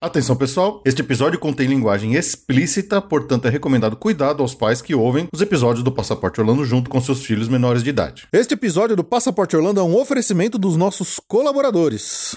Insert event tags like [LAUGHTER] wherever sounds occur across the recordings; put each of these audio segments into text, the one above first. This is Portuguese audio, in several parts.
Atenção pessoal, este episódio contém linguagem explícita, portanto é recomendado cuidado aos pais que ouvem os episódios do Passaporte Orlando junto com seus filhos menores de idade. Este episódio do Passaporte Orlando é um oferecimento dos nossos colaboradores.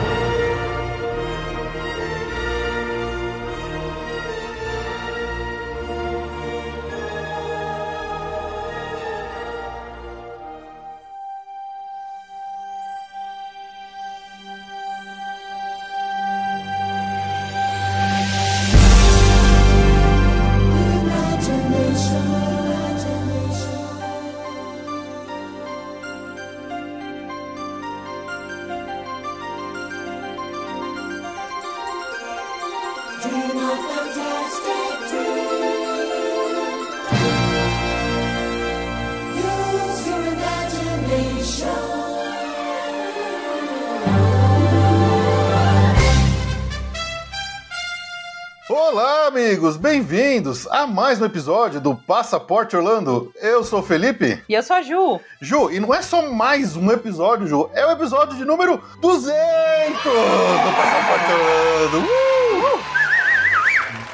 Bem-vindos a mais um episódio do Passaporte Orlando. Eu sou o Felipe. E eu sou a Ju. Ju, e não é só mais um episódio, Ju, é o episódio de número 200 do Passaporte Orlando. Uh!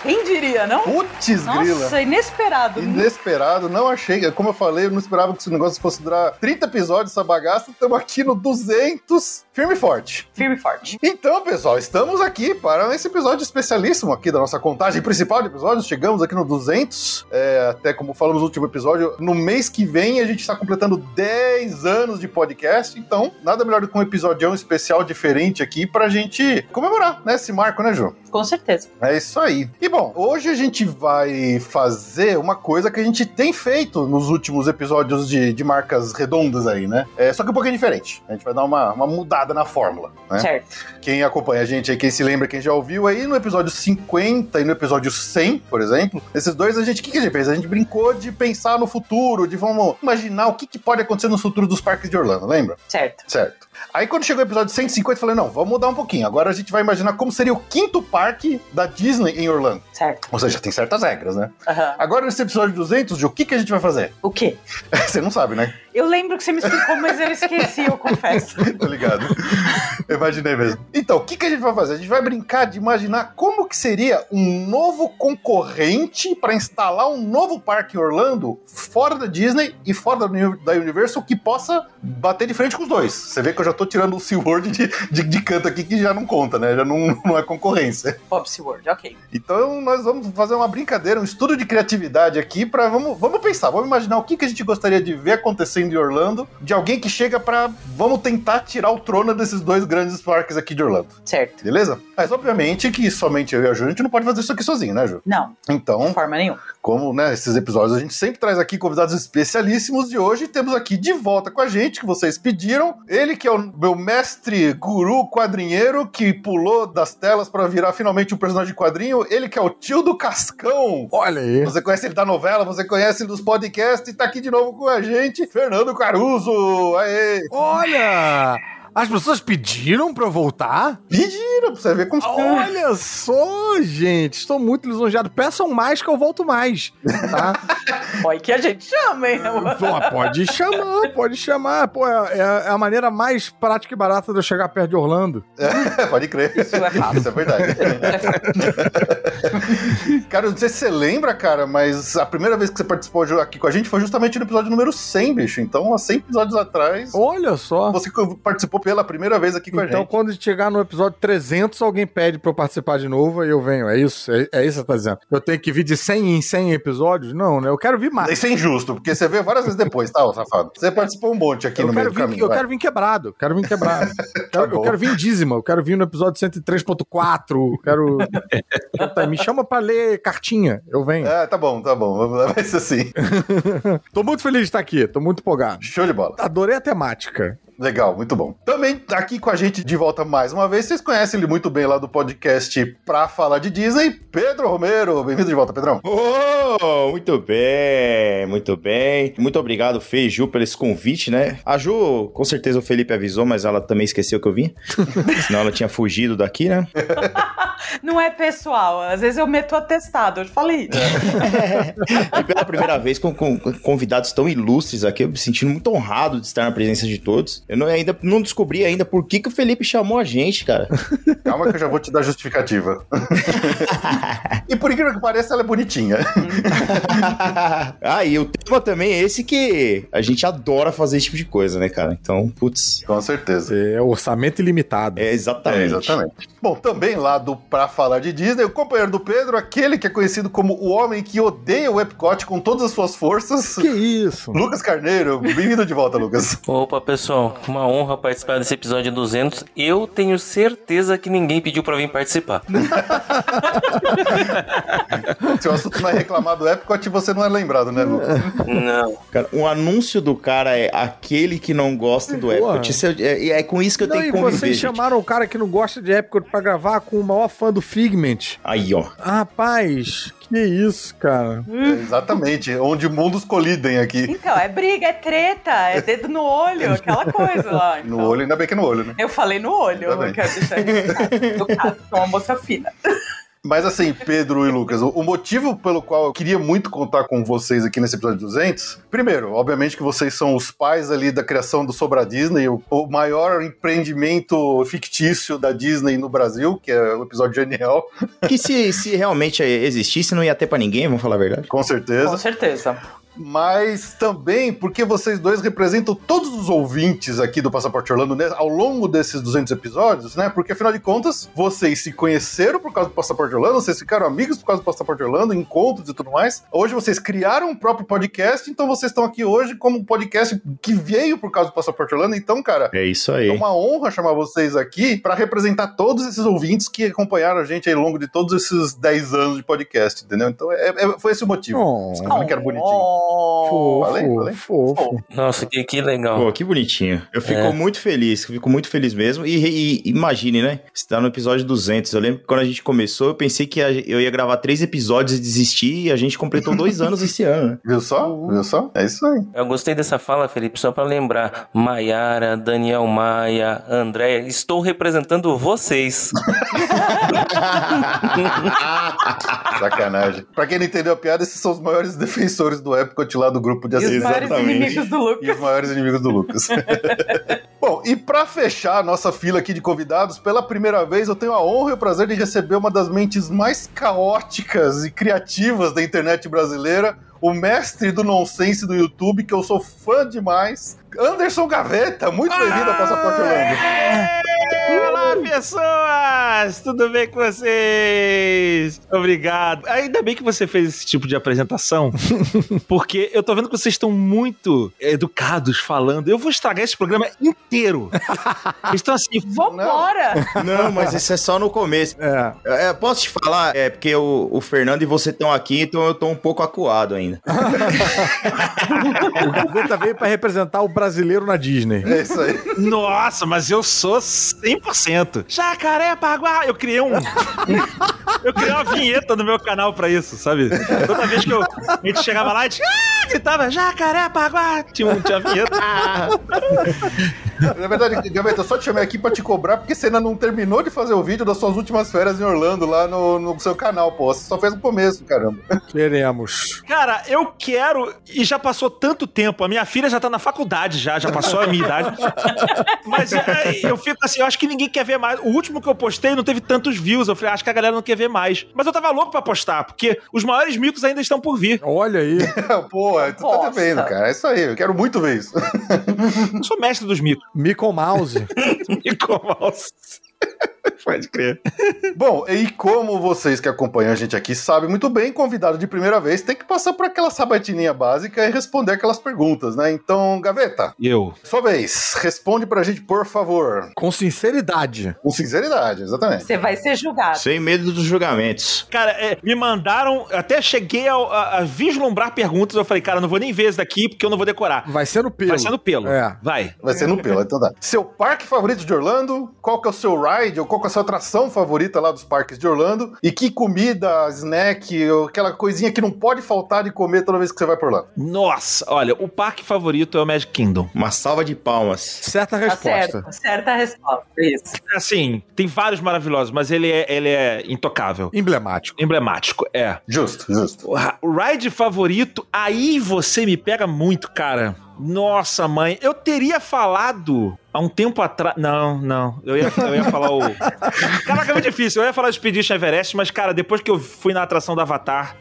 Quem diria, não? Putz, grila. Nossa, inesperado. Inesperado, não achei. Como eu falei, eu não esperava que esse negócio fosse durar 30 episódios, essa bagaça. Estamos aqui no 200, firme e forte. Firme e forte. Então, pessoal, estamos aqui para esse episódio especialíssimo aqui da nossa contagem principal de episódios. Chegamos aqui no 200, é, até como falamos no último episódio, no mês que vem a gente está completando 10 anos de podcast. Então, nada melhor do que um episódio especial diferente aqui para a gente comemorar, né, esse marco, né, Ju? Com certeza. É isso aí. E bom, hoje a gente vai fazer uma coisa que a gente tem feito nos últimos episódios de, de marcas redondas aí, né? É, só que um pouquinho diferente. A gente vai dar uma, uma mudada na fórmula, né? Certo. Quem acompanha a gente aí, quem se lembra, quem já ouviu aí, no episódio 50 e no episódio 100, por exemplo, esses dois, a gente, o que, que a gente fez? A gente brincou de pensar no futuro, de vamos imaginar o que, que pode acontecer no futuro dos parques de Orlando, lembra? Certo. Certo. Aí quando chegou o episódio 150, eu falei, não, vamos mudar um pouquinho. Agora a gente vai imaginar como seria o quinto parque da Disney em Orlando. Certo. Ou seja, tem certas regras, né? Aham. Agora nesse episódio 200, Ju, o que, que a gente vai fazer? O quê? [LAUGHS] Você não sabe, né? Eu lembro que você me explicou, mas eu esqueci, eu confesso. [LAUGHS] Tá ligado? Eu imaginei mesmo. Então, o que, que a gente vai fazer? A gente vai brincar de imaginar como que seria um novo concorrente para instalar um novo parque em Orlando fora da Disney e fora da Universal que possa bater de frente com os dois. Você vê que eu já tô tirando o SeaWorld de, de, de canto aqui que já não conta, né? Já não, [LAUGHS] não é concorrência. Pop World, ok. Então nós vamos fazer uma brincadeira, um estudo de criatividade aqui para vamos, vamos pensar, vamos imaginar o que, que a gente gostaria de ver acontecendo em Orlando, de alguém que chega para vamos tentar tirar o trono desses dois grandes parques aqui de Orlando. Certo. Beleza? Mas obviamente que somente eu e a Ju, a gente não pode fazer isso aqui sozinho, né, Ju? Não, de Então, forma nenhuma. como né, esses episódios a gente sempre traz aqui convidados especialíssimos de hoje, temos aqui de volta com a gente, que vocês pediram, ele que é o meu mestre guru quadrinheiro, que pulou das telas para virar finalmente um personagem de quadrinho, ele que é o tio do Cascão. Olha aí. Você conhece ele da novela, você conhece ele dos podcasts e tá aqui de novo com a gente, Fernando Caruso. Aê! Olha! As pessoas pediram pra eu voltar? Pediram pra você ver como Olha só, gente. Estou muito lisonjeado. Peçam mais que eu volto mais, tá? [LAUGHS] Pode que a gente chama, hein? Pô, pode chamar, pode chamar. Pô, é, é a maneira mais prática e barata de eu chegar perto de Orlando. [LAUGHS] Pode crer. Isso é. Isso é verdade. [LAUGHS] cara, eu não sei se você lembra, cara, mas a primeira vez que você participou aqui com a gente foi justamente no episódio número 100, bicho. Então, há 100 episódios atrás, Olha só. você participou pela primeira vez aqui com a Então, gente. quando chegar no episódio 300, alguém pede pra eu participar de novo e eu venho. É isso? É, é isso que você tá dizendo? Eu tenho que vir de 100 em 100 episódios? Não, né? Eu quero vir mais. Isso é injusto, porque você veio várias vezes depois, tá, ô safado? Você participou um monte aqui Eu no meio quero, do vir, caminho. eu vai. quero vir quebrado, quero vir quebrado. [LAUGHS] Quero- bom. eu quero vir em dízima, eu quero vir no episódio 103.4, quero... Tá, Me chama pra ler cartinha, eu venho. É, tá bom, tá bom. Vai ser assim. [LAUGHS] Tô muito feliz de estar aqui, tô muito empolgado. Show de bola. Adorei a temática. Legal, muito bom. Também aqui com a gente de volta mais uma vez. Vocês conhecem ele muito bem lá do podcast Pra Falar de Disney, Pedro Romero. Bem-vindo de volta, Pedrão. Oh, muito bem, muito bem. Muito obrigado, Fê e Ju, pelo esse convite, né? A Ju, com certeza o Felipe avisou, mas ela também esqueceu que eu vim. [LAUGHS] Senão ela tinha fugido daqui, né? [LAUGHS] Não é pessoal. Às vezes eu meto atestado. Eu falei. [LAUGHS] E pela primeira vez com, com- convidados tão ilustres aqui, eu me sentindo muito honrado de estar na presença de todos. Eu não, ainda não descobri ainda por que, que o Felipe chamou a gente, cara. Calma que eu já vou te dar justificativa. [LAUGHS] e por incrível que pareça, ela é bonitinha. [LAUGHS] ah, e o tema também é esse que a gente adora fazer esse tipo de coisa, né, cara? Então, putz, Com certeza. É orçamento ilimitado. é É, exatamente. exatamente. Bom, também lá do Pra Falar de Disney, o companheiro do Pedro, aquele que é conhecido como o homem que odeia o Epcot com todas as suas forças. Que isso? Lucas Carneiro, bem-vindo de volta, Lucas. Opa, pessoal, uma honra participar desse episódio 200. Eu tenho certeza que ninguém pediu pra vir participar. [LAUGHS] Se o assunto não é reclamar do Epcot, você não é lembrado, né, Lucas? Não. Cara, o anúncio do cara é aquele que não gosta do. Epcot. É, é- é com isso que eu Não, tenho e que conviver. vocês gente. chamaram o cara que não gosta de Epcot pra gravar com o maior fã do Figment. Aí, ó. Rapaz, que isso, cara. Exatamente, onde mundos colidem aqui. Então, é briga, é treta, é dedo no olho, aquela coisa lá. No Então, olho, ainda bem que é no olho, né? Eu falei no olho, Tá bem. eu quero deixar. Educado, sou uma moça fina. Mas assim, Pedro e Lucas, o motivo pelo qual eu queria muito contar com vocês aqui nesse episódio 200, primeiro, obviamente que vocês são os pais ali da criação do Sobra Disney, o, o maior empreendimento fictício da Disney no Brasil, que é o episódio genial, Que se, se realmente existisse, não ia ter pra ninguém, vamos falar a verdade. com certeza. Com certeza. Mas também porque vocês dois representam todos os ouvintes aqui do Passaporte Orlando né, ao longo desses 200 episódios, né? Porque afinal de contas, vocês se conheceram por causa do Passaporte Orlando, vocês ficaram amigos por causa do Passaporte Orlando, encontros e tudo mais. Hoje vocês criaram um próprio podcast, então vocês estão aqui hoje como um podcast que veio por causa do Passaporte Orlando. Então, cara, É isso é aí. uma honra chamar vocês aqui para representar todos esses ouvintes que acompanharam a gente ao longo de todos esses 10 anos de podcast, entendeu? Então, é- é- foi esse o motivo. Oh, Você que era bonitinho. Oh. Fofo, falei, falei. fofo. Nossa, que, que legal. Pô, que bonitinho. Eu fico É. muito feliz, fico muito feliz mesmo. E, e imagine, né? Você tá no episódio 200. Eu lembro que quando a gente começou, eu pensei que eu ia gravar três episódios e desistir, e a gente completou dois anos esse ano, né? [LAUGHS] Viu só? Viu só? É isso aí. Eu gostei dessa fala, Felipe, só pra lembrar. Maiara, Daniel Maia, Andréia, estou representando vocês. [LAUGHS] Sacanagem. pra quem não entendeu a piada, esses são os maiores defensores do Epcot lá do grupo de E os maiores Exatamente. inimigos do E Lucas. os maiores inimigos do Lucas. [LAUGHS] Bom, e pra fechar a nossa fila aqui de convidados, pela primeira vez eu tenho a honra e o prazer de receber uma das mentes mais caóticas e criativas da internet brasileira, o mestre do nonsense do YouTube, que eu sou fã demais, Anderson Gaveta. Muito bem-vindo ao Passaporte Orlando. Pessoas! Tudo bem com vocês? Obrigado. Ainda bem que você fez esse tipo de apresentação, [LAUGHS] porque eu tô vendo que vocês estão muito educados falando. Eu vou estragar esse programa inteiro. Eles [LAUGHS] estão assim, Vambora! Não, mas isso é só no começo. É. É, posso te falar? É porque o, o Fernando e você estão aqui, então eu tô um pouco acuado ainda. [LAUGHS] O Gaveta veio pra representar o brasileiro na Disney. É isso aí. nossa, mas eu sou 100%. Jacarepaguá! Eu criei um, Eu criei uma vinheta no meu canal pra isso, sabe? Toda vez que eu, a gente chegava lá, a gente ah, gritava Jacarepaguá! Tinha, um, tinha uma vinheta. Na verdade, Gaveta, eu só te chamei aqui pra te cobrar porque você ainda não terminou de fazer o vídeo das suas últimas férias em Orlando lá no, no seu canal, pô. Você só fez o começo, caramba. Queremos. Cara, eu quero. E já passou tanto tempo. A minha filha já tá na faculdade, já, já passou a minha idade. Mas é, eu fico assim, eu acho que ninguém quer ver mais. O último que eu postei não teve tantos views. Eu falei, acho que a galera não quer ver mais. Mas eu tava louco pra postar, porque os maiores micos ainda estão por vir. Olha aí. [LAUGHS] pô, tu tá Bosta. devendo, cara. É isso aí. Eu quero muito ver isso. Eu sou mestre dos micos. Mickey Mouse. [LAUGHS] E como [LAUGHS] Pode crer. Bom, e como vocês que acompanham a gente aqui sabem muito bem, convidado de primeira vez tem que passar por aquela sabatininha básica e responder aquelas perguntas, né? Então, Gaveta, E eu? sua vez, responde pra gente, por favor. Com sinceridade. Com sinceridade, exatamente. Você vai ser julgado. Sem medo dos julgamentos. Cara, é, me mandaram, até cheguei ao- a, a vislumbrar perguntas, eu falei, cara, não vou nem ver esse daqui porque eu não vou decorar. Vai ser no pelo. Vai ser no pelo. É. Vai. Vai ser no pelo, então dá. Seu parque favorito de Orlando? Qual que é o seu ride? Ou qual que é a sua atração favorita lá dos parques de Orlando? E que comida, snack, ou aquela coisinha que não pode faltar de comer toda vez que você vai por Orlando? Nossa, olha, o parque favorito é o Magic Kingdom. Uma salva de palmas. Certa Tá resposta. certo. Certa resposta. Isso. Assim, tem vários maravilhosos, mas ele é, ele é intocável. Emblemático. Emblemático, é. Justo, justo. O ride favorito, aí você me pega muito, cara. Nossa, mãe, eu teria falado há um tempo atrás. Não, não. Eu ia, eu ia falar o. [LAUGHS] Caraca, é muito difícil. Eu ia falar o Expedition Everest, mas, cara, depois que eu fui na atração do Avatar,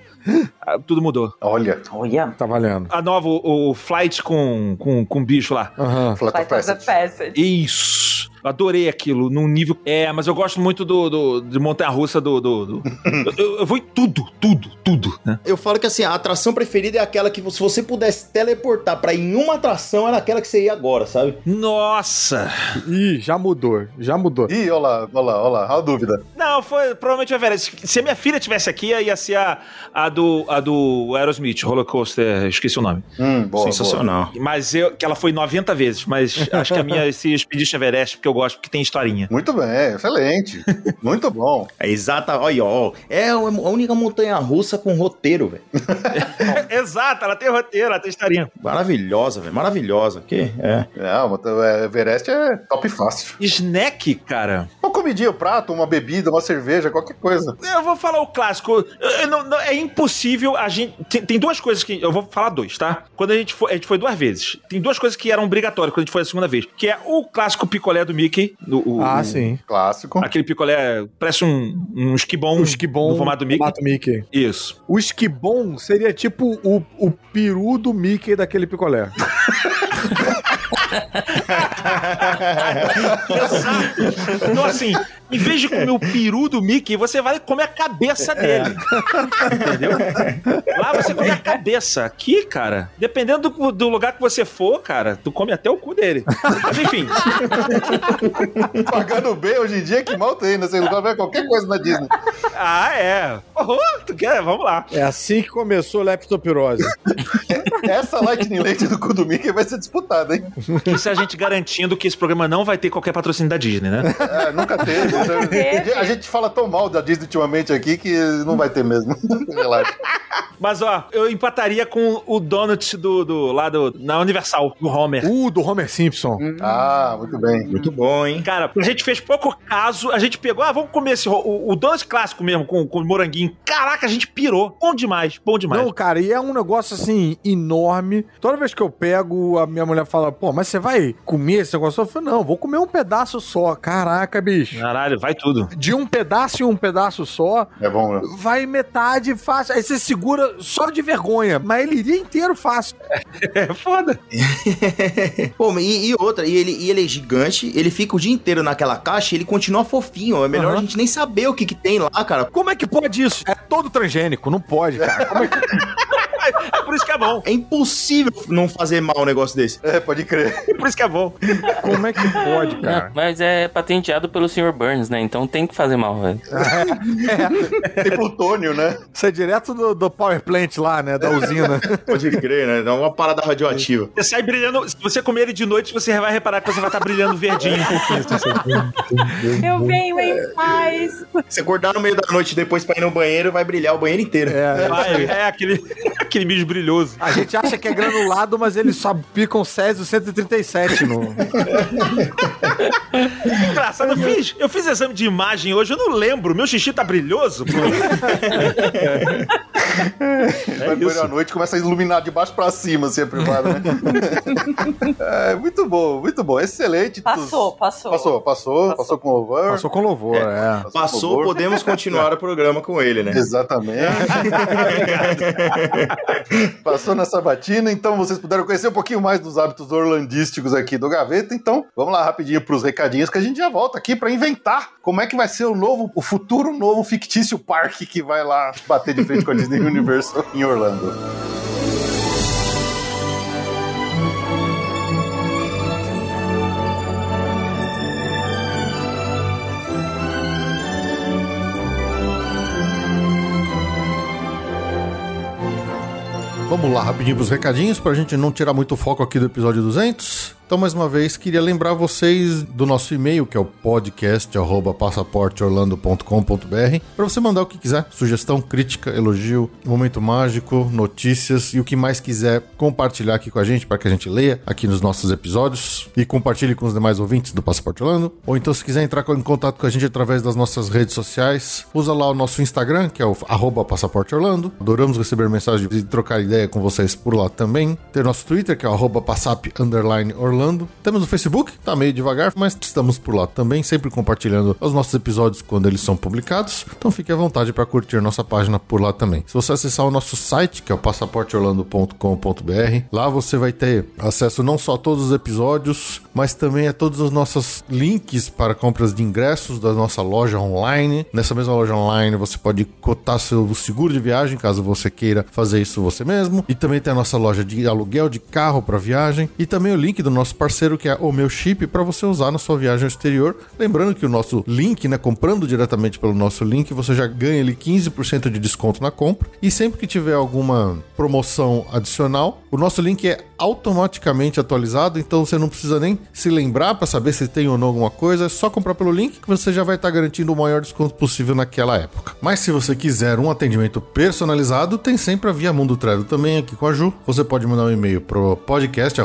ah, tudo mudou. Olha, Olha. Tá valendo. A nova, o, o Flight com, com, com bicho lá. Aham. Flight of Flight of the Passage. Passage. Isso. Adorei aquilo, num nível. É, mas eu gosto muito do, do de montanha russa do. do, do- [LAUGHS] eu, eu vou em tudo, tudo, tudo, né? Eu falo que assim, a atração preferida é aquela que se você pudesse teleportar pra ir em uma atração, era aquela que você ia agora, sabe? Nossa! Ih, já mudou. Já mudou. Ih, olha lá, olha lá, olha lá, olha a dúvida. Não, foi provavelmente o Everest. Se a minha filha tivesse aqui, ia ser a, a, do, a do Aerosmith, Roller Coaster, esqueci o nome. Hum, boa, boa. Sensacional. Mas eu, que ela foi 90 vezes, mas acho que a minha [LAUGHS] esse Expedition Everest, porque eu gosto, porque tem historinha. Muito bem, excelente. [LAUGHS] Muito bom. É exata, olha, ó, é a única montanha russa com roteiro, velho. [LAUGHS] Exato, ela tem roteiro, ela tem historinha. Maravilhosa, velho, maravilhosa. Que é. Não, mas, é, Everest é top fácil. Snack, cara. Comidinha, um prato, uma bebida, uma cerveja, qualquer coisa. Eu vou falar o clássico. Eu- eu não- não- é impossível a gente. Tem, tem duas coisas que. Eu vou falar dois, tá? Quando a gente foi. A gente foi duas vezes. Tem duas coisas que eram obrigatórias quando a gente foi a segunda vez. Que é o clássico picolé do Mickey. o- o- Ah, o- sim. Clássico. Aquele picolé parece um, um esquibom. O esquibom No formato do Mickey. formato Mickey. Isso. O esquibom seria tipo o, o peru do Mickey daquele picolé. [LAUGHS] Exato. Então, assim, em vez de comer o peru do Mickey, você vai comer a cabeça dele. Entendeu? Lá você come a cabeça. Aqui, cara, dependendo do, do lugar que você for, cara, tu come até o cu dele. Mas enfim. Pagando bem hoje em dia que mal tem, né? Você não vai ver qualquer coisa na Disney. Ah, é. Oh, tu quer? Vamos lá. É assim que começou a leptopirose. Essa Lightning Lane do cu do Mickey vai ser disputada, hein? Isso é a gente garantindo que esse programa não vai ter qualquer patrocínio da Disney, né? É, nunca teve. teve. A gente fala tão mal da Disney ultimamente aqui que não vai ter mesmo. [LAUGHS] Relaxa. Mas, ó, eu empataria com o donut do, do lá do, na Universal, do Homer. Uh, do Homer Simpson. Ah, muito bem. Muito bom, hein? Cara, a gente fez pouco caso, a gente pegou, ah, vamos comer esse, o, o donut clássico mesmo, com, com moranguinho. Caraca, a gente pirou. Bom demais, bom demais. Não, cara, e é um negócio assim, enorme. Toda vez que eu pego, a minha mulher fala, pô, mas você vai comer esse negócio? Eu falo, não, vou comer um pedaço só. Caraca, bicho. Caralho, vai tudo. De um pedaço em um pedaço só, É bom, né? vai metade fácil. Aí você segura só de vergonha, mas ele iria inteiro fácil. [LAUGHS] É foda. [LAUGHS] Pô, e, e outra, e ele, e ele é gigante, ele fica o dia inteiro naquela caixa e ele continua fofinho. É melhor Aham. a gente nem saber o que, que tem lá, cara. Como é que pode isso? É todo transgênico, não pode, cara. Como é que... [LAUGHS] É por isso que é bom. É impossível não fazer mal um negócio desse. É, pode crer. É por isso que é bom. Como é que pode, Não, cara? mas é patenteado pelo Sr. Burns, né? Então tem que fazer mal, velho. [LAUGHS] Tem plutônio, né? Isso é direto do, do power plant lá, né? Da usina. [LAUGHS] Pode crer, né? Dá uma parada radioativa. Você sai brilhando. Se você comer ele de noite, você vai reparar que você vai estar brilhando verdinho pouquinho. [LAUGHS] Eu venho em paz. Se acordar no meio da noite depois pra ir no banheiro, vai brilhar o banheiro inteiro. É, Vai, é aquele, aquele bicho brilhoso. a gente acha que é granulado, mas eles só picam Césio 137 no. Engraçado, eu fiz, eu fiz exame de imagem hoje, eu não lembro. Meu xixi tá brilhoso, pô. Vai isso. banho à noite começa a iluminar de baixo pra cima, assim, a privada, né? é, muito bom, muito bom. Excelente. Passou, passou. Passou, passou, passou com louvor. Passou com louvor, é. com Passou, louvor. podemos continuar o programa com ele, né? Exatamente. [LAUGHS] [LAUGHS] Passou na sabatina, então vocês puderam conhecer um pouquinho mais dos hábitos orlandísticos aqui do Gaveta. Então, vamos lá rapidinho pros recadinhos que a gente já volta aqui pra inventar como é que vai ser o novo, o futuro novo fictício parque que vai lá bater de frente com a Disney [LAUGHS] Universe em Orlando. Vamos lá, rapidinho pros recadinhos, pra gente não tirar muito foco aqui do episódio 200. Então, mais uma vez, queria lembrar vocês do nosso e-mail, que é o podcast.passaporteorlando.com.br, para você mandar o que quiser, sugestão, crítica, elogio, momento mágico, notícias e o que mais quiser compartilhar aqui com a gente, para que a gente leia aqui nos nossos episódios e compartilhe com os demais ouvintes do Passaporte Orlando. Ou então, se quiser entrar em contato com a gente através das nossas redes sociais, usa lá o nosso Instagram, que é o arroba Passaporte Orlando. Adoramos receber mensagens e trocar ideia com vocês por lá também. Tem nosso Twitter, que é o arroba Passap underline Orlando. Temos o Facebook, tá meio devagar, mas estamos por lá também, sempre compartilhando os nossos episódios quando eles são publicados. Então fique à vontade para curtir nossa página por lá também. Se você acessar o nosso site, que é o passaporteorlando.com.br, lá você vai ter acesso não só a todos os episódios, mas também a todos os nossos links para compras de ingressos da nossa loja online. Nessa mesma loja online você pode cotar seu seguro de viagem, caso você queira fazer isso você mesmo. E também tem a nossa loja de aluguel de carro para viagem e também o link do nosso parceiro que é o meu chip para você usar na sua viagem ao exterior. Lembrando que o nosso link, né, comprando diretamente pelo nosso link, você já ganha ali 15% de desconto na compra. E sempre que tiver alguma promoção adicional, o nosso link é automaticamente atualizado, então você não precisa nem se lembrar para saber se tem ou não alguma coisa, é só comprar pelo link que você já vai estar garantindo o maior desconto possível naquela época. Mas se você quiser um atendimento personalizado, tem sempre a Via Mundo Travel também aqui com a Ju. Você pode mandar um e-mail pro podcast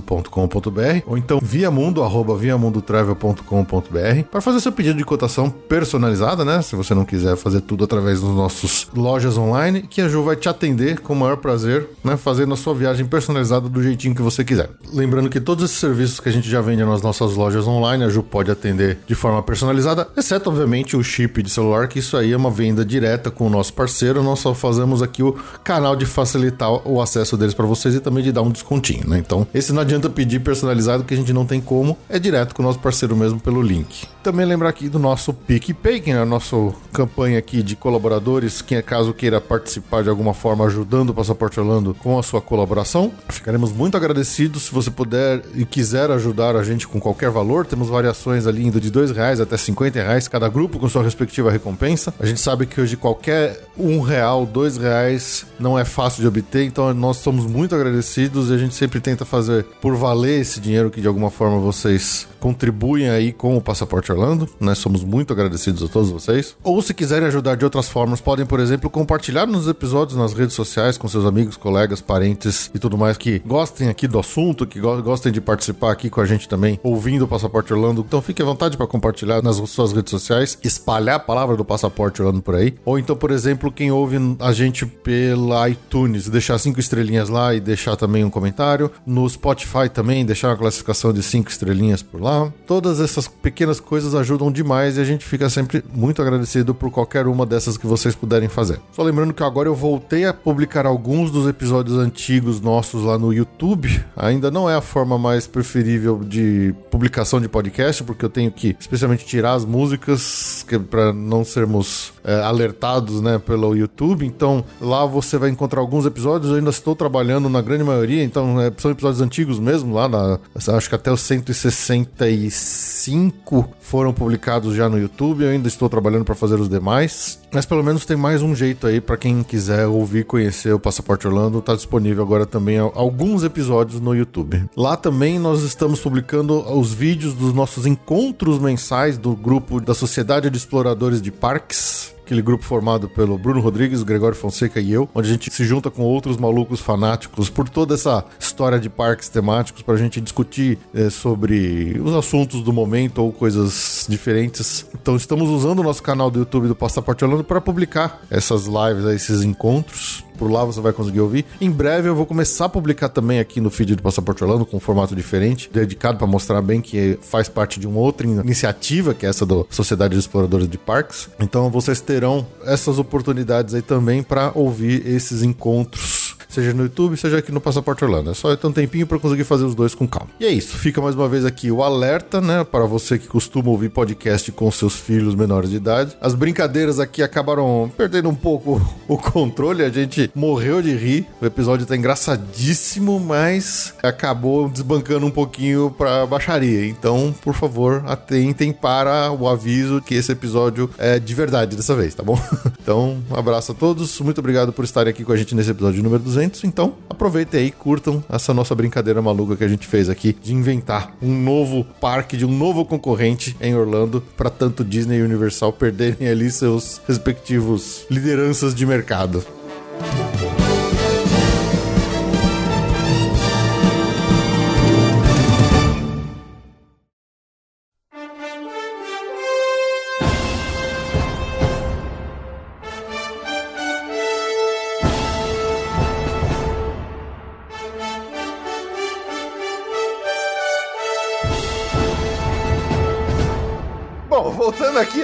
passaporteorlando.com.br ou então viamundo arroba viamundotravel.com.br para fazer seu pedido de cotação personalizada, né? Se você não quiser fazer tudo através das nossas lojas online, que a Ju vai te atender com o maior prazer, né? Fazendo a sua viagem personalizada do jeitinho que você quiser. Lembrando que todos esses serviços que a gente já vende nas nossas lojas online, a Ju pode atender de forma personalizada, exceto, obviamente, o chip de celular, que isso aí é uma venda direta com o nosso parceiro. Nós só fazemos aqui o canal de facilitar o acesso deles para vocês e também de dar um descontinho, né? Então, esse não adianta pedir personalizado, que a gente não tem como, é direto com o nosso parceiro mesmo pelo link. Também lembrar aqui do nosso PicPay, que é a nossa campanha aqui de colaboradores, que caso queira participar de alguma forma ajudando o Passaporte Orlando com a sua colaboração. Ficaremos muito agradecidos se você puder e quiser ajudar a gente com qualquer valor. Temos variações ali indo de dois reais até 50 reais cada grupo com sua respectiva recompensa. A gente sabe que hoje qualquer um real, dois reais não é fácil de obter, então nós somos muito agradecidos e a gente sempre tenta fazer por valer esse dinheiro que de alguma forma vocês contribuem aí com o Passaporte Orlando. Nós somos muito agradecidos a todos vocês. Ou se quiserem ajudar de outras formas, podem, por exemplo, compartilhar nos episódios nas redes sociais com seus amigos, colegas, parentes e tudo mais que gostem aqui do assunto, que go- gostem de participar aqui com a gente também, ouvindo o Passaporte Orlando. Então fique à vontade para compartilhar nas suas redes sociais, espalhar a palavra do Passaporte Orlando por aí. Ou então, por exemplo, quem ouve a gente pela iTunes, deixar cinco estrelinhas lá e deixar também um comentário. No Spotify também, deixar uma classificação de cinco estrelinhas por lá. Todas essas pequenas coisas ajudam demais e a gente fica sempre muito agradecido por qualquer uma dessas que vocês puderem fazer. Só lembrando que agora eu voltei a publicar alguns dos episódios antigos nossos lá no YouTube. Ainda não é a forma mais preferível de publicação de podcast, porque eu tenho que especialmente tirar as músicas para não sermos é, alertados né, pelo YouTube. Então lá você vai encontrar alguns episódios. Eu ainda estou trabalhando na grande maioria, então é, são episódios antigos mesmo, lá na. Acho que até os 165 foram publicados já no YouTube. Eu ainda estou trabalhando para fazer os demais. Mas pelo menos tem mais um jeito aí para quem quiser ouvir, conhecer o Passaporte Orlando. Tá disponível agora também alguns episódios no YouTube. Lá também nós estamos publicando os vídeos dos nossos encontros mensais do grupo da Sociedade de Exploradores de Parques. Aquele grupo formado pelo Bruno Rodrigues, Gregório Fonseca e eu, onde a gente se junta com outros malucos fanáticos por toda essa história de parques temáticos pra gente discutir eh, sobre os assuntos do momento ou coisas diferentes. Então estamos usando o nosso canal do YouTube do Passaporte Orlando para publicar essas lives, esses encontros. Por lá você vai conseguir ouvir. Em breve eu vou começar a publicar também aqui no feed do Passaporte Orlando com um formato diferente, dedicado para mostrar bem que faz parte de uma outra iniciativa, que é essa da Sociedade de Exploradores de Parques. Então vocês terão essas oportunidades aí também para ouvir esses encontros seja no YouTube, seja aqui no Passaporte Orlando. É só ter um tempinho para conseguir fazer os dois com calma. E é isso, fica mais uma vez aqui o alerta, né, para você que costuma ouvir podcast com seus filhos menores de idade. As brincadeiras aqui acabaram perdendo um pouco [LAUGHS] o controle, a gente morreu de rir. O episódio tá engraçadíssimo, mas acabou desbancando um pouquinho pra baixaria. Então, por favor, atentem para o aviso que esse episódio é de verdade dessa vez, tá bom? [LAUGHS] Então, um abraço a todos. Muito obrigado por estarem aqui com a gente nesse episódio número 200. Então, aproveitem aí, curtam essa nossa brincadeira maluca que a gente fez aqui de inventar um novo parque de um novo concorrente em Orlando para tanto Disney e Universal perderem ali seus respectivos lideranças de mercado.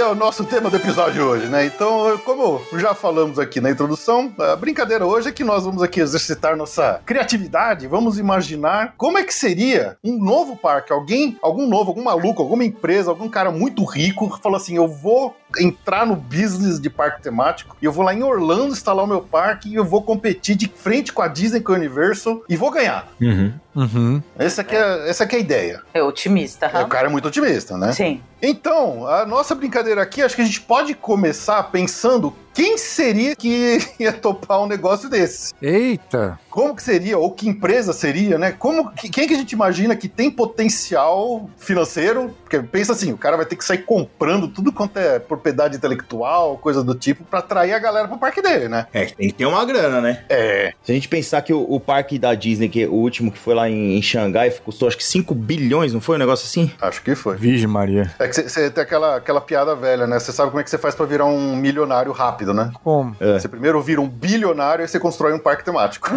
Aqui ao nosso tema do episódio hoje, né? Então, como já falamos aqui na introdução, a brincadeira hoje é que nós vamos aqui exercitar nossa criatividade, vamos imaginar como é que seria um novo parque, alguém, algum novo, algum maluco, alguma empresa, algum cara muito rico falou assim, eu vou entrar no business de parque temático e eu vou lá em Orlando instalar o meu parque e eu vou competir de frente com a Disney, com a Universal e vou ganhar. Uhum. Uhum. Essa aqui é, essa aqui é a ideia. É otimista, É, O cara é muito otimista, né? Sim. Então, a nossa brincadeira aqui, acho que a gente pode começar pensando quem seria que [LAUGHS] ia topar um negócio desse. Eita! Como que seria, ou que empresa seria, né? Como, que- quem que a gente imagina que tem potencial financeiro? Porque pensa assim, o cara vai ter que sair comprando tudo quanto é propriedade intelectual, coisa do tipo, pra atrair a galera pro parque dele, né? É, tem que ter uma grana, né? É. Se a gente pensar que o, o parque da Disney, que é o último que foi lá em, em Xangai, custou acho que 5 bilhões, não foi um negócio assim? Acho que foi. Virgem Maria. É que você tem aquela, aquela piada velha, né? Você sabe como é que você faz pra virar um milionário rápido, né? Como? É. Você primeiro vira um bilionário e você constrói um parque temático. [LAUGHS]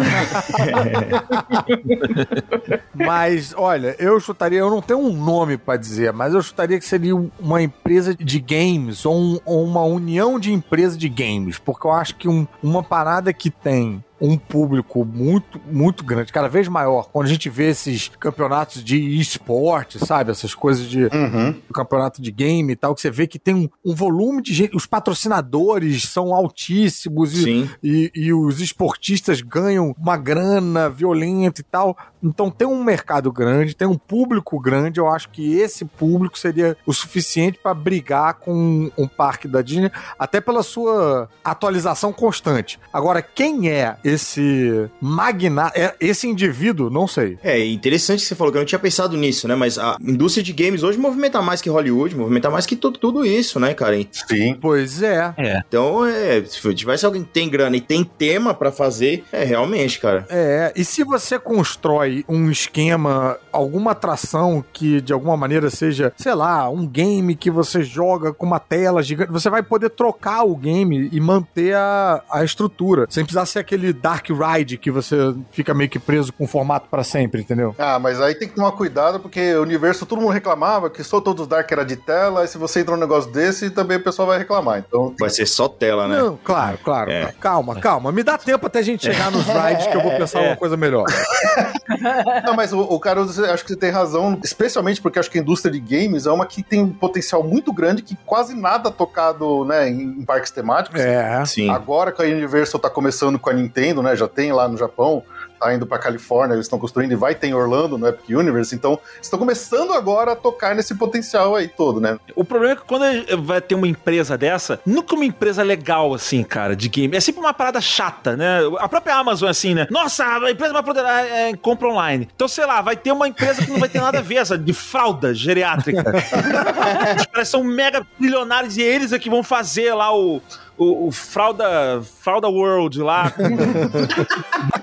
Mas, olha, eu chutaria, eu não tenho um nome pra dizer, mas eu chutaria que seria um- uma empresa de games ou, um- ou uma união de empresas de games, porque eu acho que um- uma parada que tem um público muito, muito grande, cada vez maior, quando a gente vê esses campeonatos de esporte, sabe? Essas coisas de Uhum. campeonato de game e tal, que você vê que tem um, um volume de gente, os patrocinadores são altíssimos e, e, e os esportistas ganham uma grana violenta e tal. Então tem um mercado grande, tem um público grande. Eu acho que esse público seria o suficiente para brigar com um parque da Disney, até pela sua atualização constante. Agora, quem é esse magnata, é esse indivíduo? Não sei. É interessante que você falou que eu não tinha pensado nisso, né? Mas a indústria de games hoje movimenta mais que Hollywood, movimenta mais que tudo, tudo isso, né, cara? Sim. Pois é. Então, é, se tivesse alguém que tem grana e tem tema pra fazer, é realmente, cara. É, e se você constrói um esquema, alguma atração que de alguma maneira seja, sei lá, um game que você joga com uma tela gigante, você vai poder trocar o game e manter a, a estrutura, sem precisar ser aquele Dark Ride que você fica meio que preso com o formato pra sempre, entendeu? Ah, mas aí tem que tomar cuidado, porque o universo todo mundo reclamava que só todos os Dark era de tela, e se você entra num negócio desse, também o pessoal vai reclamar. Então, Vai ser só tela, né? Não, claro, claro. É. Calma, calma. Me dá tempo até a gente chegar nos [LAUGHS] rides que eu vou pensar uma coisa melhor. [LAUGHS] Não, mas o, o Caruso, acho que você tem razão, especialmente porque acho que a indústria de games é uma que tem um potencial muito grande que quase nada tocado né, em, em parques temáticos. É. Sim. Agora que a Universal tá começando com a Nintendo, né? Já tem lá no Japão, tá indo pra Califórnia, eles estão construindo e vai ter em Orlando, no Epic Universe. Então, estão começando agora a tocar nesse potencial aí todo, né? O problema é que quando vai ter uma empresa dessa, nunca uma empresa legal, assim, cara, de game. É sempre uma parada chata, né? A própria Amazon, assim, né? Nossa, a empresa vai poder é, é, compra online. Então, sei lá, vai ter uma empresa que não vai ter nada a ver, essa de fralda geriátrica. [LAUGHS] Os caras são mega bilionários e eles é que vão fazer lá o. o, o Fralda, Fralda World lá.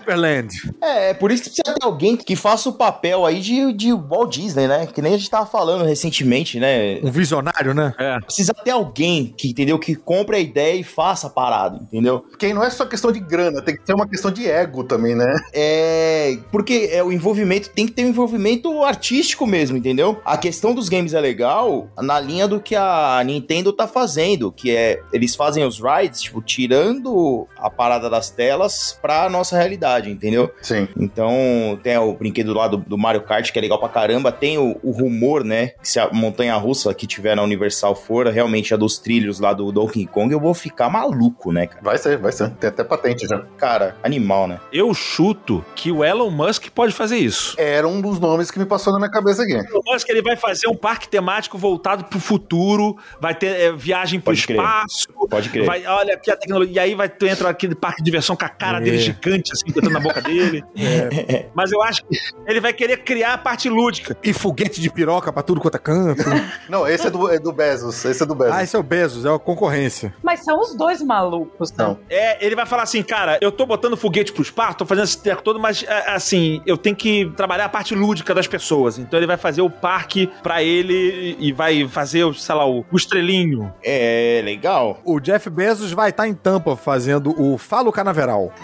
Superland. [LAUGHS] É, é por isso que precisa ter alguém que faça o papel aí de, de Walt Disney, né? Que nem a gente tava falando recentemente, né? Um visionário, né? É. Precisa ter alguém que, entendeu? Que compre a ideia e faça a parada, entendeu? Porque aí não é só questão de grana, tem que ter uma questão de ego também, né? É. Porque é o envolvimento, tem que ter um envolvimento artístico mesmo, entendeu? A questão dos games é legal na linha do que a Nintendo tá fazendo, que é. Eles fazem os rides, tipo, tirando a parada das telas pra nossa realidade, entendeu? Sim. Então, tem o brinquedo lá do, do Mario Kart, que é legal pra caramba. Tem o, o rumor, né? Que se a montanha russa que tiver na Universal for realmente a dos trilhos lá do Donkey Kong, eu vou ficar maluco, né, cara? Vai ser, vai ser. Tem até patente já. Cara, animal, né? Eu chuto que o Elon Musk pode fazer isso. Era um dos nomes que me passou na minha cabeça aqui. O Elon Musk ele vai fazer um parque temático voltado pro futuro, vai ter é, viagem pro Pode crer. espaço. Pode crer. Vai, olha aqui a tecnologia. E aí vai, tu entra aquele parque de diversão com a cara É. dele gigante, assim, botando na boca dele. [LAUGHS] Mas eu acho que ele vai querer criar a parte lúdica. E foguete de piroca pra tudo quanto é canto. [LAUGHS] Não, esse é do, é do Bezos. Esse é do Bezos. ah, esse é o Bezos, é a concorrência. Mas são os dois malucos, né? Não. É, ele vai falar assim, cara, eu tô botando foguete pro espaço, tô fazendo esse treco todo, mas é, assim, eu tenho que trabalhar a parte lúdica das pessoas. Então ele vai fazer o parque pra ele e vai fazer, o, sei lá, o, o estrelinho. É, legal. O Jeff Bezos vai estar em Tampa fazendo o Falo Canaveral. [LAUGHS]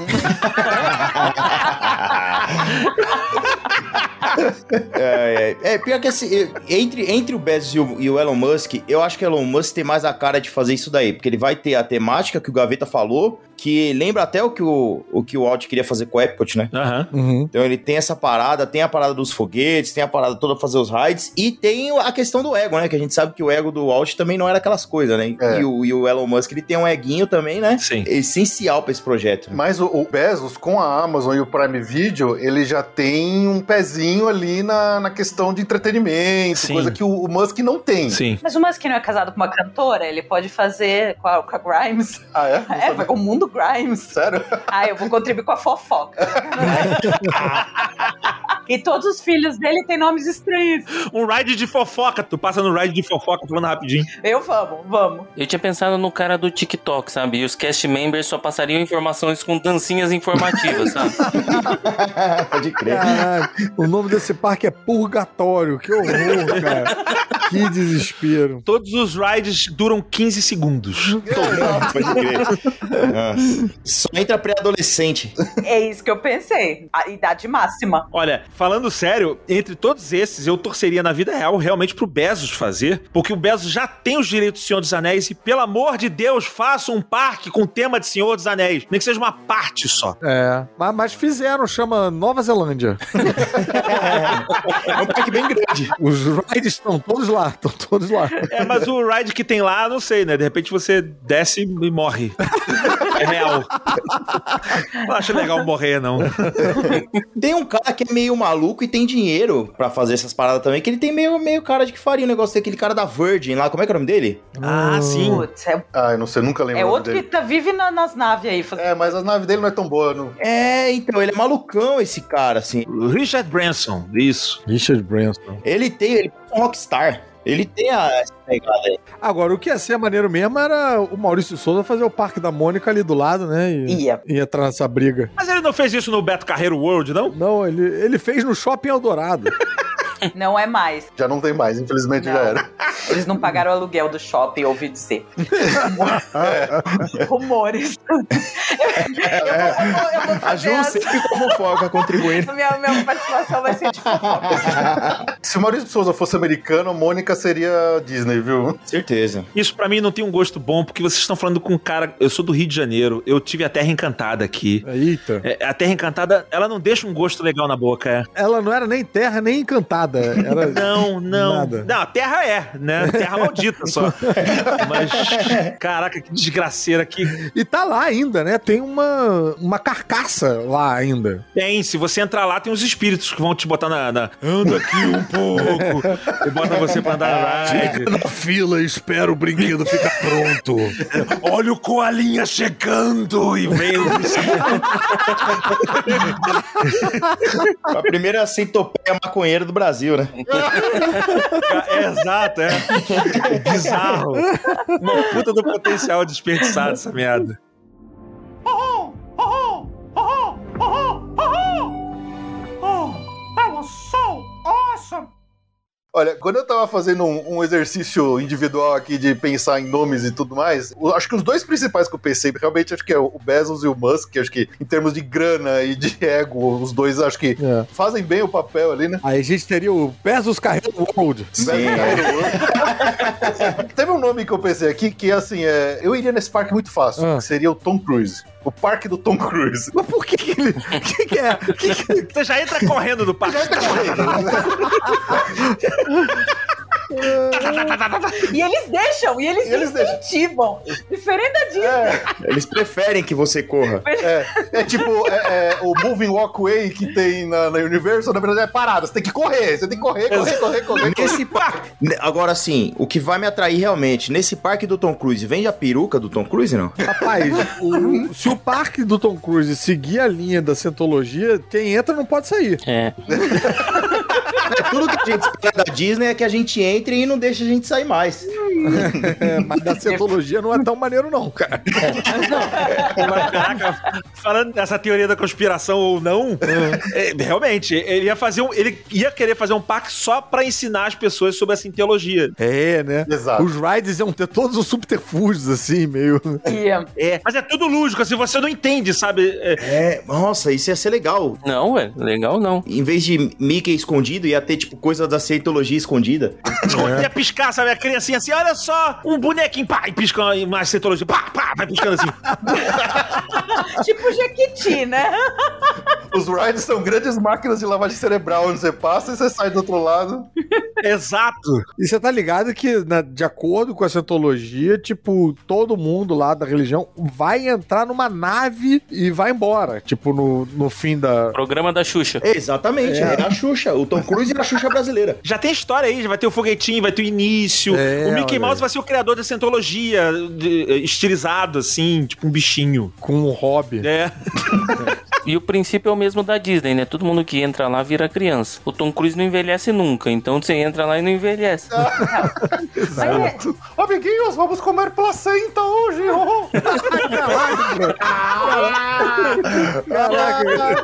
É, é, é, pior que assim, entre, entre o Bezos e o, e o Elon Musk, eu acho que o Elon Musk tem mais a cara de fazer isso daí, porque ele vai ter a temática que o Gaveta falou, que lembra até o que o, o, que o Walt queria fazer com o Epcot, né? Aham. Uhum. Então ele tem essa parada, tem a parada dos foguetes, tem a parada toda fazer os raids e tem a questão do ego, né? Que a gente sabe que o ego do Walt também não era aquelas coisas, né? É. E, o, e o Elon Musk ele tem um eguinho também, né? Sim. Essencial pra esse projeto. né? Mas o, o Bezos, com a Amazon e o Prime Video, ele já tem um pezinho ali na, na questão de entretenimento, Sim. coisa que o, o Musk não tem. Sim. Mas o Musk não é casado com uma cantora? Ele pode fazer com a, com a Grimes. Ah, é? [LAUGHS] Não É, sabia. vai com o mundo Grimes. Sério? Ah, eu vou contribuir com a fofoca. [LAUGHS] e todos os filhos dele têm nomes estranhos. Um ride de fofoca. Tu passa no ride de fofoca falando rapidinho. Eu vamos, vamos. Eu tinha pensado no cara do TikTok, sabe? E os cast members só passariam informações com dancinhas informativas, sabe? [LAUGHS] Pode crer. Caralho, o nome desse parque é Purgatório. Que horror, cara. Que desespero. Todos os rides duram 15 segundos. [LAUGHS] Pode crer. Nossa. Só entra pré-adolescente. É isso que eu pensei. A idade máxima. Olha, falando sério, entre todos esses, eu torceria na vida real realmente pro Bezos fazer, porque o Bezos já tem os direitos do Senhor dos Anéis e, pelo amor de Deus, faça um parque com tema de Senhor dos Anéis. Nem que seja uma parte só. É, mas, mas fizeram, chama Nova Zelândia. [LAUGHS] É um parque bem grande. Os rides estão todos lá, estão todos lá. É, mas o ride que tem lá, não sei, né? De repente você desce e morre. [LAUGHS] É real. [LAUGHS] Não acho legal morrer, não. Tem um cara que é meio maluco e tem dinheiro pra fazer essas paradas também, que ele tem meio, meio cara de que faria um negócio daquele cara da Virgin lá. Como é que é o nome dele? Ah, sim. Putz, é, Ah, eu não sei, nunca lembro é o outro que dele. tá, vive na- nas naves aí. fazendo- É, mas a nave dele não é tão boa. Não... É, então, ele é malucão esse cara, assim. O Richard Branson, isso. Richard Branson. Ele tem, ele é um rockstar. Ele tem a essa pegada aí. Agora, o que ia ser maneiro mesmo era o Maurício Souza fazer o Parque da Mônica ali do lado, né? E, Ia. e entrar nessa briga. Mas ele não fez isso no Beto Carreiro World, não? Não, ele, ele fez no Shopping Eldorado. [LAUGHS] Não é mais. Já não tem mais, infelizmente Não. já era. Eles não pagaram o aluguel do shopping, ouvi dizer. Rumores. [LAUGHS] eu vou A Ju sempre com fofoca contribuindo. Minha, minha participação vai ser de fofoca. [LAUGHS] Se o Maurício de Souza fosse americano, a Mônica seria Disney, viu? Certeza. Isso pra mim não tem um gosto bom, porque vocês estão falando com um cara. Eu sou do Rio de Janeiro, eu tive a Terra Encantada aqui. Eita. É, a Terra Encantada, ela não deixa um gosto legal na boca, é. Ela não era nem terra, nem encantada. Era... Não, não. Nada. Não, a Terra é, né? Terra maldita só. [LAUGHS] Mas, caraca, que desgraceira que E tá lá ainda, né? Tem uma, uma carcaça lá ainda. tem. Se você entrar lá, tem os espíritos que vão te botar na. na anda aqui um pouco. e bota você pra andar na ride. na fila e espera o brinquedo ficar pronto. Olha o coalinha chegando e veio. A primeira centopeia maconheira do Brasil. Brasil, né? É, exato, é. Bizarro. Uma puta do potencial desperdiçado essa merda. Olha, quando eu tava fazendo um, um exercício individual aqui de pensar em nomes e tudo mais, o- acho que os dois principais que eu pensei, realmente acho que é o Bezos e o Musk, que acho que em termos de grana e de [LAUGHS] ego, os dois acho que É. fazem bem o papel ali, né? Aí a gente teria o Bezos Carreiro World. Bezos Cairo. [LAUGHS] Teve um nome que eu pensei aqui que, assim, é, eu iria nesse parque muito fácil, Ah. que seria o Tom Cruise. O parque do Tom Cruise. Mas por que que ele... O que que é? Que que- Você já entra correndo do parque. [LAUGHS] E eles deixam, e eles, E eles deixam. incentivam. Diferente da Disney. É, Eles preferem que você corra. é, é tipo é, é, o Moving Walkway que tem na, na Universal, na verdade é parada. Você tem que correr, você tem que correr, correr, correr, correr. correr. Nesse parque. Agora sim, o que vai me atrair realmente, nesse parque do Tom Cruise, vende a peruca do Tom Cruise, não? Rapaz, o- se o parque do Tom Cruise seguir a linha da Scientologia, quem entra não pode sair. É. [LAUGHS] Tudo que a gente espera da Disney é que a gente entre e não deixa a gente sair mais. É, [LAUGHS] mas da Scientologia não é tão maneiro não, cara. Mas, caraca, falando dessa teoria da conspiração ou não, é, realmente, ele ia fazer um. Ele ia querer fazer um parque só pra ensinar as pessoas sobre essa teologia. É, né? Exato. Os rides iam ter todos os subterfúgios, assim, meio... E, É, mas é tudo lúdico, assim, você não entende, sabe? É, É, nossa, isso ia ser legal. Não, ué, legal não. Em vez de Mickey escondido, ia ter, tipo, coisa da Scientologia escondida. [LAUGHS] Ia piscar, sabe? A criancinha assim, olha só, um bonequinho, pá, e pisca uma cetologia, pá, pá, vai piscando assim. [LAUGHS] tipo Jequiti, né? [LAUGHS] Os rides são grandes máquinas de lavagem cerebral, onde você passa e você sai do outro lado. Exato. E você tá ligado que, né, de acordo com a Scientologia, tipo, todo mundo lá da religião vai entrar numa nave e vai embora. Tipo, no, no fim da... Programa da Xuxa. Exatamente, É. é. a Xuxa, o Tom Cruise e a Xuxa brasileira. Já tem história aí, já vai ter o foguetinho, vai ter o início. É, o Mickey Mouse aí. vai ser o criador da Scientologia, de- eh, estilizado, assim, tipo um bichinho. Com um hobby. É. [LAUGHS] E o princípio é o mesmo da Disney, né? Todo mundo que entra lá vira criança. O Tom Cruise não envelhece nunca, então você entra lá e não envelhece. Mas é- Amiguinhos, vamos comer placenta hoje! oh. [LAUGHS] Caraca,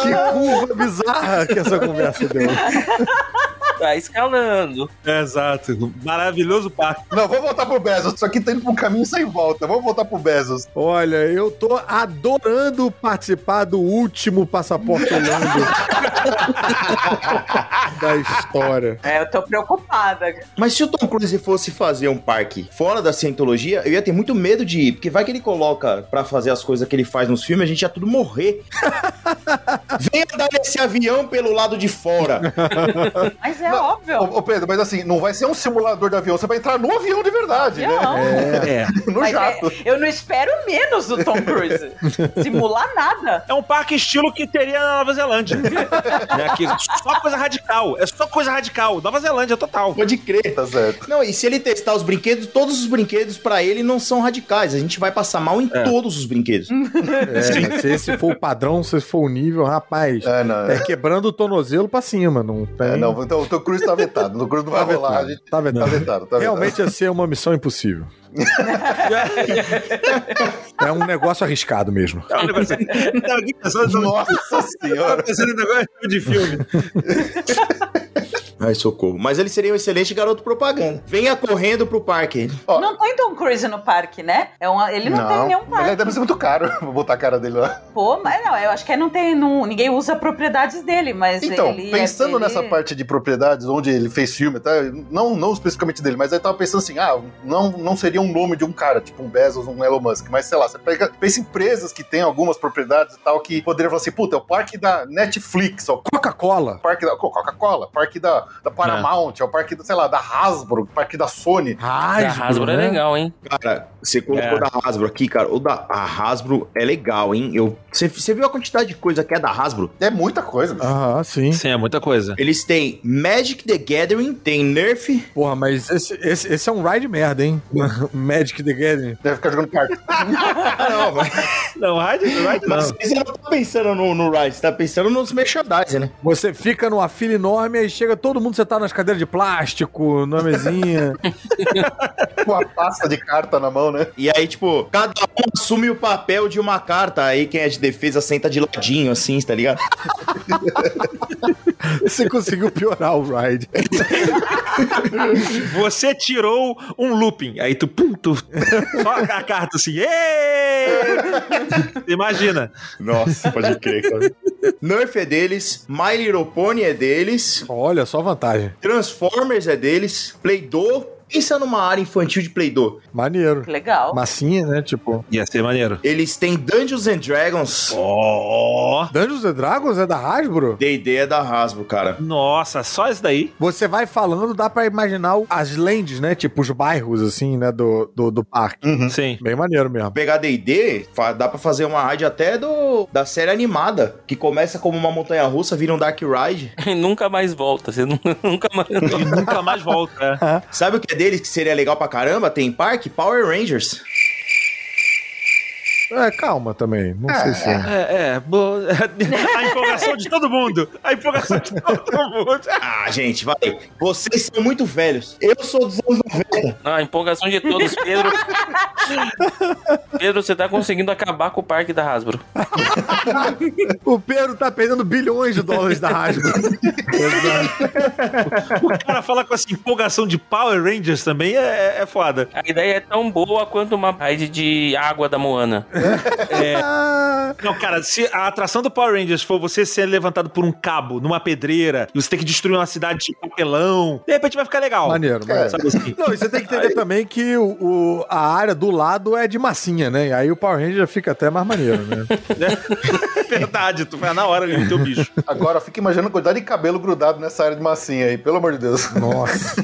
que curva bizarra que essa conversa deu. Tá escalando. Exato. Maravilhoso parque. Não, vamos voltar pro Bezos. Isso aqui tá indo pra um caminho sem volta. Vamos voltar pro Bezos. Olha, eu tô adorando participar do último Passaporte Orlando [LAUGHS] da história. é, eu tô preocupada. Mas se o Tom Cruise fosse fazer um parque fora da Scientologia, eu ia ter muito medo de ir, porque vai que ele coloca pra fazer as coisas que ele faz nos filmes, a gente ia tudo morrer. [LAUGHS] Venha dar esse avião pelo lado de fora. [LAUGHS] Mas é Não, óbvio. Ô, Pedro, mas assim, não vai ser um simulador de avião, você vai entrar no avião de verdade, Avião. né? É. [LAUGHS] No Mas jato. é- eu não espero menos do Tom Cruise. Simular nada. É um parque estilo que teria na Nova Zelândia. [LAUGHS] é aqui, só coisa radical. É só coisa radical. Nova Zelândia, total. Pode crer. Tá certo. Não, e se ele testar os brinquedos, todos os brinquedos pra ele não são radicais. A gente vai passar mal em todos os brinquedos. É, se esse for o padrão, se esse for o nível, rapaz, É, não. é quebrando o tornozelo pra cima. Não tem. É, não, então o Tom Cruise tá vetado. O Tom Cruise não vai Tá rolar. vetado, A gente... tá Tá vetado. vetado, tá Realmente ia ser uma missão impossível. É um negócio arriscado mesmo. É vetado. Nossa senhora. pensando em negócio de filme. [LAUGHS] Ai, socorro. Mas ele seria um excelente garoto propaganda. Venha correndo pro parque. Ó, Não tem Tom Cruise no parque, né? É uma, ele não, tem nenhum parque. deve ser muito caro [LAUGHS] vou botar a cara dele lá. Pô, mas não, eu acho que não tem. Não, ninguém usa propriedades dele, mas. Então, ele pensando ele- nessa parte de propriedades, onde ele fez filme, tá? não, não especificamente dele, mas aí tava pensando assim, ah, não, não seria um nome de um cara, tipo um Bezos, um Elon Musk, mas sei lá, você pega, pensa em empresas que têm algumas propriedades e tal, que poderiam falar assim, puta, é o parque da Netflix, ó, Coca-Cola. parque da Coca-Cola, parque da da Paramount, é o parque, sei lá, da Hasbro, o parque da Sony. A Hasbro é né? legal, hein? Cara, você colocou É. da Hasbro aqui, cara. O da a Hasbro é legal, hein? Eu, você, você viu a quantidade de coisa que é da Hasbro? É muita coisa. bicho. Aham, sim. Sim, é muita coisa. Eles têm Magic the Gathering, tem Nerf. Porra, mas esse, esse, esse é um ride merda, hein? [LAUGHS] Magic the Gathering. Deve ficar jogando carta. Ah, [LAUGHS] não, mas, Não, Raid, Raid não. mas você não tá pensando no, no Ride, você tá pensando nos merchandising, né? Você fica numa fila enorme e chega todo mundo sentado nas cadeiras de plástico, na mesinha. [LAUGHS] Com a pasta de carta na mão, né? E aí, tipo, cada um assume o papel de uma carta. Aí quem é de defesa senta de ladinho, assim, tá ligado? [LAUGHS] Você conseguiu piorar o ride. [LAUGHS] Você tirou um looping. Aí tu, pum, tu só a carta assim. "Ê!" Imagina. Nossa, pode crer, cara. Nerf é deles, My Little Pony é deles, Olha, só vantagem. Transformers é deles, Play-Doh. Pensa numa área infantil de Play-Doh. Maneiro. Legal. Massinha, né? Tipo. Ia ser maneiro. Eles têm Dungeons and Dragons. Ó. Dungeons and Dragons é da Hasbro? D&D é da Hasbro, cara. Nossa, só isso daí. Você vai falando, dá pra imaginar as lands, né? Tipo os bairros, assim, né? Do, do, do parque. Sim. Bem maneiro mesmo. Pegar D&D, dá pra fazer uma raid até do da série animada, que começa como uma montanha russa, vira um Dark Ride. [LAUGHS] E nunca mais volta. Você nu- [LAUGHS] nunca mais. Nunca mais volta. né? Sabe o que é deles que seria legal pra caramba? Tem parque Power Rangers. É, calma também. Não sei se é. É, é. bo- [LAUGHS] A empolgação de todo mundo. A empolgação de todo mundo. Ah, gente, vai. Vocês são muito velhos. Eu sou dos anos 90. Ah, a empolgação de todos, Pedro. Pedro, você tá conseguindo acabar com o parque da Hasbro. O Pedro tá perdendo bilhões de dólares da Hasbro. Exato. O cara fala com essa empolgação de Power Rangers também é, é foda. A ideia é tão boa quanto uma raid de água da Moana. [LAUGHS] Ah, Não, cara, se a atração do Power Rangers for você ser levantado por um cabo numa pedreira e você tem que destruir uma cidade de papelão, de repente vai ficar legal. maneiro, maneiro. Sabe assim? [LAUGHS] Não, e você tem que entender também que o, o- a área do lado é de massinha, né? E aí o Power Ranger já fica até mais maneiro, né? [LAUGHS] É verdade, tu vai na hora ali no teu bicho. Agora fica imaginando a quantidade de cabelo grudado nessa área de massinha aí, pelo amor de Deus. Nossa.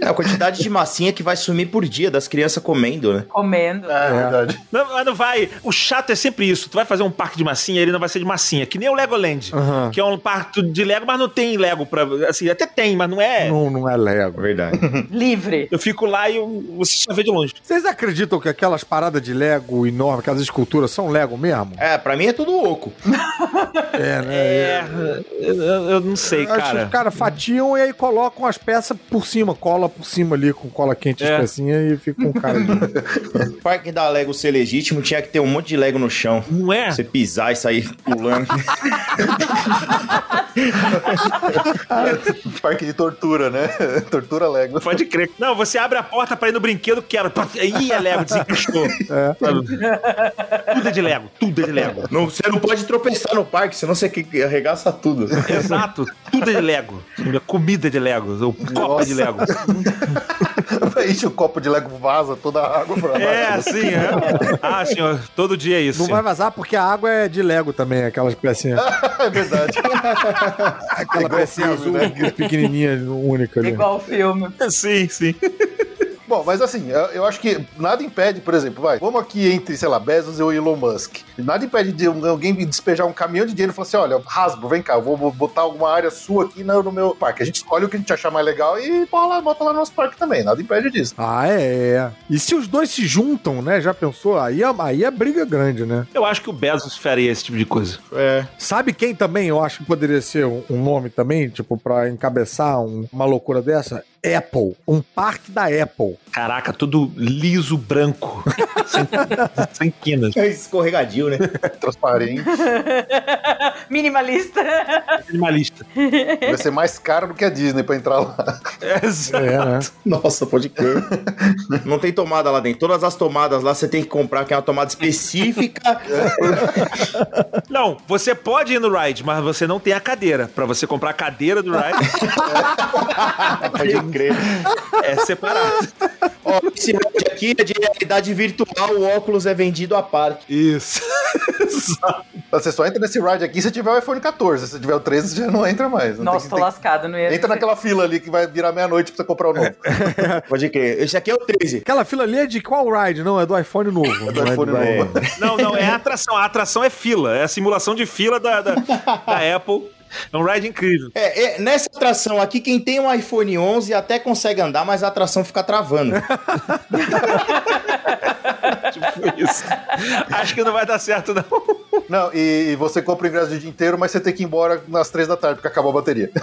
É a quantidade de massinha que vai sumir por dia das crianças comendo, né? Comendo. É, verdade. Não, mas não vai. O chato é sempre isso. Tu vai fazer um parque de massinha, ele não vai ser de massinha. Que nem o Legoland. Aham. Que é um parque de Lego, mas não tem Lego pra. Assim, até tem, mas não é. Não, não é Lego. Verdade. [LAUGHS] Livre. Eu fico lá e eu, você só vê de longe. Vocês acreditam que aquelas paradas de Lego enormes, aquelas esculturas, são Lego mesmo? É, pra mim é tudo oco. [LAUGHS] É, né? É. Eu, eu não sei, Acho que cara. os caras fatiam e aí colocam as peças por cima, cola por cima ali com cola quente É. espessinha e fica com cara de. [LAUGHS] O parque da Lego ser legítimo tinha que ter um monte de Lego no chão. Não é? Você pisar e sair pulando. [LAUGHS] Parque de tortura, né? [LAUGHS] tortura Lego. Pode crer. Não, você abre a porta pra ir no brinquedo, quebra. Ih, é Lego, desencaixou. Sabe? Tudo é de Lego, tudo é de Lego. Não, você não pode tropeçar no parque, senão você que- arregaça tudo. Exato, tudo é de Lego. Comida é de Lego, o copo é de Lego. [LAUGHS] [LAUGHS] Enche o copo de Lego, vaza toda a água pra lá. É, assim, é. [LAUGHS] Ah, senhor, todo dia é isso. Não senhor. vai vazar porque a água é de Lego também, aquelas pecinhas. [LAUGHS] É verdade. Aquela pecinha azul pequenininha, única ali. Igual o filme. Sim, sim. Bom, mas assim, eu, eu acho que nada impede, por exemplo, vai, vamos aqui entre, sei lá, Bezos e o Elon Musk. Nada impede de um- alguém despejar um caminhão de dinheiro e falar assim: olha, Hasbro, vem cá, eu vou botar alguma área sua aqui no, no meu parque. A gente escolhe o que a gente achar mais legal e bota lá, bota lá no nosso parque também. Nada impede disso. Ah, é. E se os dois se juntam, né? Já pensou? Aí, é- aí é briga grande, né? Eu acho que o Bezos faria esse tipo de coisa. É. Sabe quem também eu acho que poderia ser um, um nome também, tipo, pra encabeçar um- uma loucura dessa? Apple. Um parque da Apple. Caraca, tudo liso, branco. [LAUGHS] sem, sem quinas. É escorregadio, né? [LAUGHS] Transparente. [LAUGHS] Minimalista. Minimalista. Vai ser mais caro do que a Disney pra entrar lá. Exato. É, né? Nossa, pode crer. Não tem tomada lá dentro. Todas as tomadas lá você tem que comprar, que é uma tomada específica. Não, você pode ir no ride, mas você não tem a cadeira. Pra você comprar a cadeira do ride, pode crer. é separado. [LAUGHS] Ó, esse ride aqui é de realidade virtual, o óculos é vendido à parte. Isso. [LAUGHS] Você só entra nesse ride aqui se tiver o iPhone 14. Se tiver o 13, você já não entra mais. Não Nossa, tem tô tem- lascado, não ia Entra naquela fila ali que vai virar meia-noite pra você comprar o [LAUGHS] novo. Pode crer. Esse aqui é o 13. Aquela fila ali é de qual ride? Não, é do iPhone novo. do não é iPhone do- novo. Não, não, é a atração. A atração é fila. É a simulação de fila da, da, da Apple. É um ride incrível. É, é, nessa atração aqui, quem tem um iPhone 11 até consegue andar, mas a atração fica travando. [LAUGHS] Tipo isso. [LAUGHS] Acho que não vai dar certo, não. Não, e, e você compra o ingresso o dia inteiro, mas você tem que ir embora nas três da tarde, porque acabou a bateria. [LAUGHS]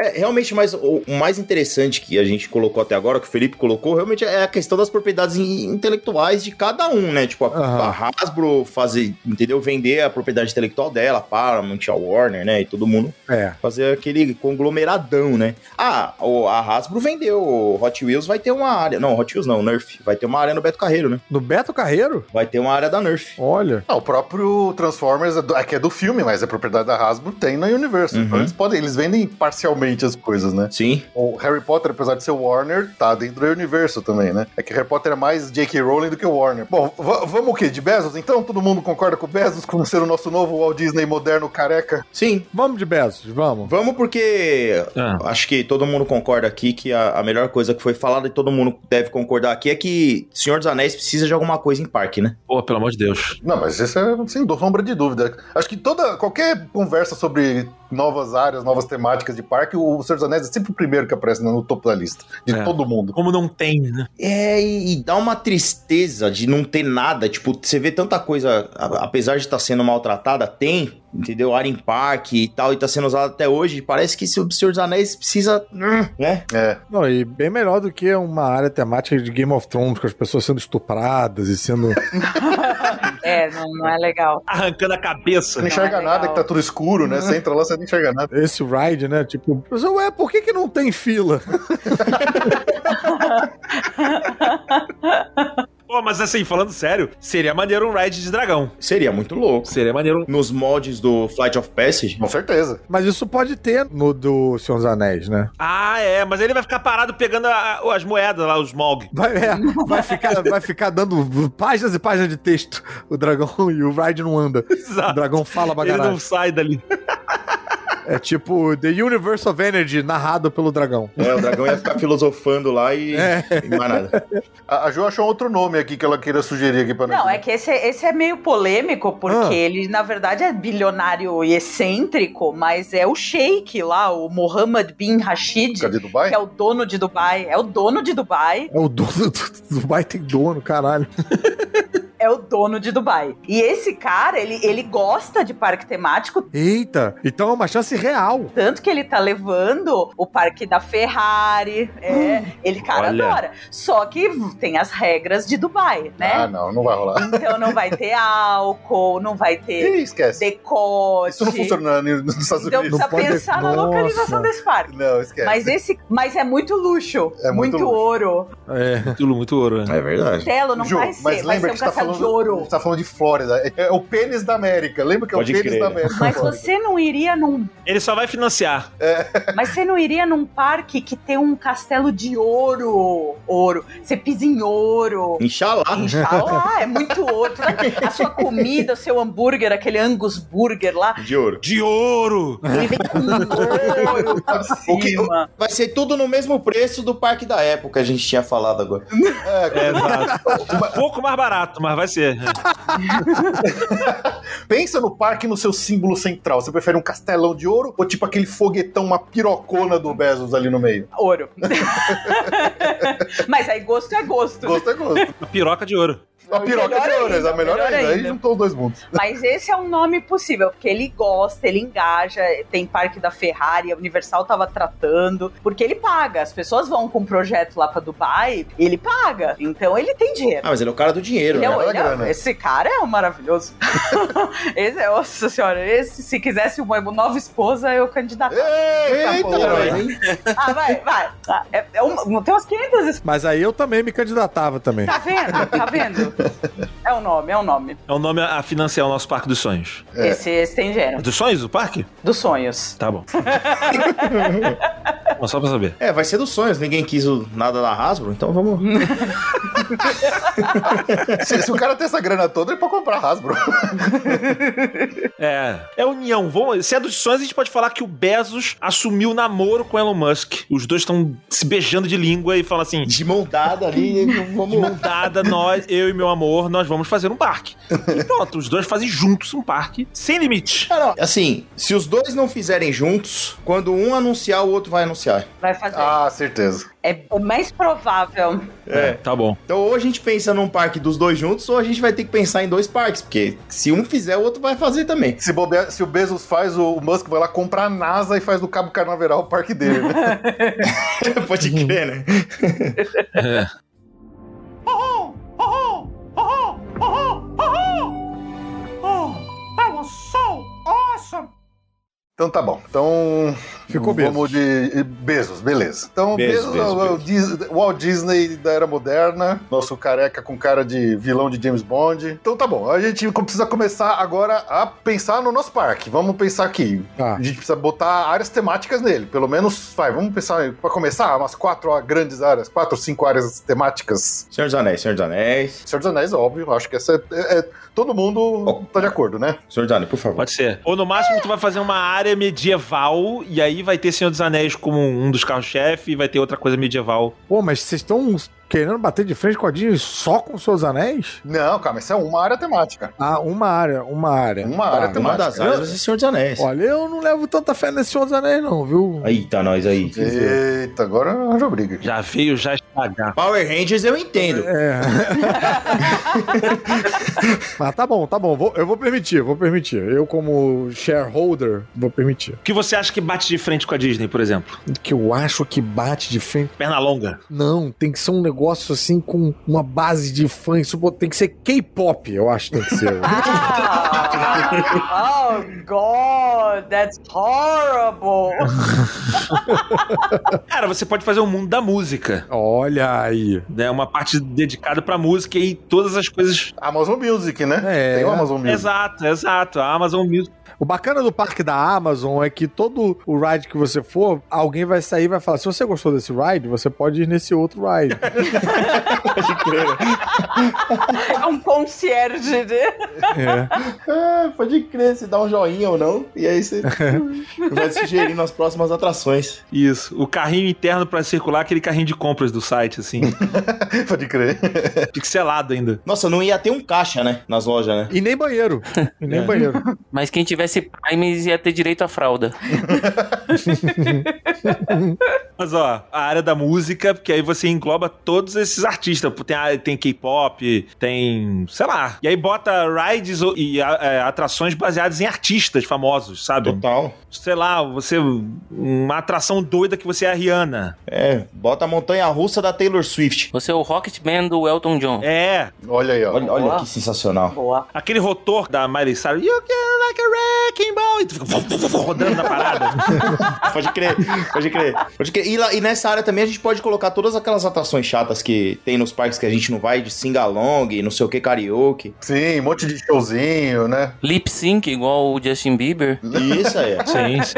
É, realmente, mas o, o mais interessante que a gente colocou até agora, que o Felipe colocou, realmente é a questão das propriedades in- intelectuais de cada um, né? Tipo, a, Aham. a Hasbro fazer, entendeu? Vender a propriedade intelectual dela, a Paramount, a Warner, né? E todo mundo É. fazer aquele conglomeradão, né? Ah, o- a Hasbro vendeu, o Hot Wheels vai ter uma área. Não, Hot Wheels não, Nerf. Vai ter uma área no Beto Carreiro, né? No Beto Carreiro? Vai ter uma área da Nerf. Olha. Não, o próprio Transformers, é do- aqui é do filme, mas é propriedade da Hasbro, tem na Universal. Uhum. Então eles podem, eles vendem parcialmente as coisas, né? Sim. O Harry Potter, apesar de ser Warner, tá dentro da Universal também, né? É que Harry Potter é mais J.K. Rowling do que o Warner. Bom, va- vamos o quê? De Bezos, então? Todo mundo concorda com o Bezos como ser o nosso novo Walt Disney moderno careca? Sim. Vamos de Bezos, vamos. Vamos porque Ah. acho que todo mundo concorda aqui que a, a melhor coisa que foi falada e todo mundo deve concordar aqui é que Senhor dos Anéis precisa de alguma coisa em parque, né? Pô, pelo amor de Deus. Não, mas isso é sem sombra de dúvida. Acho que toda, qualquer conversa sobre novas áreas, novas temáticas de parque, o Senhor dos Anéis é sempre o primeiro que aparece no topo da lista. De É. todo mundo. Como não tem, né? É, e, e dá uma tristeza de não ter nada. Tipo, você vê tanta coisa, a- apesar de estar sendo maltratada, tem, entendeu? Área em parque e tal, e tá sendo usado até hoje. Parece que se o Senhor dos Anéis precisa, hum, né? É. Não, e bem melhor do que uma área temática de Game of Thrones, com as pessoas sendo estupradas e sendo. [LAUGHS] É, não, não é legal. Arrancando a cabeça. Você não enxerga é nada, legal. que tá tudo escuro, né? Você entra lá, você não enxerga nada. Esse ride, né? Tipo, pessoal, ué, por que, que não tem fila? [LAUGHS] Pô, mas assim, falando sério, seria maneiro um ride de dragão. Seria muito louco. Seria maneiro um... Nos moldes do Flight of Passage. Com certeza. Mas isso pode ter no do Senhor dos Anéis, né? Ah, é, mas ele vai ficar parado pegando a- as moedas lá, os Smog. Vai, é, vai, ficar, vai ficar dando páginas e páginas de texto. O dragão [LAUGHS] e o ride não anda. O Exato. dragão fala Ele bagaragem. não sai dali. É tipo The Universe of Energy narrado pelo dragão. É, o dragão ia ficar filosofando lá e, É. e mais nada. A, a Jo achou outro nome aqui que ela queria sugerir aqui pra nós. Não, é que esse, esse é meio polêmico, porque Ah. ele, na verdade, é bilionário e excêntrico, mas é o sheik lá, o Mohammed bin Rashid, Cadê Dubai? que é o dono de Dubai. É o dono de Dubai. É o dono do Dubai tem dono, caralho. [LAUGHS] É o dono de Dubai. E esse cara, ele, ele gosta de parque temático, Eita, então é uma chance real. tanto que ele tá levando o parque da Ferrari. É, ele, cara, Olha. adora. Só que tem as regras de Dubai, né? Ah, não, não vai rolar. Então não vai ter álcool, não vai ter Ih, esquece. decote. Isso não funciona na- nos Estados Então Unidos. precisa pode- pensar na Nossa. localização desse parque. Não, esquece. Mas esse, mas é muito luxo, É muito muito, luxo. ouro. É. Muito, muito ouro, né? É verdade. Telo não Ju, vai ser, mas vai lembra ser um que você tá castelo falando, de ouro. você tá falando de Flórida. É, é o pênis da América. Lembra que Pode é o pênis crer. da América? Mas você não iria num, Ele só vai financiar. mas você não iria num parque que tem um castelo de ouro, ouro. Você pisa em ouro. Inxalá. Inxalá, é muito ouro. A sua comida, o seu hambúrguer, aquele Angus Burger lá, De ouro. De ouro! ele vem com ouro que- cima. Vai ser tudo no mesmo preço do parque da época que a gente tinha falado agora. É, É, exato. [LAUGHS] Um pouco mais barato, mas vai ser. [LAUGHS] Pensa no parque no seu símbolo central. Você prefere um castelão de ouro ou tipo aquele foguetão, uma pirocona do Bezos ali no meio? Ouro. [LAUGHS] Mas aí gosto é gosto. Gosto é gosto. Piroca de ouro. A piroca Melhor de ouro, ainda, é a melhor, melhor ainda. Aí ainda. juntou os dois mundos. [LAUGHS] Mas esse é um nome possível, porque ele gosta, ele engaja, tem parque da Ferrari, a Universal tava tratando, porque ele paga. As pessoas vão com um projeto lá pra Dubai, ele paga. Então ele tem dinheiro. Ah, mas ele é o cara do dinheiro, Ele é, né? da ele é- grana. esse cara é um maravilhoso. [LAUGHS] esse é, nossa senhora, esse, se quisesse uma nova esposa, eu candidato. Eita, porra. Ah, vai, vai. Ah, É, é um, tem umas 500 Mas aí eu também me candidatava também. Tá vendo? Tá vendo? É um nome, é um nome. É um nome a financiar o nosso Parque dos Sonhos. É. Esse, esse tem gênero. Dos sonhos do parque? Dos sonhos. Tá bom. [LAUGHS] Mas só pra saber. É, vai ser dos sonhos. Ninguém quis o nada da Hasbro, então vamos. [LAUGHS] Se, se o cara tem essa grana toda, ele pode comprar Hasbro. [LAUGHS] É. É união. Vamos, se é dos sonhos, a gente pode falar que o Bezos assumiu o namoro com Elon Musk. Os dois estão se beijando de língua e falam assim. De mão dada ali, De vamos. mão dada, nós, eu e meu amor, nós vamos fazer um parque. E pronto, os dois fazem juntos um parque sem limite. Ah, não. Assim, se os dois não fizerem juntos, quando um anunciar, o outro vai anunciar. Vai fazer. Ah, certeza. É o mais provável. É, tá bom. Então, ou a gente pensa num parque dos dois juntos, ou a gente vai ter que pensar em dois parques, porque se um fizer, o outro vai fazer também. Se, bobear- se o Bezos faz, o, Musk vai lá comprar a NASA e faz do Cabo Carnaveral o parque dele. Né? [LAUGHS] Pode crer, né? Então tá bom. Então. Ficou Vamos de Bezos, beleza. Então, Bezos, Bezos, Bezos, é Walt Disney da era moderna, nosso careca com cara de vilão de James Bond. Então tá bom, a gente precisa começar agora a pensar no nosso parque. Vamos pensar aqui. Tá. A gente precisa botar áreas temáticas nele. Pelo menos, vai, vamos pensar, pra começar, umas quatro grandes áreas, quatro cinco áreas temáticas. Senhor dos Anéis, Senhor dos Anéis. Senhor dos Anéis, óbvio, acho que essa é, é- é- todo mundo tá de acordo, né? Senhor dos Anéis, por favor. Pode ser. Ou no máximo tu vai fazer uma área medieval e aí vai ter Senhor dos Anéis como um dos carros-chefe e vai ter outra coisa medieval. Pô, mas vocês estão querendo bater de frente com a Disney só com seus anéis? Não, calma, essa é uma área temática. Ah, uma área, uma área. Uma Tá. área Uma temática. das áreas ser Senhor dos Anéis. Olha, eu não levo tanta fé nesse Senhor dos Anéis, não, viu? Aí tá nós aí. Eita, agora arranjou briga. Já veio já estragar. Power Rangers eu entendo. É. [LAUGHS] Mas tá bom, tá bom. Vou- eu vou permitir, vou permitir. Eu, como shareholder, vou permitir. O que você acha que bate de frente com a Disney, por exemplo? Que eu acho que bate de frente. Perna longa. Não, tem que ser um negócio assim com uma base de fã. Isso pô, tem que ser K-pop, eu acho que tem que ser. Ah, oh, God, that's horrible. [LAUGHS] Cara, você pode fazer um mundo da música. Olha aí. Né? Uma parte dedicada pra música e todas as coisas. Amazon Music, né? É. Tem o Amazon Music. Exato, exato. A Amazon Music. O bacana do parque da Amazon é que todo o ride que você for, alguém vai sair e vai falar: se você gostou desse ride, você pode ir nesse outro ride. [LAUGHS] É um concierge de... é. [LAUGHS] Ah, pode crer, se dá um joinha ou não. E aí você [LAUGHS] vai sugerindo as próximas atrações. Isso. O carrinho interno pra circular, aquele carrinho de compras do site, assim. [LAUGHS] Pode crer. pixelado ainda. Nossa, não ia ter um caixa, né? Nas lojas, né? E nem banheiro. E nem É. banheiro. [LAUGHS] Mas quem tivesse Primes ia ter direito à fralda. Mas ó, a área da música, porque aí você engloba todos esses artistas. Tem, a- tem K-pop, tem. sei lá. E aí bota rides ou- e a- é, atrações baseadas em artistas famosos, sabe? Total. Sei lá, você. Uma atração doida que você é a Rihanna. É, bota a montanha russa da Taylor Swift. Você é o Rocket Man do Elton John. É, Olha aí, ó. Olha, olha que sensacional. Boa. aquele rotor da Miley Cyrus. You can like a wrecking ball. E tu fica rodando na parada. [LAUGHS] Pode crer, pode crer. Pode crer. E, lá- e nessa área também a gente pode colocar todas aquelas atrações chatas que tem nos parques que a gente não vai, de singalong, não sei o que, karaoke. Sim, um monte de showzinho, né? Lip sync, igual o Justin Bieber. Isso aí. [LAUGHS] sim, sim.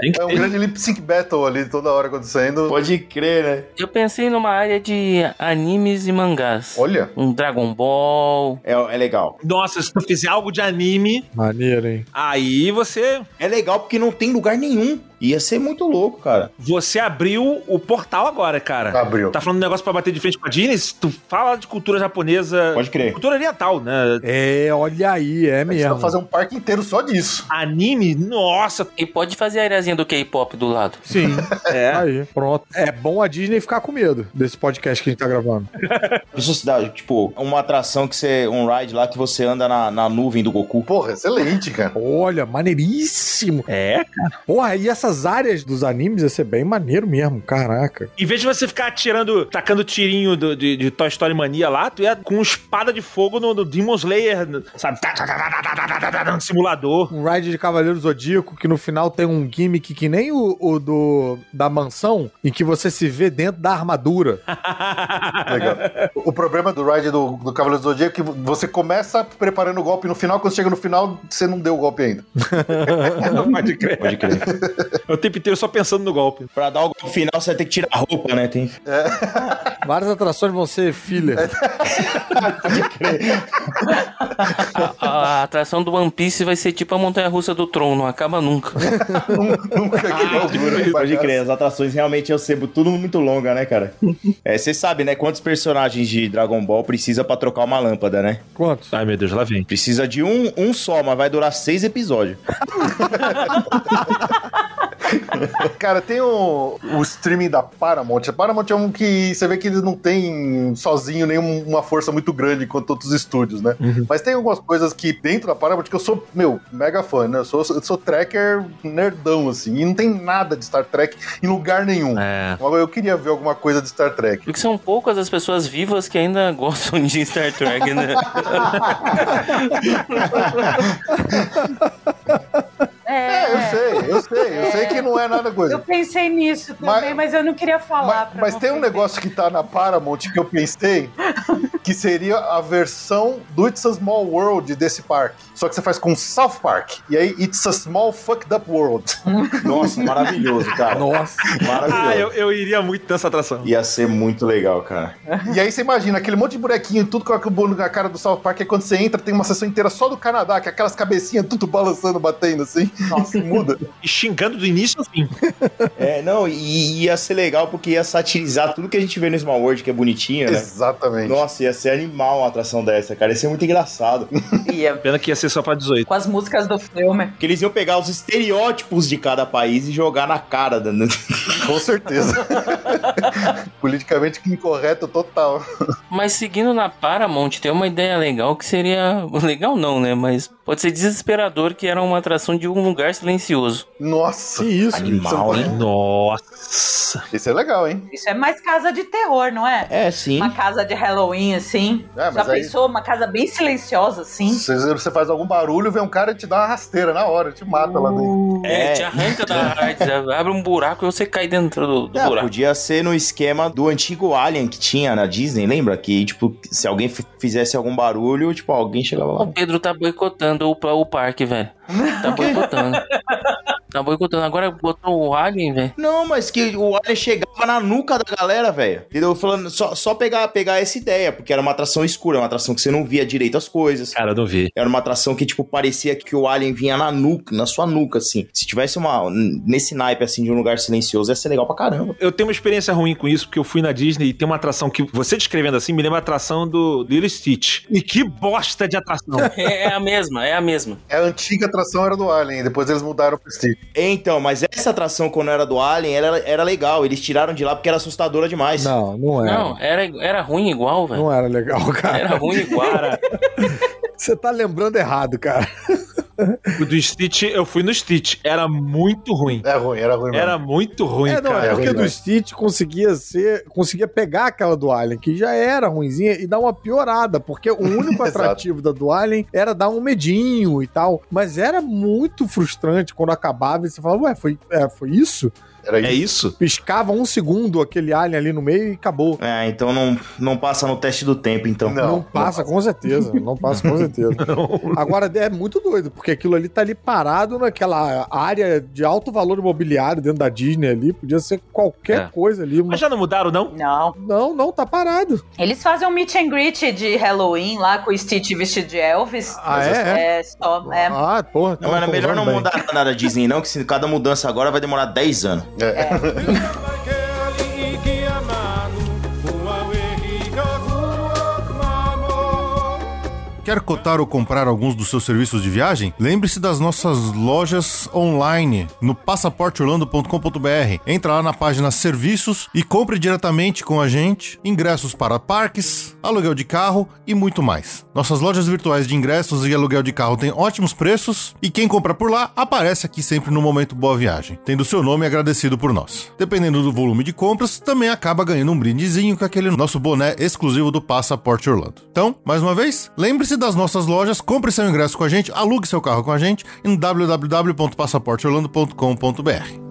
Tem que É um ter. grande lip sync battle ali toda hora acontecendo. Pode crer, né? Eu pensei numa área de animes e mangás. Olha, Um Dragon Ball. É, é legal. Nossa, se tu fizer algo de anime, Maneiro, hein? aí você É legal porque não tem lugar nenhum. Ia ser muito louco, cara. Você abriu o portal agora, cara. abriu. Tá falando um negócio pra bater de frente com a Disney? Tu fala de cultura japonesa. Pode crer. Cultura oriental, né? É, olha aí, é mesmo. vai fazer um parque inteiro só disso. Anime, nossa. E pode fazer a areazinha do K-pop do lado. Sim, [LAUGHS] É. aí, pronto. É bom a Disney ficar com medo desse podcast que a gente tá gravando. [LAUGHS] Isso se dá, tipo, uma atração que você. Um ride lá que você anda na, na nuvem do Goku. Porra, excelente, cara. Olha, maneiríssimo. É. Porra, e nessas áreas dos animes ia ser bem maneiro mesmo, caraca. Em vez de você ficar atirando, tacando tirinho do, de, de, Toy Story Mania lá, tu ia com espada de fogo no, no Demon Slayer, sabe? No simulador. Um ride de Cavaleiro Zodíaco que no final tem um gimmick que nem o, o do da mansão, em que você se vê dentro da armadura. [LAUGHS] Legal. O problema do ride do, do Cavaleiro Zodíaco é que você começa preparando o golpe no final, quando chega no final, você não deu o golpe ainda. [LAUGHS] pode crer. Pode crer. [LAUGHS] [LAUGHS] O tempo inteiro só pensando no golpe. Pra dar o golpe final, você vai ter que tirar a roupa, né? Tem... [LAUGHS] Várias atrações vão ser filler. [LAUGHS] A, a atração do One Piece vai ser tipo a montanha russa do Tron, não acaba nunca. Nunca que não dura. Pode crer, as atrações realmente eu sebo tudo muito longa, né, cara? É, você sabe, né, quantos personagens de Dragon Ball precisa pra trocar uma lâmpada, né? Quantos? Ai, meu Deus, lá vem. Precisa de um, um só, mas vai durar seis episódios. [LAUGHS] Cara, tem o, o streaming da Paramount. A Paramount é um que você vê que eles não tem sozinho nenhuma força muito grande quanto outros estúdios, né? Mas tem algumas coisas que dentro da Paramount que eu sou, meu, mega fã, né? Eu sou, eu sou tracker nerdão, assim. E não tem nada de Star Trek em lugar nenhum. É. Agora eu queria ver alguma coisa de Star Trek. Porque são poucas as pessoas vivas que ainda [LAUGHS] gostam de Star Trek, né? [LAUGHS] É, eu sei, eu sei. Eu sei que não é nada coisa. Eu pensei nisso também, mas, eu não queria falar. Mas, mas tem um negócio que tá na Paramount que eu pensei que seria a versão do It's a Small World desse parque. Só que você faz com South Park. E aí, It's a Small Fucked Up World. [LAUGHS] Nossa, maravilhoso, cara. Nossa. Maravilhoso. Ah, eu, eu iria muito nessa atração. Ia ser muito legal, cara. E aí você imagina aquele monte de bonequinho, tudo com a na cara do South Park. Aí quando você entra, tem uma sessão inteira só do Canadá, que é aquelas cabecinhas tudo balançando, batendo assim. Nossa, [LAUGHS] muda. E xingando do início ao fim. [LAUGHS] É, não, e ia ser legal porque ia satirizar tudo que a gente vê no Small World, que é bonitinho, né? Exatamente. Nossa, ia ser animal uma atração dessa, cara. Ia ser muito engraçado. [LAUGHS] Ia. Pena que ia ser só pra 18. Com as músicas do filme. Porque eles iam pegar os estereótipos de cada país e jogar na cara. Da... Com certeza. Politicamente incorreto total. Mas seguindo na Paramount, tem uma ideia legal que seria. Legal não, né? Mas pode ser desesperador que era uma atração de um lugar silencioso. Nossa. Que isso? Animal, hein? Nossa. Isso é legal, hein? Isso é mais casa de terror, não é? É, sim. Uma casa de Halloween, assim. É, mas Já aí- pensou? Uma casa bem silenciosa, assim. Se você faz algum barulho, vem um cara e te dá uma rasteira na hora, te mata lá dentro. É, É. te arranca da arte, [LAUGHS] abre um buraco e você cai dentro do, do É, buraco. podia ser no esquema do antigo Alien que tinha na Disney, lembra? Que, tipo, se alguém fizesse algum barulho, tipo, alguém chegava lá. O Pedro tá boicotando o, pa- o parque, velho. Tá [LAUGHS] boicotando. Tá boicotando. Agora botou o Alien, velho. Não, mas que o Alien chegava na nuca da galera, velho. Entendeu? Falando, só, só pegar, pegar essa ideia, porque era uma atração escura, uma atração que você não via direito as coisas. Cara, eu não vi. Era uma atração que, tipo, parecia que o Alien vinha na nuca, na sua nuca, assim. Se tivesse uma. Nesse naipe, assim, de um lugar silencioso, ia ser legal pra caramba. Eu tenho uma experiência ruim com isso, porque eu fui na Disney e tem uma atração que você descrevendo assim me lembra a atração do Lilo Stitch. E que bosta de atração. [LAUGHS] É, é a mesma, é a mesma. É, a antiga atração era do Alien, depois eles mudaram pro Steve. Então, mas essa atração, quando era do Alien, era, era legal. Eles tiraram de lá porque era assustadora demais. Não, não era. Não, era, era ruim igual, velho. Não era legal, [LAUGHS] cara. Era ruim igual. Você tá lembrando errado, cara. O do Stitch, eu fui no Stitch. Era muito ruim. É ruim, era ruim mesmo. Era muito ruim, É, não, cara. é porque ruim, do? Stitch conseguia ser, conseguia pegar aquela do Alien, que já era ruinzinha, e dar uma piorada, porque o [LAUGHS] único atrativo da do Alien era dar um medinho e tal, mas era muito frustrante quando acabava e você falava, ué, foi, é, foi isso? Era É isso. isso? Piscava um segundo aquele Alien ali no meio e acabou. É, então não, não passa no teste do tempo, então. Não. Não, passa, com certeza. Não passa, com certeza. [LAUGHS] Agora, é muito doido, porque aquilo ali tá ali parado naquela área de alto valor imobiliário dentro da Disney ali. Podia ser qualquer É. coisa ali. Mas já não mudaram, não? Não. Não, não, tá parado. Eles fazem um meet and greet de Halloween lá com o Stitch vestido de Elvis. Ah, é? É, só. É, Ah, porra. Não, mas é melhor não bem. mudar nada da Disney, não, que se cada mudança agora vai demorar 10 anos. [LAUGHS] Quer cotar ou comprar alguns dos seus serviços de viagem? Lembre-se das nossas lojas online no passaporteorlando.com.br. Entra lá na página Serviços e compre diretamente com a gente ingressos para parques, aluguel de carro e muito mais. Nossas lojas virtuais de ingressos e aluguel de carro têm ótimos preços e quem compra por lá aparece aqui sempre no momento Boa Viagem, tendo seu nome agradecido por nós. Dependendo do volume de compras, também acaba ganhando um brindezinho com aquele nosso boné exclusivo do Passaporte Orlando. Então, mais uma vez, lembre-se das nossas lojas, compre seu ingresso com a gente, alugue seu carro com a gente em www.passaporteorlando.com.br.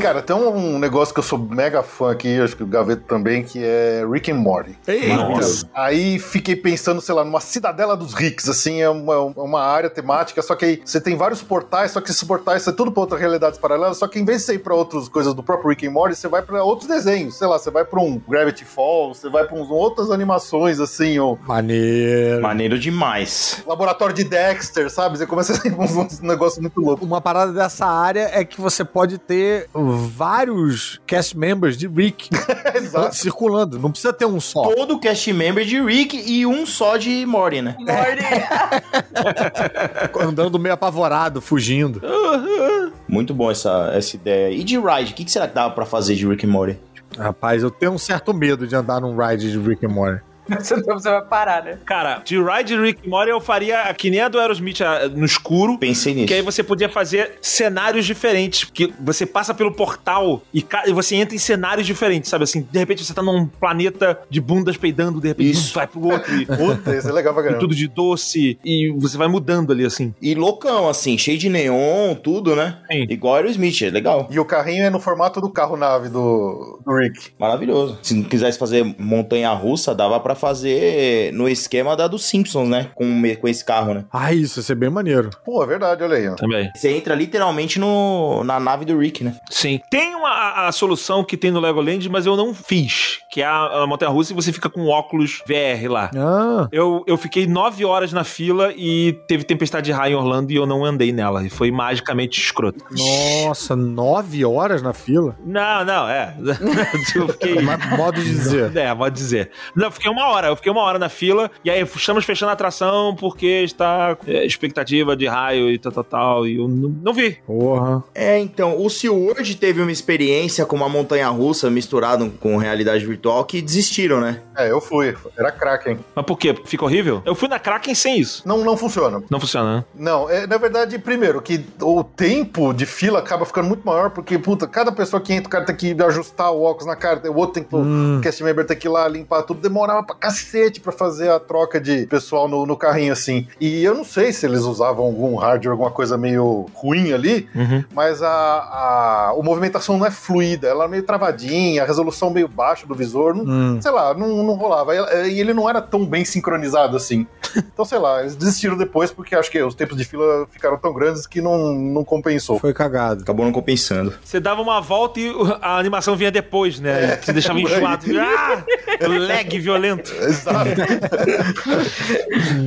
Cara, tem um negócio que eu sou mega fã aqui, acho que o Gaveta também, que é Rick and Morty. Nossa. Aí fiquei pensando, sei lá, numa cidadela dos ricos, assim, é uma, uma área temática, só que aí você tem vários portais, só que esses portais são tudo pra outras realidades paralelas, só que em vez de você ir pra outras coisas do próprio Rick and Morty, você vai pra outros desenhos, sei lá, você vai pra um Gravity Falls, você vai pra uns, outras animações, assim, ou Maneiro. Maneiro demais. laboratório de Dexter, sabe? Você começa a [LAUGHS] ter uns, uns negócios muito loucos. Uma parada dessa área é que você pode ter vários cast members de Rick [LAUGHS] Exato. circulando. Não precisa ter um só. Todo cast member de Rick e um só de Morty, né? [LAUGHS] Morty. [LAUGHS] Andando meio apavorado, fugindo. Muito bom essa, essa ideia. E de ride, o que, que será que dava pra fazer de Rick and Morty? Rapaz, eu tenho um certo medo de andar num ride de Rick and Morty. Você você vai parar, né? Cara, de Ride Rick Morty eu faria que nem a do Aerosmith a- no escuro. Pensei nisso. Que aí você podia fazer cenários diferentes. Porque você passa pelo portal e, e você entra em cenários diferentes, sabe? Assim, de repente você tá num planeta de bundas peidando, de repente Isso. vai pro outro. E, [LAUGHS] Puta, isso é legal pra e caramba. tudo de doce. E você vai mudando ali, assim. E loucão, assim, cheio de neon, tudo, né? Sim. Igual Aerosmith, é legal. E o carrinho é no formato do carro-nave do, do Rick. Maravilhoso. Se não quisesse fazer montanha russa, dava pra fazer no esquema da dos Simpsons, né? Com, me- com esse carro, né? Ah, isso ia ser bem maneiro. Pô, é verdade, olha aí. ó. Também. Você entra literalmente no, na nave do Rick, né? Sim. Tem uma, a, a solução que tem no Legoland, mas eu não fiz. Que é a, a montanha russa e você fica com óculos VR lá. Ah, Eu, eu fiquei nove horas na fila e teve tempestade de raio em Orlando e eu não andei nela. E foi magicamente escroto. nossa, nove horas na fila? Não, não, é. [LAUGHS] eu fiquei. Mas, modo de dizer. É, pode dizer. Não, eu fiquei uma hora, eu fiquei uma hora na fila, e aí estamos fechando a atração porque está é, expectativa de raio e tal, tal, tal, e eu não, não vi. Porra. É, então, o SeaWorld teve uma experiência com uma montanha russa misturado com realidade virtual que desistiram, né? É, eu fui. Era Kraken. Mas por quê? Fica horrível? Eu fui na Kraken sem isso. Não, não funciona. Não funciona, né? Não, é, na verdade, primeiro, que o tempo de fila acaba ficando muito maior, porque, puta, cada pessoa que entra, o cara tem que ajustar o óculos na cara, o outro tem que, o cast member tem que ir lá limpar tudo, demorava pra cacete pra fazer a troca de pessoal no, no carrinho, assim. E eu não sei se eles usavam algum hardware, alguma coisa meio ruim ali, Uhum. mas a, a, a movimentação não é fluida, ela é meio travadinha, a resolução meio baixa do visor, não, Hum. sei lá, não, não rolava. E ele não era tão bem sincronizado assim. [LAUGHS] Então, sei lá, eles desistiram depois porque acho que os tempos de fila ficaram tão grandes que não, não compensou. Foi cagado. Acabou não compensando. Você dava uma volta e a animação vinha depois, né? Você deixava [LAUGHS] enjoado. Ah! Lag violento. [LAUGHS] Exato.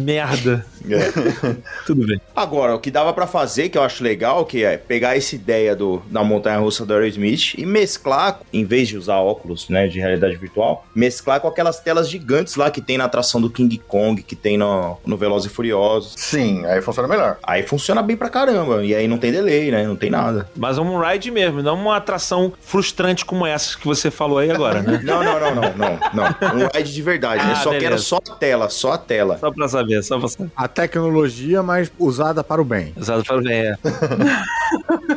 Merda. [LAUGHS] Tudo bem. Agora, o que dava pra fazer, que eu acho legal, que é pegar essa ideia do, da montanha russa do Aerosmith e mesclar, em vez de usar óculos, né, de realidade virtual, mesclar com aquelas telas gigantes lá que tem na atração do King Kong, que tem no, no Velozes e Furiosos. Sim, aí funciona melhor. Aí funciona bem pra caramba. E aí não tem delay, né? Não tem nada. Mas um ride mesmo, não uma atração frustrante como essa que você falou aí agora, né? Não, não, não, não, não, não. Um ride de verdade. Ah, Eu só beleza. quero só a tela, só a tela. Só pra saber, só pra saber. A tecnologia, mas usada para o bem. Usado para ver. É.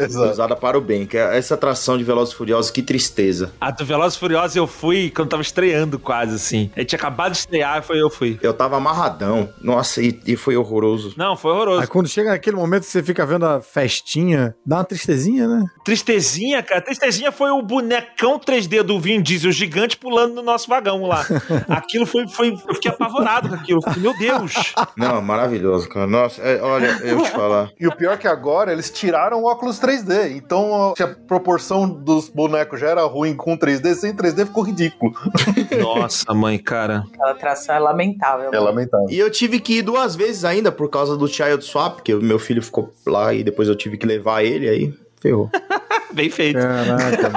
[LAUGHS] Exato. Usada para o bem. Que é essa atração de Velozes e Furiosos, que tristeza. A do Velozes e Furiosos eu fui quando tava estreando quase, assim. Ele tinha acabado de estrear, foi eu fui. Eu tava amarradão. Nossa, e, e foi horroroso. Não, foi horroroso. Aí quando chega naquele momento que você fica vendo a festinha, dá uma tristezinha, né? Tristezinha, cara. Tristezinha foi o bonecão 3D do Vin Diesel gigante pulando no nosso vagão lá. [LAUGHS] Aquilo foi, foi. Eu fiquei apavorado com aquilo. Meu Deus! Não, maravilhoso, cara. Nossa, é, olha, eu te [LAUGHS] falar. E o pior é que agora eles tiraram o óculos 3D. Então, se a proporção dos bonecos já era ruim com 3D, sem 3D ficou ridículo. [LAUGHS] Nossa, mãe, cara. Aquela atração é lamentável. É lamentável. E eu tive que ir duas vezes ainda por causa do Child Swap, que o meu filho ficou lá e depois eu tive que levar ele, aí ferrou. [LAUGHS] Bem feito. Caraca.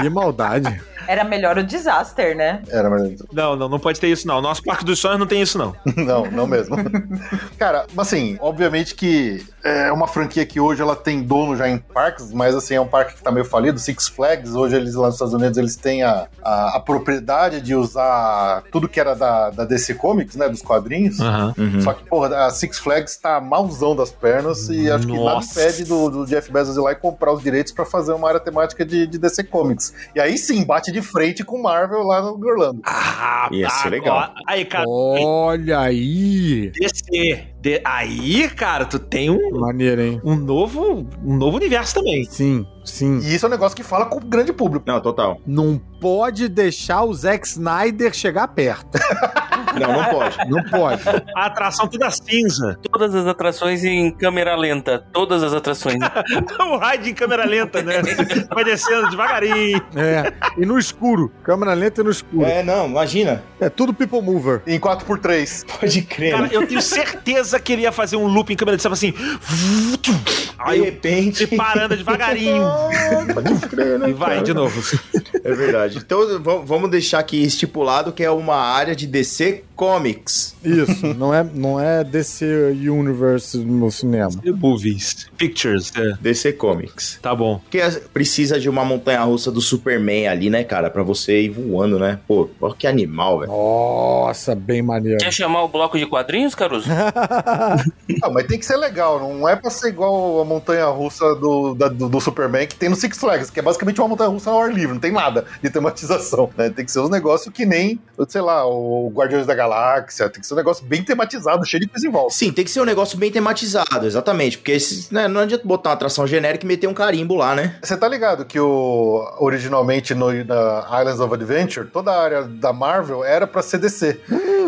que maldade. Era melhor o Disaster, né? Era, mas... Não, não, não pode ter isso, não. Nosso Parque dos Sonhos não tem isso, não. [LAUGHS] Não, não mesmo. [LAUGHS] Cara, assim, obviamente que é uma franquia que hoje ela tem dono já em parques, mas assim, é um parque que tá meio falido, Six Flags, hoje eles lá nos Estados Unidos, eles têm a, a, a propriedade de usar tudo que era da, da DC Comics, né, dos quadrinhos. Aham. Uhum. Só que, porra, a Six Flags tá malzão das pernas e acho que nada Nossa. impede do, do Jeff Bezos ir lá e comprar os direitos pra fazer uma área temática de, de DC Comics. E aí sim, bate de frente com Marvel lá no Orlando. Ah, Ia ser agora- legal. Aí, cara, Olha aí. DC. De- Aí, cara, tu tem um, Maneiro, hein? um novo um novo universo também. Sim, sim. E isso é um negócio que fala com o grande público. Não, total. Não pode deixar o Zack Snyder chegar perto. [LAUGHS] Não, não pode. Não pode. A atração toda cinza. Todas as atrações em câmera lenta. Todas as atrações. [LAUGHS] o ride em câmera lenta, né? Vai descendo devagarinho. É. E no escuro. Câmera lenta e no escuro. É, É, não, imagina. tudo people mover. Em 4x3. Pode crer. Cara, eu tenho certeza que ele ia fazer um loop em câmera lenta, sabe assim. De Aí repente. ele parando devagarinho. Pode crer, né, E vai de novo. É verdade. Então vamos deixar aqui estipulado que é uma área de DC Comics. Isso. não, é, não é DC Universe no cinema. Movies. Pictures. é. DC Comics. Tá bom. Porque as- precisa de uma montanha russa do Superman ali, né, cara? Pra você ir voando, né? Pô, que animal, velho. Nossa, bem maneiro. Quer chamar o bloco de quadrinhos, Caruso? [LAUGHS] [LAUGHS] Não, mas tem que ser legal, não é pra ser igual a montanha russa do, da- do, do Superman que tem no Six Flags, que é basicamente uma montanha russa ao ar livre, não tem nada de tematização, né? Tem que ser um negócio que nem, sei lá, o Guardiões da Galáxia, tem que ser um negócio bem tematizado, cheio de coisa em volta. Sim, tem que ser um negócio bem tematizado, exatamente. Porque esses, né, não adianta botar uma atração genérica e meter um carimbo lá, né? Você tá ligado que o originalmente no, na Islands of Adventure, toda a área da Marvel era pra ser DC.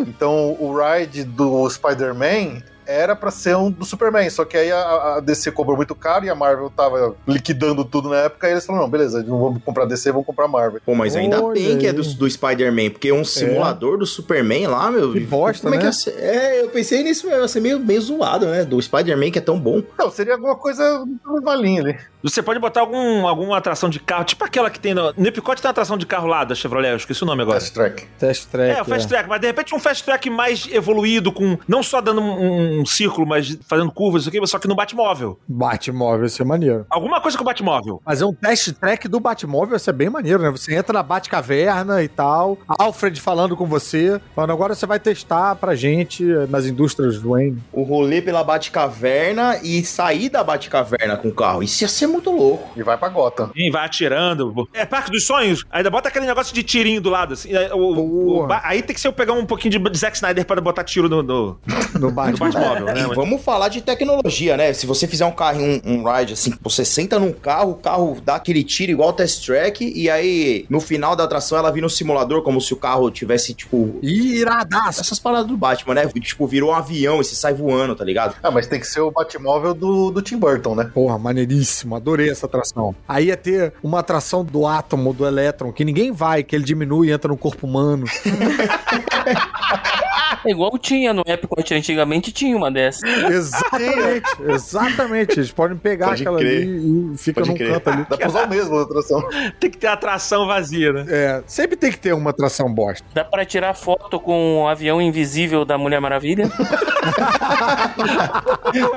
Então o ride do Spider-Man era pra ser um do Superman, só que aí a, a DC cobrou muito caro e a Marvel tava liquidando tudo na época, e eles falaram, não, beleza, não vamos comprar DC, vamos comprar Marvel. Pô, mas ainda Olha bem que é aí. do, do Spider-Man, porque um simulador do Superman lá, meu. Que bosta, como é que né? ia ser? É, eu pensei nisso, ia ser meio, meio zoado, né? Do Spider-Man que é tão bom. Não, seria alguma coisa no valinho ali. Você pode botar algum, alguma atração de carro, tipo aquela que tem no. No Epicote tem uma atração de carro lá da Chevrolet, eu esqueci o nome agora. Fast Track. Test track. É, o Fast Track, mas de repente um Fast Track mais evoluído, com não só dando um, um círculo, mas fazendo curvas, isso aqui, mas só que no Batmóvel. Batmóvel, isso é maneiro. Alguma coisa com o Batmóvel. Mas é um test track do Batmóvel, isso é bem maneiro, né? Você entra na Batcaverna e tal, Alfred falando com você, falando agora você vai testar pra gente nas indústrias do Wayne. O rolê pela Batcaverna e sair da Batcaverna com o carro. Isso ia ser muito louco. E vai pra Gotham. Quem vai atirando. É Parque dos Sonhos. Ainda bota aquele negócio de tirinho do lado. Assim, É, o- o- aí tem que ser eu pegar um pouquinho de Zack Snyder para botar tiro no, no, No [LAUGHS] no Batman. Batmóvel, né? E vamos falar de tecnologia, né? Se você fizer um carro, um, um ride assim, você senta num carro, o carro dá aquele tiro igual o test track, e aí no final da atração ela vira um simulador, como se o carro tivesse, tipo. Iradaço. Essas paradas do Batman, né? Tipo, virou um avião e você sai voando, tá ligado? Ah, mas tem que ser o Batmóvel do, do Tim Burton, né? Porra, maneiríssimo. Adorei essa atração. Aí ia ter uma atração do átomo, do elétron, que ninguém vai, que ele diminui e entra no corpo humano. [LAUGHS] É igual tinha no Epcot antigamente, tinha uma dessa. [LAUGHS] exatamente, exatamente. Eles podem pegar Pode aquela crer. ali e fica Pode num crer. canto ali. Dá pra usar o mesmo da atração. [LAUGHS] Tem que ter atração vazia, né? É, sempre tem que ter uma atração bosta. Dá pra tirar foto com o avião invisível da Mulher Maravilha? [LAUGHS]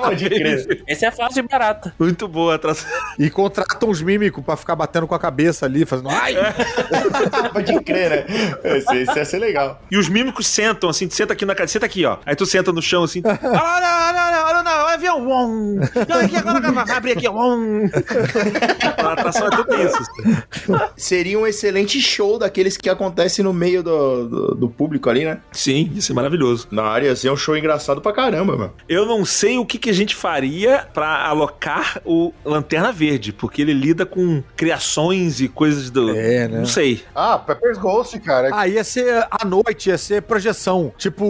Pode crer. Esse é fácil e barata. Muito boa a atração. E contratam os mímicos pra ficar batendo com a cabeça ali, fazendo. Ai! Pode crer, né? Esse, esse ia ser legal. E os mímicos sentam, assim, tu senta aqui na cadeira, senta aqui, ó. Aí tu senta no chão, assim. Ah, não, não, não, não, não, avião, uom. Não, aqui agora vai abrir aqui. A atração é tudo isso. assim. Seria um excelente show daqueles que acontece no meio do, do, do público ali, né? Sim, isso é maravilhoso. Na área ia ser um show engraçado pra caramba, mano. Eu não sei o que, que a gente faria pra alocar o Lanterna Verde, porque ele lida com criações e coisas do. É, né? Não sei. Ah, Pepper's Ghost, cara. Ah, ia ser à noite, ia ser projeção. Tipo,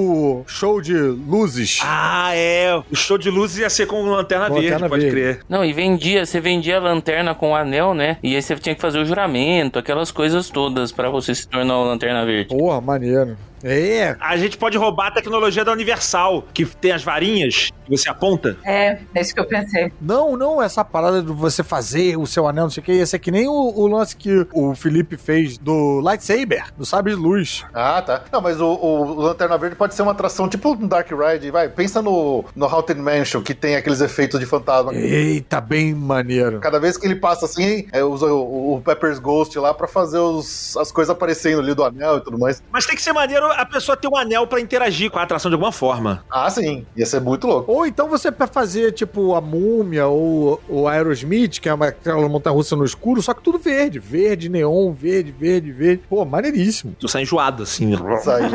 show de luzes. Ah, é. O show de luzes ia ser com Lanterna Com Verde, Lanterna pode Verde. crer. Não, e vendia, você vendia a lanterna com o anel, né? E aí você tinha que fazer o juramento, aquelas coisas todas pra você se tornar o Lanterna Verde. Porra, maneiro. É, A gente pode roubar a tecnologia da Universal, que tem as varinhas que você aponta. É, é isso que eu pensei. Não, não, essa parada de você fazer o seu anel, não sei o que, ia ser que nem o, o lance que o Felipe fez do lightsaber, do sabre de luz. Ah, tá. Não, mas o, o Lanterna Verde pode ser uma atração tipo um Dark Ride. Vai, pensa no, no Haunted Mansion, que tem aqueles efeitos de fantasma. Eita, bem maneiro. Cada vez que ele passa assim, é, usa o, o Pepper's Ghost lá pra fazer os- as coisas aparecendo ali do anel e tudo mais. Mas tem que ser maneiro a pessoa ter um anel pra interagir com a atração de alguma forma. Ah, sim. Ia ser muito louco. Ou então você pra fazer, tipo, a múmia ou o Aerosmith, que é uma, aquela montanha-russa no escuro, só que tudo verde. Verde, neon, verde, verde, verde. Pô, maneiríssimo. Tu sai enjoado, assim. Isso aí.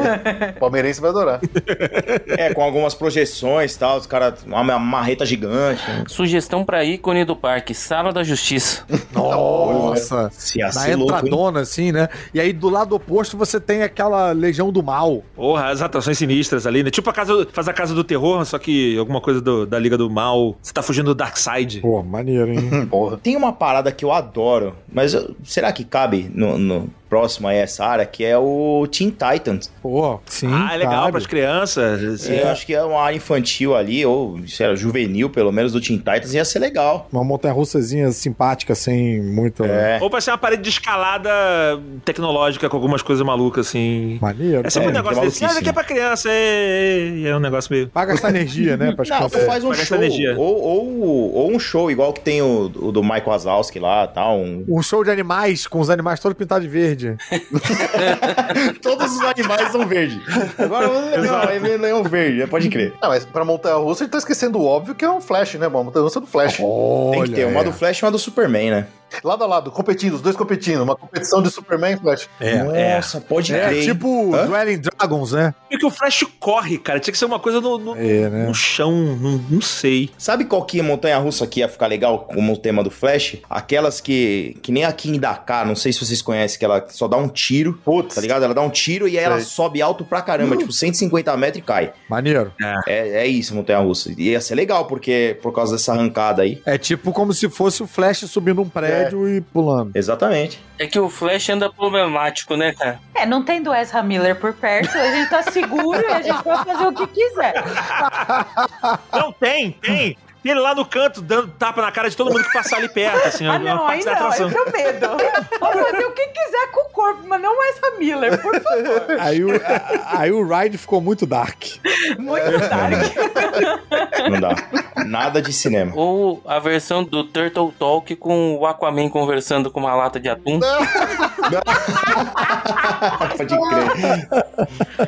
O [LAUGHS] palmeirense vai adorar. [LAUGHS] É, com algumas projeções e tal, os caras, uma, uma marreta gigante. Sugestão pra ícone do parque, Sala da Justiça. Nossa. Se Na ser louco, entradona, assim, né? E aí do lado oposto você tem aquela Legião do Mal. Porra, as atrações sinistras ali, né? Tipo a casa, faz a casa do terror, só que alguma coisa do- da Liga do Mal. Você tá fugindo do Dark Side. Pô, maneiro, hein? [LAUGHS] Porra. Tem uma parada que eu adoro, mas eu- será que cabe no, no próximo a essa área, que é o Teen Titans. Pô, sim. ah, é legal cabe. pras crianças. assim. Eu acho que é uma área infantil ali, ou se era juvenil, pelo menos, do Teen Titans, ia ser legal. Uma montanha-russazinha simpática, sem muito... É. Ou pra ser uma parede de escalada tecnológica com algumas coisas malucas, assim. Maneiro. É sempre um tá? negócio desse. Ah, aqui é pra criança. É, é, é um negócio meio. Pra gastar energia, né? Pras [LAUGHS] Não, crianças. faz um paga essa show, ou, ou, ou um show, igual que tem o, o do Michael Wazowski lá, tal, um... Um show de animais, com os animais todos pintados de verde. [LAUGHS] Todos os animais são verdes. Agora o leão, é leão verde, pode crer. Não, mas pra montanha russa ele tá esquecendo o óbvio que é um Flash, né? Uma montanha russa do Flash. Tem que ter uma é. do Flash e uma do Superman, né? Lado a lado, competindo, os dois competindo. Uma competição de Superman e Flash. É, Nossa, pode É, crer. hein? tipo Hã? Dueling Dragons, né? E que o Flash corre, cara. Tinha que ser uma coisa no, no, É, né? no chão. Não, não sei. Sabe qual que montanha russa que ia ficar legal como o tema do Flash? Aquelas que, que nem a King Dakar, não sei se vocês conhecem, que ela só dá um tiro, Putz. tá ligado? Ela dá um tiro e aí ela sobe alto pra caramba, tipo 150 metros e cai. Maneiro. É, é isso, montanha russa. E ia ser legal, porque por causa dessa arrancada aí. É tipo como se fosse o Flash subindo um prédio e pulando. Exatamente. É que o Flash anda problemático, né, cara? É, não tendo Ezra Miller por perto, a gente tá seguro e a gente pode fazer o que quiser. Não, tem, tem. Tem ele lá no canto, dando tapa na cara de todo mundo que passar ali perto, assim, Ah, não, aí não, atração. eu tenho medo. [LAUGHS] Pode fazer o que quiser com o corpo, mas não Ezra Miller, por favor. Aí o, a- aí o ride ficou muito dark. Muito dark. Não dá. Nada de cinema. Ou a versão do Turtle Talk com o Aquaman conversando com uma lata de atum. Pode crer.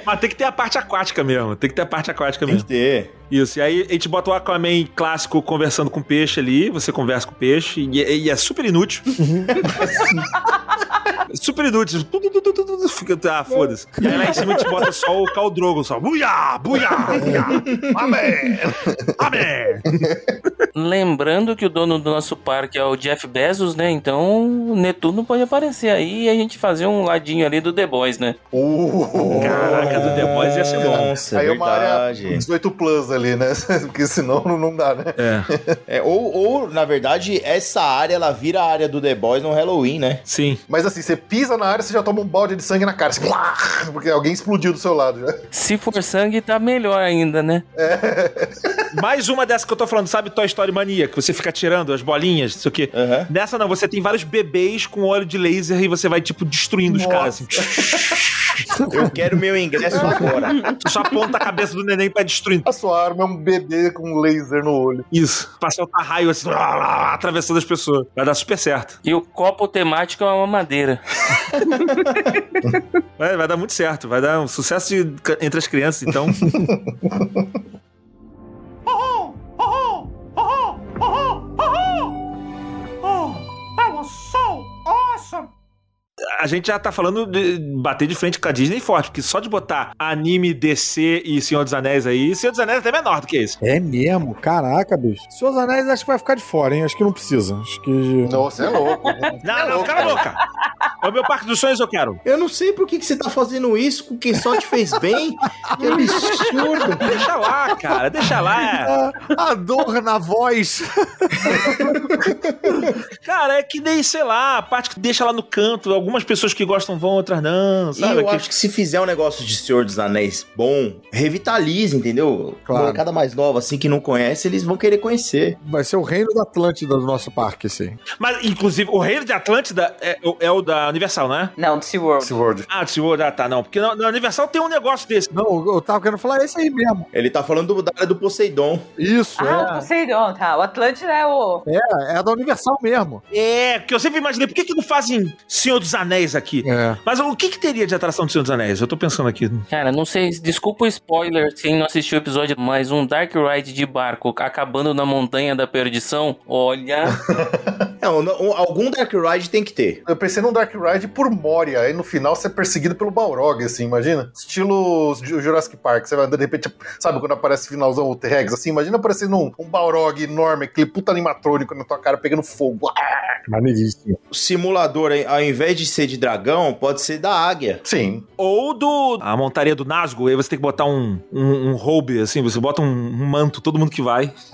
Mas tem que ter a parte aquática mesmo. Tem que ter a parte aquática Tem que mesmo. ter. Isso. E aí a gente bota o Aquaman clássico conversando com o peixe ali. Você conversa com o peixe. E, é- e é super inútil. [LAUGHS] super inútil. Fica, ah, foda-se. E [LAUGHS] aí lá em cima a gente bota só o Khal Drogo, só. Buiá, buiá, buiá. Amém. Amém. Lembrando que o dono do nosso parque é o Jeff Bezos, né? Então o Netuno pode aparecer aí e a gente fazer um ladinho ali do The Boys, né? Uh, Caraca, do The Boys ia ser bom. Nossa, Aí é é uma área verdade. 18 plus ali, né? [LAUGHS] Porque senão não- não dá, né? É, [LAUGHS] É, ou, ou, na verdade, essa área, ela vira a área do The Boys no Halloween, né? sim. Mas assim, você pisa na área, você já toma um balde de sangue na cara. Assim, porque alguém explodiu do seu lado. Já. Se for sangue, tá melhor ainda, né? [LAUGHS] Mais uma dessa que eu tô falando, sabe Toy Story Mania? Que você fica tirando as bolinhas, não sei o quê. Aham. Nessa não, você tem vários bebês com óleo de laser e você vai, tipo, destruindo os caras, assim. [LAUGHS] Eu quero meu ingresso agora. Você só aponta a cabeça do neném pra destruir. A sua arma é um bebê com um laser no olho. Isso. Passar o raio assim, lá, lá, atravessando as pessoas. Vai dar super certo. E o copo temático é uma madeira. [LAUGHS] Vai, vai dar muito certo. Vai dar um sucesso de- entre as crianças, então. [LAUGHS] A gente já tá falando de bater de frente com a Disney forte, porque só de botar anime, DC e Senhor dos Anéis aí, Senhor dos Anéis é até menor do que isso. É mesmo? Caraca, bicho. Seus anéis acho que vai ficar de fora, hein? Acho que não precisa. Acho que. Nossa, é louco. [LAUGHS] Não, não, cala a boca. É o meu parque dos sonhos, eu quero. Eu não sei por que, que você tá fazendo isso com quem só te fez bem. [LAUGHS] Que absurdo. Deixa lá, cara, deixa lá. A, a dor na voz. Cara, é que nem, sei lá, a parte que deixa lá no canto, algumas pessoas que gostam vão, outras não, E sabe? eu Que- acho que se fizer um negócio de Senhor dos Anéis bom, revitaliza, entendeu? Claro. Molecada mais nova, assim, que não conhece, eles vão querer conhecer. Vai ser o reino da Atlântida do nosso parque, assim. Mas, inclusive, o reino de Atlântida é, o- é o da da Universal, não é? Não, do SeaWorld. SeaWorld. Ah, do SeaWorld, ah, tá, não. Porque na, na Universal tem um negócio desse. Não, eu tava querendo falar esse aí mesmo. Ele tá falando do, da área do Poseidon. Isso, Ah, o Poseidon, tá. O Atlântida é o... é. É, é da Universal mesmo. É, porque eu sempre imaginei, por que, que não fazem Senhor dos Anéis aqui? É. Mas o que, que teria de atração do Senhor dos Anéis? Eu tô pensando aqui. Cara, não sei, desculpa o spoiler quem não assistiu o episódio, mas um Dark Ride de barco acabando na montanha da perdição, olha. [LAUGHS] É, um- um- algum Dark Ride tem que ter. Eu pensei num Dark Ride por Moria, aí no final você é perseguido pelo Balrog, assim, imagina? Estilo Ju- Jurassic Park, você vai andando de repente, sabe quando aparece finalzão o T-Rex, assim, imagina aparecendo um, um Balrog enorme, aquele puta animatrônico na tua cara pegando fogo. Ah, Maneiríssimo. O simulador, hein, ao invés de ser de dragão, pode ser da águia. Sim. Ou do. A montaria do Nazgûl, aí você tem que botar um, um, um robe, assim, você bota um, um manto, todo mundo que vai. [LAUGHS]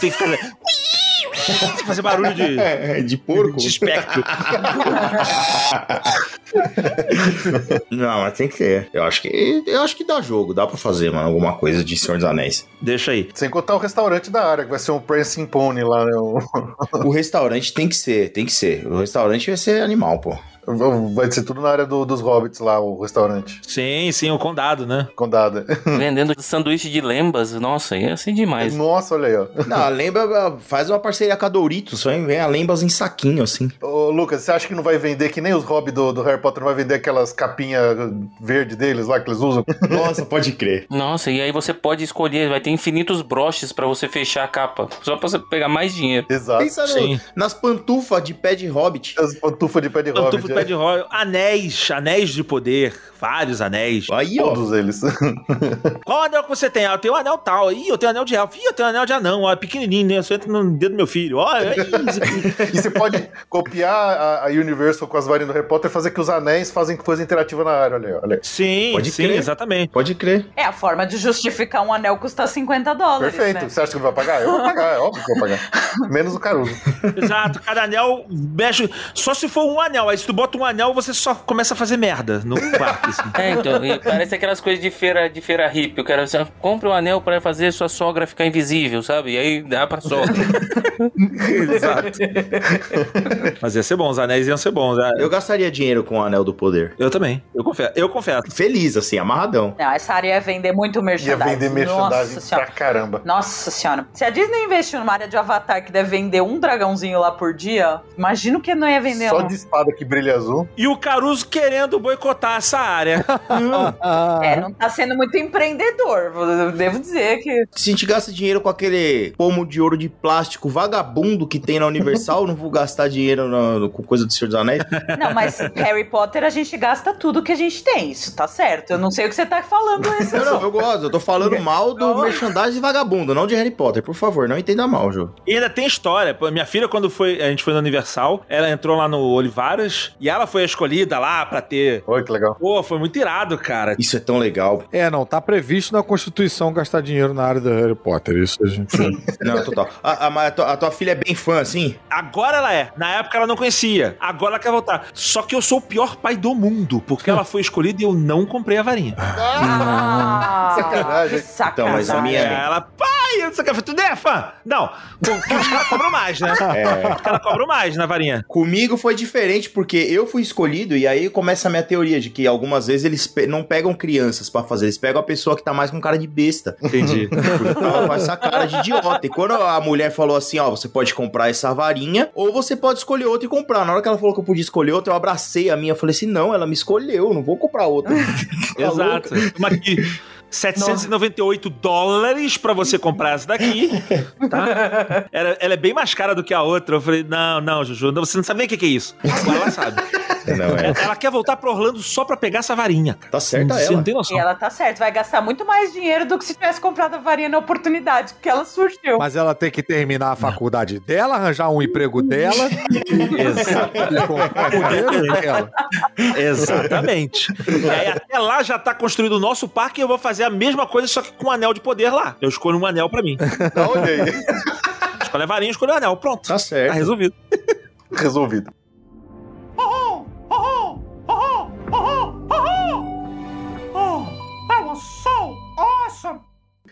tem que ficar. tem [LAUGHS] que fazer barulho de. É, de porco. De espectro. [LAUGHS] Não, mas tem que ter. Eu acho que eu acho que dá jogo, dá pra fazer, mano, alguma coisa de Senhor dos Anéis. Deixa aí. Sem contar o restaurante da área, que vai ser um Prancing Pony lá, né? O- O restaurante tem que ser, tem que ser. O restaurante vai ser animal, pô. Vai ser tudo na área do- dos hobbits lá, o restaurante. Sim, sim, o condado, né? Condada. [LAUGHS] Vendendo sanduíche de lembas, nossa, ia ser demais. Nossa, olha aí, ó. Não, a Lembra faz uma parceria com a Doritos, vem a Lembas em saquinho, assim. Ô, Lucas, você acha que não vai vender que nem os hobbits do, do Harry Potter não vai vender aquelas capinhas verde deles lá que eles usam? [LAUGHS] Nossa, pode crer. Nossa, e aí você pode escolher, vai ter infinitos broches pra você fechar a capa, só pra você pegar mais dinheiro. Exato. Pensa nas pantufas de pé de hobbit. As pantufas de pé de Pantufa hobbit. Do pé é. de royal, anéis, anéis de poder, vários anéis. Aí, ó. Todos eles. [LAUGHS] Qual anel que você tem? Ah, eu tenho um anel tal. Ih, eu tenho um anel de elfo. Ih, eu tenho um anel de anão. Ó, pequenininho, né? Só entra no dedo do meu filho. Olha, é isso. [LAUGHS] E você pode copiar a, a Universal com as varinhas do Harry Potter e fazer que os anéis fazem coisa interativa na área. Olha aí, olha aí. Sim, Pode sim, crer. exatamente. Pode crer. É a forma de justificar um anel custar 50 dólares, Perfeito. né? Você acha que não vai pagar? Eu vou pagar, é óbvio que eu vou pagar. [LAUGHS] Menos o Caruso. Exato, cada anel mexe. Só se for um anel. Aí se tu bota um anel, você só começa a fazer merda no [LAUGHS] quarto. Assim. É, então, parece aquelas coisas de feira, de feira hippie. O cara assim, compra um anel pra fazer sua sogra ficar invisível, sabe? E aí dá pra sogra. [LAUGHS] Exato. Mas ia ser bom, os anéis iam ser bons. né? Eu gastaria dinheiro com o Anel do Poder. Eu também. Eu confesso. Eu confesso. Feliz, assim, amarradão. Não, essa área ia vender muito Ia merchandising. vender Nossa merchandising senhora. pra caramba. Nossa senhora. Se a Disney investiu numa área de Avatar que deve vender um dragãozinho lá por dia, imagino que não ia vender Só de espada que brilha azul. E o Caruso querendo boicotar essa área. É, não tá sendo muito empreendedor. Devo dizer que. Se a gente gasta dinheiro com aquele pomo de ouro de plástico vagabundo que tem na Universal, não vou gastar dinheiro na- com coisa do Senhor dos Anéis. Não, mas Harry Potter a gente gasta tudo que a gente tem. Isso tá certo. Eu não sei o que você tá falando isso. Não, não, eu gosto. Eu tô falando [LAUGHS] mal do merchandising vagabundo, não de Harry Potter. Por favor, não entenda mal, Jô. E ainda tem história. Minha filha, quando foi, a gente foi no Universal, ela entrou lá no Olivaras e ela foi a escolhida lá pra ter. Oi, que legal. Pô, foi muito irado, cara. Isso é tão legal. É, não, tá previsto na Constituição gastar dinheiro na área do Harry Potter. Isso a gente. [LAUGHS] Não, total. A, a- mas a tua, a tua filha é bem fã, assim? Agora ela é. Na época ela não conhecia. Agora ela quer voltar. Só que eu sou o pior pai do mundo, porque ela foi escolhida e eu não comprei a varinha. Ah, Sacanagem. que sacanagem. Então, mas a minha- É, ela, pai, eu não sei o que. Tu não é fã? Não. Porque caras cobram mais, né? É. Caras cobram mais na varinha. Comigo foi diferente porque eu fui escolhido e aí começa a minha teoria de que algumas vezes eles pe- não pegam crianças pra fazer, eles pegam a pessoa que tá mais com cara de besta. Entendi. Porque ela faz essa cara de idiota. E quando a mulher falou assim, ó, você pode comprar essa varinha ou você pode escolher outra e comprar. Na hora que ela falou que eu podia escolher outra, eu abracei a minha. Falei assim, não, ela me escolheu, não vou comprar outra. [LAUGHS] Tá Exato. Toma aqui. 798 dólares pra você comprar essa daqui, tá? Ela, é bem mais cara do que a outra. Eu falei, não, não, Juju, você não sabe nem o que que é isso. Agora ela sabe. Não, é. Ela quer voltar pra Orlando só pra pegar essa varinha, cara. Tá certa Você ela. não tem noção. E ela tá certa, vai gastar muito mais dinheiro do que se tivesse comprado a varinha na oportunidade, porque ela surgiu. Mas ela tem que terminar a faculdade dela, arranjar um emprego dela e dela. Exatamente. E aí até lá já tá construído o nosso parque e eu vou fazer a mesma coisa, só que com um anel de poder lá. Eu escolho um anel pra mim. Tá, olha aí. Escolhe a varinha, escolho o anel. Pronto. Tá Tá certo. resolvido. Resolvido.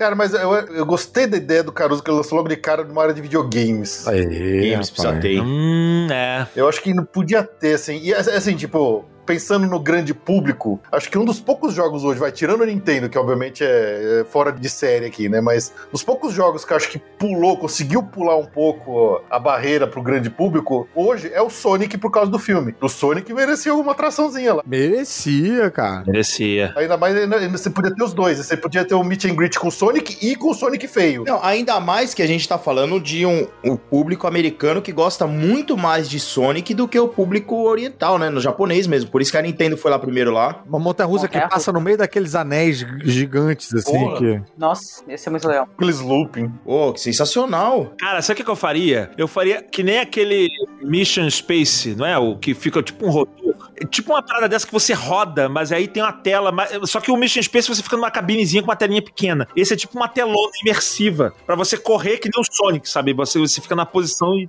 Cara, mas eu, eu gostei da ideia do Caruso que ele lançou logo de cara numa área de videogames. Aê, Games rapaz. precisa ter. Hum, é. Eu acho que não podia ter, assim. E assim, tipo, pensando no grande público, acho que um dos poucos jogos hoje, vai tirando o Nintendo, que obviamente é, é fora de série aqui, né? Mas dos poucos jogos que eu acho que pulou, conseguiu pular um pouco a barreira pro grande público, hoje é o Sonic por causa do filme. O Sonic merecia alguma atraçãozinha lá. Merecia, cara. Merecia. Ainda mais, você podia ter os dois. Você podia ter o meet and greet com o Sonic e com o Sonic feio. Não, ainda mais que a gente tá falando de um, um público americano que gosta muito mais de Sonic do que o público oriental, né? No japonês mesmo. Por isso que a Nintendo foi lá primeiro lá. Uma montanha-russa que Montanha-russa. passa no meio daqueles anéis gigantes, assim, Porra. que... Nossa, ia ser muito legal. Aqueles looping. Pô, que sensacional. Cara, sabe o que que eu faria? Eu faria que nem aquele Mission Space, não é? O que fica tipo um rotor. É tipo uma parada dessa que você roda, mas aí tem uma tela. mas- Só que o Mission Space você fica numa cabinezinha com uma telinha pequena. Esse é tipo uma telona imersiva. Pra você correr que nem o Sonic, sabe? Você, você fica na posição e.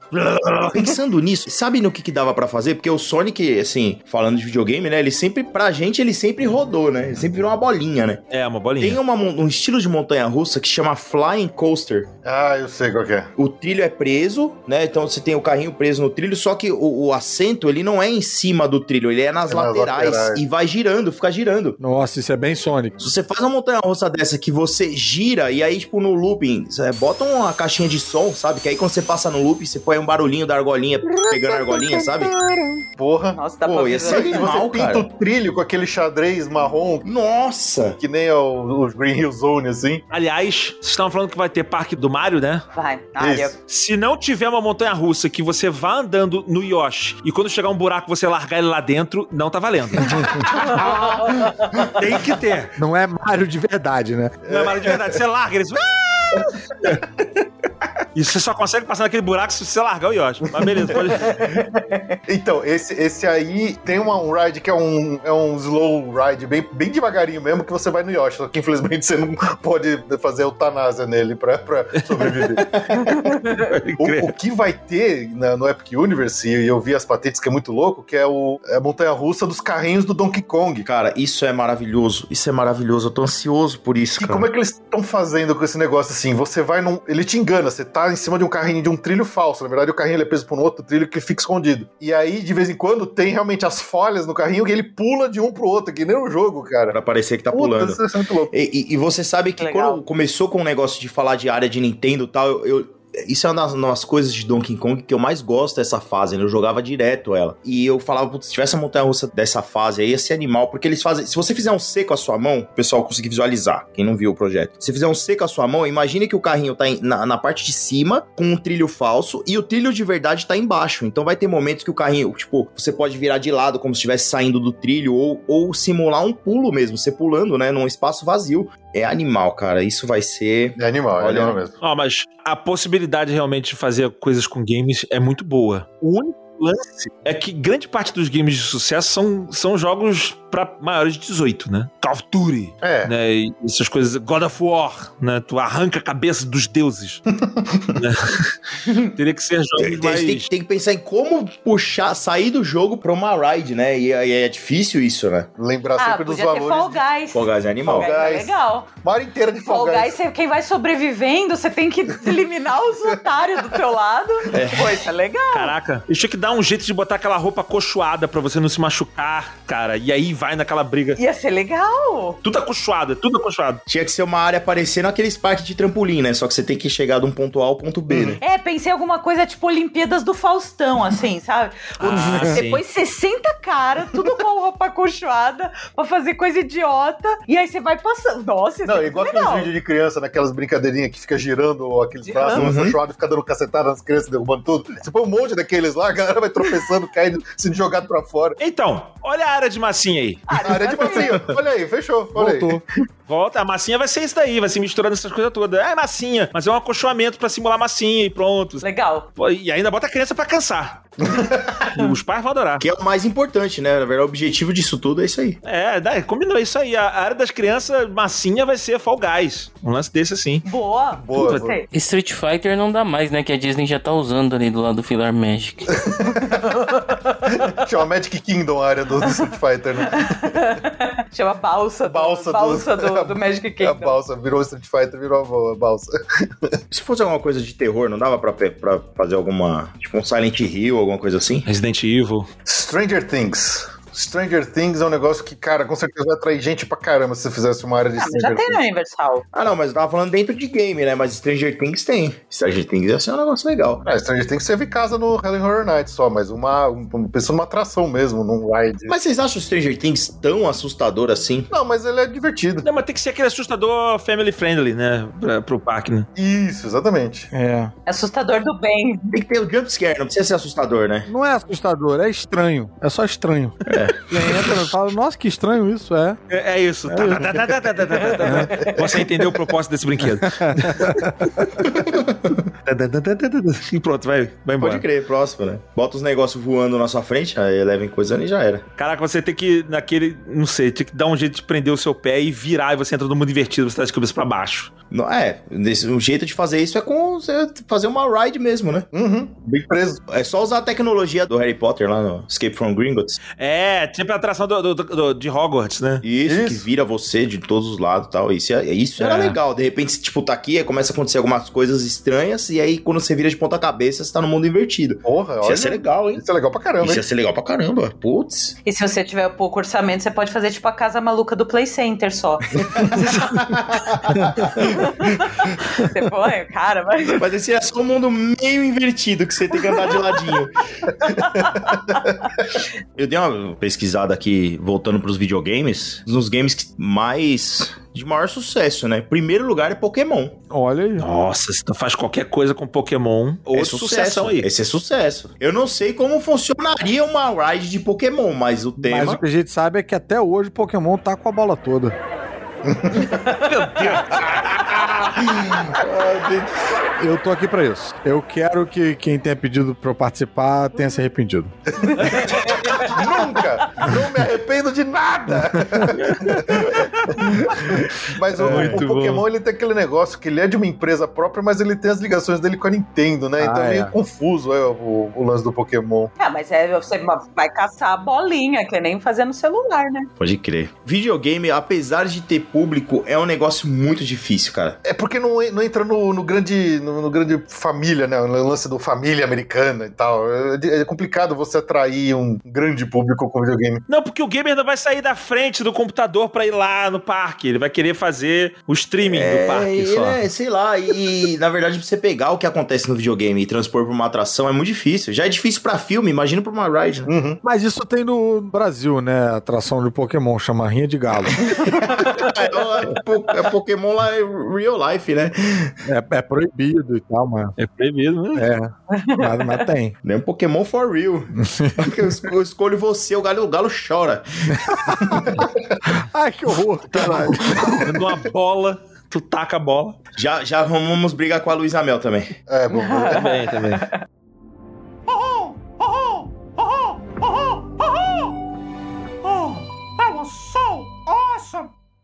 Pensando nisso, sabe no que, que dava pra fazer? Porque o Sonic, assim, falando de videogame, né? Ele sempre, pra gente, ele sempre rodou, né? Ele sempre virou uma bolinha, né? É, uma bolinha. Tem uma um estilo de montanha russa que chama Flying Coaster. Ah, eu sei qual que é. O trilho é preso, né? Então você tem o carrinho preso no trilho, só que o, o assento ele não é em cima do trilho, ele é nas, É nas laterais, laterais. e vai girando, fica girando. Nossa, isso é bem Sonic. Se você faz uma montanha russa dessa que você gira e aí, tipo, no looping, você bota uma caixinha de som, sabe? Que aí quando você passa no looping, você põe um barulhinho da argolinha pegando a argolinha, sabe? Porra. Nossa, dá Pô, ia ser E você animal, pinta cara. o trilho com aquele xadrez marrom, Nossa! que nem o, o Green Hill Zone, assim. Aliás, vocês estavam falando que vai ter parque do Mario, né? Vai, área. Isso. Se não tiver uma montanha russa que você vá andando no Yoshi e quando chegar um buraco você largar ele lá dentro, não tá valendo. [LAUGHS] Tem que ter. Não é Mario de verdade, né? Não é Mario de verdade. Você larga eles. [LAUGHS] E você só consegue passar naquele buraco se você largar o Yoshi. Mas beleza, pode. [LAUGHS] Então, esse, esse aí tem uma, um ride que é um, é um slow ride, bem, bem devagarinho mesmo, que você vai no Yoshi. Só que infelizmente [LAUGHS] você não pode fazer eutanásia nele pra, pra sobreviver. [LAUGHS] o, o que vai ter na- no Epic Universe, e eu vi as patentes que é muito louco, que é, o, é a montanha russa dos carrinhos do Donkey Kong. Cara, isso é maravilhoso. Isso é maravilhoso. Eu tô ansioso por isso, Que cara. como é que eles estão fazendo com esse negócio assim? Você vai num. Ele te engana, você tá em cima de um carrinho de um trilho falso. Na verdade, o carrinho ele é preso por um outro trilho que fica escondido. E aí, de vez em quando, tem realmente as folhas no carrinho que ele pula de um pro outro, que nem no jogo, cara. Pra parecer que tá Puta, pulando. Isso é muito louco. E, e- e você sabe que Legal. quando começou com o negócio de falar de área de Nintendo e tal, eu, eu- isso é uma das, das coisas de Donkey Kong que eu mais gosto dessa fase, né? Eu jogava direto ela. E eu falava, putz, se tivesse a montanha russa dessa fase aí, ia ser animal, porque eles fazem. Se você fizer um C com a sua mão, o pessoal conseguir visualizar, quem não viu o projeto. Se fizer um C com a sua mão, imagine que o carrinho tá em- na, na parte de cima, com um trilho falso, e o trilho de verdade tá embaixo. Então vai ter momentos que o carrinho, tipo, você pode virar de lado como se estivesse saindo do trilho, ou, ou simular um pulo mesmo, você pulando, né? Num espaço vazio. É animal, cara. Isso vai ser. É animal, é Olha. animal mesmo. Ó, mas a possibilidade realmente de fazer coisas com games é muito boa. O único lance é que grande parte dos games de sucesso são, são jogos pra maiores de 18, né? Call of Duty, É. né? E essas coisas. God of War, né? Tu arranca a cabeça dos deuses. [LAUGHS] né? [LAUGHS] Teria que ser jogos tem- mais. tem que- tem que pensar em como puxar, sair do jogo pra uma ride, né? E, e é difícil isso, né? Lembrar Ah, sempre dos valores. Fall de- Guys. Fall Guys é animal. Fall Guys é Guys. legal. Uma hora inteira de Fall, Fall Guys. Guys, quem vai sobrevivendo, você tem que [LAUGHS] eliminar os otários do teu lado. Pô, isso é legal. Caraca, eles tinham que dar um jeito de botar aquela roupa acolchoada pra você não se machucar, cara. E aí vai naquela briga. Ia ser legal. Tudo acolchoado, é tudo acolchoado. Tinha que ser uma área parecendo aqueles parques de trampolim, né? Só que você tem que chegar de um ponto A ao ponto B, né? É, pensei em alguma coisa tipo Olimpíadas do Faustão, assim, sabe? Ah, Você sim. põe 60 cara, tudo com roupa acolchoada, pra fazer coisa idiota, e aí você vai passando. Nossa, isso Não, é igual aqueles vídeos de criança, naquelas brincadeirinhas que fica girando aqueles braços, Uhum. e fica dando cacetada nas crianças, derrubando tudo. Você põe um monte daqueles lá, a galera vai tropeçando, caindo, sendo jogado pra fora. Então, olha a área de massinha aí. A área de massinha. Olha aí, fechou. Olha Voltou. aí. Volta, a massinha vai ser isso daí, vai se misturando essas coisas todas. É massinha, mas é um acolchoamento pra simular massinha e pronto. Legal. Pô, E ainda bota a criança pra cansar. [LAUGHS] Os pais vão adorar. Que é o mais importante, né? Na verdade, o objetivo disso tudo é isso aí. É, daí, combinou isso aí. A área das crianças, massinha vai ser Fall Guys. Um lance desse assim. Boa. Boa, Gostei. Street Fighter não dá mais, né? Que a Disney já tá usando ali do lado do Filar Magic. [LAUGHS] [LAUGHS] Chama Magic Kingdom a área do, do Street Fighter, né? [LAUGHS] Chama balsa do, Balsa balsa, do- do, do [LAUGHS] Magic A Kingdom. balsa virou Street Fighter, virou a a balsa. Se fosse alguma coisa de terror, não dava pra, pra fazer alguma. Tipo um Silent Hill, alguma coisa assim? Resident Evil. Stranger Things. Stranger Things é um negócio que, cara, com certeza vai atrair gente pra caramba se você fizesse uma área de Ah, mas já Stranger tem na Things. Universal. Ah, não, mas eu tava falando dentro de game, né? Mas Stranger Things tem. Stranger Things ia ser um negócio legal. Ah, Stranger Things serve casa no Halloween Horror Nights só, mas uma, um, pensando numa atração mesmo, num ride. Mas vocês acham Stranger Things tão assustador assim? Não, mas ele é divertido. Não, mas tem que ser aquele assustador family friendly, né? Pra, pro parque, né? Isso, exatamente. É. É assustador do bem. Tem que ter o jumpscare, não precisa ser assustador, né? Não é assustador, é estranho. É só estranho. É. [LAUGHS] É. E entra e fala, nossa, que estranho isso, é. É, é isso. É tá tá tá, tá, tá, tá, Você entendeu o propósito desse brinquedo. e [LAUGHS] pronto, vai, vai embora. Pode crer, próximo, né? Bota os negócios voando na sua frente, aí levem coisa ali e já era. Caraca, você tem que, naquele, não sei, tem que dar um jeito de prender o seu pé e virar, e você entra no mundo invertido, você tá de cabeça pra baixo. Não, é, desse, um jeito de fazer isso é com você fazer uma ride mesmo, né? Uhum. Bem preso. É só usar a tecnologia do Harry Potter lá no Escape from Gringotts. É, tipo a atração do, do- do- de Hogwarts, né? Isso, Isso. que vira você de todos os lados e tal. Isso, é- isso era É. legal. De repente, você, tipo, tá aqui, aí começa a acontecer algumas coisas estranhas, e aí quando você vira de ponta cabeça, você tá no mundo invertido. Porra, Isso olha. ia ser legal, hein? Isso é legal pra caramba, Isso hein? ia ser legal pra caramba. Putz. E se você tiver pouco orçamento, você pode fazer tipo a casa maluca do Play Center só. [LAUGHS] você põe, cara, mas. Mas esse é só um mundo meio invertido, que você tem que andar de ladinho. [LAUGHS] Eu dei uma pesquisada aqui, voltando pros videogames, nos games que mais... de maior sucesso, né? Primeiro lugar é Pokémon. Olha aí. Nossa, se tu faz qualquer coisa com Pokémon, ou é sucesso aí. Esse é sucesso. Eu não sei como funcionaria uma ride de Pokémon, mas o Mas tema... o que a gente sabe é que até hoje o Pokémon tá com a bola toda. [LAUGHS] Eu tô aqui pra isso. Eu quero que quem tenha pedido pra eu participar tenha se arrependido. [LAUGHS] Nunca! Não me arrependo de nada! [LAUGHS] mas o, Muito o Pokémon ele tem aquele negócio que ele é de uma empresa própria, mas ele tem as ligações dele com a Nintendo, né? Então Ah, é meio é. confuso é, o, o lance do Pokémon. Ah, mas é, você vai caçar a bolinha, que nem fazer no celular, né? Pode crer. Videogame, apesar de ter público, é um negócio muito difícil, cara. É porque não, não entra no, no grande no, no grande família, né? O lance do família americana e tal. É, é complicado você atrair um grande público com videogame. Não, porque o gamer não vai sair da frente do computador pra ir lá no parque. Ele vai querer fazer o streaming do parque só. é, sei lá, e, e, na verdade pra você pegar o que acontece no videogame e transpor pra uma atração é muito difícil. Já é difícil pra filme, imagina pra uma ride. né? Uhum. Mas isso tem no Brasil, né? A atração de Pokémon, chama Rinha de Galo. [LAUGHS] é, po- é Pokémon lá é real life, né? é, é proibido e tal, mas. É proibido, né? É. Mas, mas tem. Nem um Pokémon for real. [LAUGHS] eu escolho você, o galo, o galo chora. Ai, que horror, caralho. Dando uma bola, tu taca a bola. Já, já vamos brigar com a Luísa Mel também. É, bom. [LAUGHS] Também, também.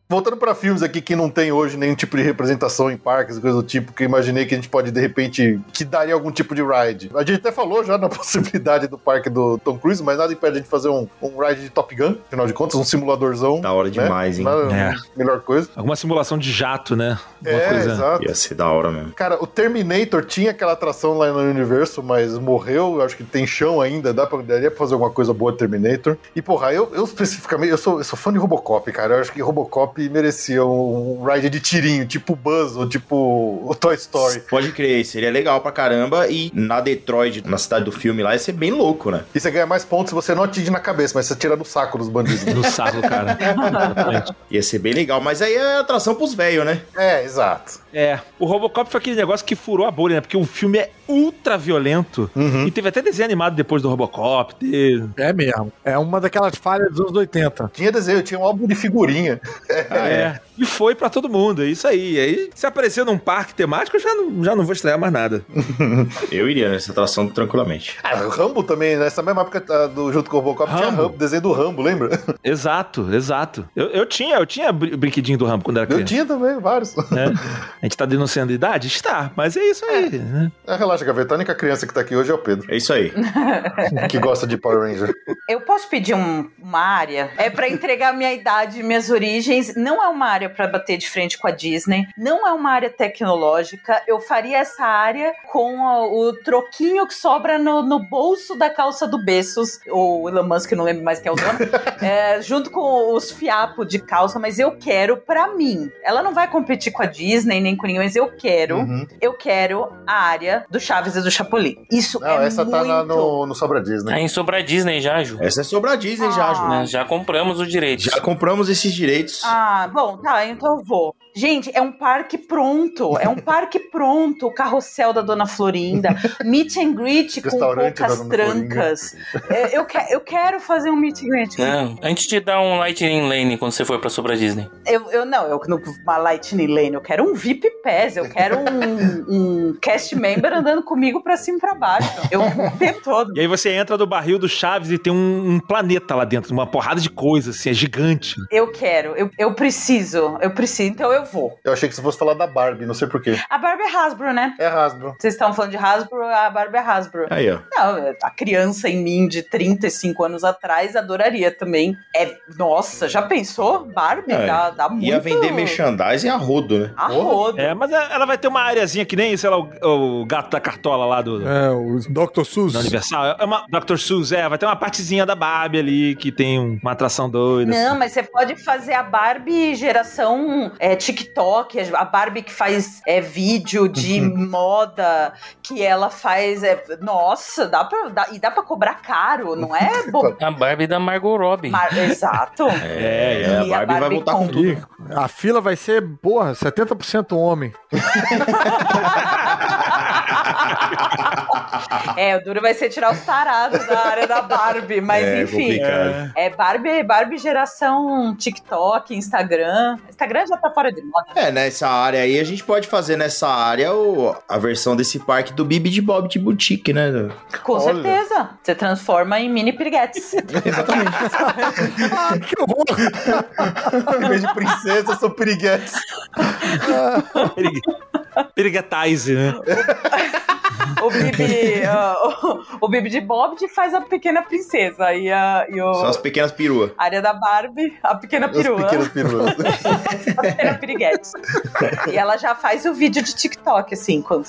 Voltando pra filmes aqui que não tem hoje nenhum tipo de representação em parques, coisa do tipo, que eu imaginei que a gente pode, de repente, que daria algum tipo de ride. A gente até falou já na [LAUGHS] possibilidade do parque do Tom Cruise, mas nada impede a gente fazer um, um ride de Top Gun, afinal de contas, um simuladorzão. Da hora né? demais, hein? Nada- É. Melhor coisa. Alguma simulação de jato, né? Alguma é, coisa. exato. Ia ser da hora mesmo. Cara, o Terminator tinha aquela atração lá no universo, mas morreu. Eu acho que tem chão ainda. Dá pra, daria pra fazer alguma coisa boa Terminator. E, porra, eu, eu especificamente, eu sou, eu sou fã de Robocop, cara. Eu acho que Robocop merecia um, um ride de tirinho, tipo Buzz ou tipo o Toy Story. Pode crer, seria legal pra caramba. E na Detroit, na cidade do filme lá, ia ser bem louco, né? E você ganha mais pontos se você não atinge na cabeça, mas você tira no saco dos bandidos. [LAUGHS] No saco, cara. Ia ser bem legal. Mas aí é atração pros velhos, né? é, exato. É, o Robocop foi aquele negócio que furou a bolha, né? Porque o filme é ultra violento. Uhum. E teve até desenho animado depois do Robocop. Teve. É mesmo. É uma daquelas falhas dos anos 80. Tinha desenho, tinha um álbum de figurinha. [LAUGHS] É. E foi pra todo mundo, é isso aí. Aí, se aparecer num parque temático, eu já não, já não vou estrear mais nada. [LAUGHS] Eu iria nessa atração tranquilamente. Ah, o Rambo também, nessa mesma época, ah, do, junto com o Robocop, tinha Rambo. Rambo, desenho do Rambo, lembra? [LAUGHS] Exato, exato. Eu, eu tinha, eu tinha br- brinquedinho do Rambo quando era Eu criança. tinha também, vários. né? A gente tá denunciando a idade? Está, mas é isso aí. né? Ah, relaxa, Gaveta. A única criança que tá aqui hoje é o Pedro, É isso aí. [LAUGHS] que gosta de Power Ranger. Eu posso pedir um- uma área? É pra entregar minha idade, minhas origens. Não é uma área pra bater de frente com a Disney. Não é uma área tecnológica. Eu faria essa área com a- o troquinho que sobra no, no bolso da calça do Bezos. Ou Elon Musk, não lembro mais quem é o dono. [LAUGHS] É, junto com os fiapos de calça. Mas eu quero pra mim. Ela não vai competir com a Disney nem com ninguém, mas eu quero. Uhum. Eu quero a área do Chaves e do Chapolin. Isso Não, é essa muito... tá na- no, no Sobra Disney. Tá em Sobra Disney já, Ju. Essa é sobre a Disney já, Ju. Ah. Já compramos o direito. Já compramos esses direitos. Ah, bom, tá, então eu vou. Gente, é um parque pronto. É um parque pronto. O carrossel da Dona Florinda. Meet and greet com poucas trancas. É, eu, que- eu quero fazer um meet and greet. Não, a gente te dá um Lightning Lane quando você for pra Sobra Disney. Eu, eu não, eu não uma Lightning Lane. Eu quero um VIP Pass. Eu quero um, um cast member andando comigo pra cima e pra baixo. Eu o tempo todo. E aí você entra do barril do Chaves e tem um, um planeta lá dentro, uma porrada de coisas, assim, é gigante. Eu quero, eu, eu preciso, eu preciso, então eu vou. Eu achei que você fosse falar da Barbie, não sei porquê. A Barbie é Hasbro, né? É Hasbro. Vocês estão falando de Hasbro, a Barbie é Hasbro. Aí, ó. Não, a criança em mim de 35 anos atrás adoraria também. É, nossa, já pensou? Barbie É, dá, dá muito. Ia vender merchandising a rodo, né? A rodo. É, mas ela vai ter uma areazinha que nem, sei lá, o, o gato da cartola lá do, É, o Dr. Seuss. da Universal. É uma Dr. Seuss, é, vai ter uma partezinha da Barbie ali que tem um- uma atração doida. Não, mas você pode fazer a Barbie geração é, TikTok, a Barbie que faz é, vídeo de Uhum. moda, que ela faz. é, nossa, dá pra, dá, e dá pra cobrar caro, não é? Bo... [LAUGHS] A Barbie da Margot Robbie. Mar- Exato. [LAUGHS] É, é, a E Barbie, vai voltar com com- tudo. A fila vai ser, porra, 70% homem. [LAUGHS] [LAUGHS] É, o duro vai ser tirar os tarados da área da Barbie, mas É, enfim. complicado. É Barbie, Barbie geração TikTok, Instagram. Instagram já tá fora de moda. É, nessa área aí a gente pode fazer nessa área o, a versão desse parque do Bibi de Bob de Boutique, né? Com Olha. certeza. Você transforma em mini piriguetes. [LAUGHS] Exatamente. [LAUGHS] Ah, que horror! Em vez de princesa, são piriguetes. Perig... Periguetize, né? [LAUGHS] o Bibi, ah, o, o Bibi de Bob faz a pequena princesa e, a, e o, São as pequenas peruas. a área da Barbie, a pequena Os perua. pequenos peruas. [LAUGHS] a pequena piriguete. e ela já faz o vídeo de TikTok, assim, com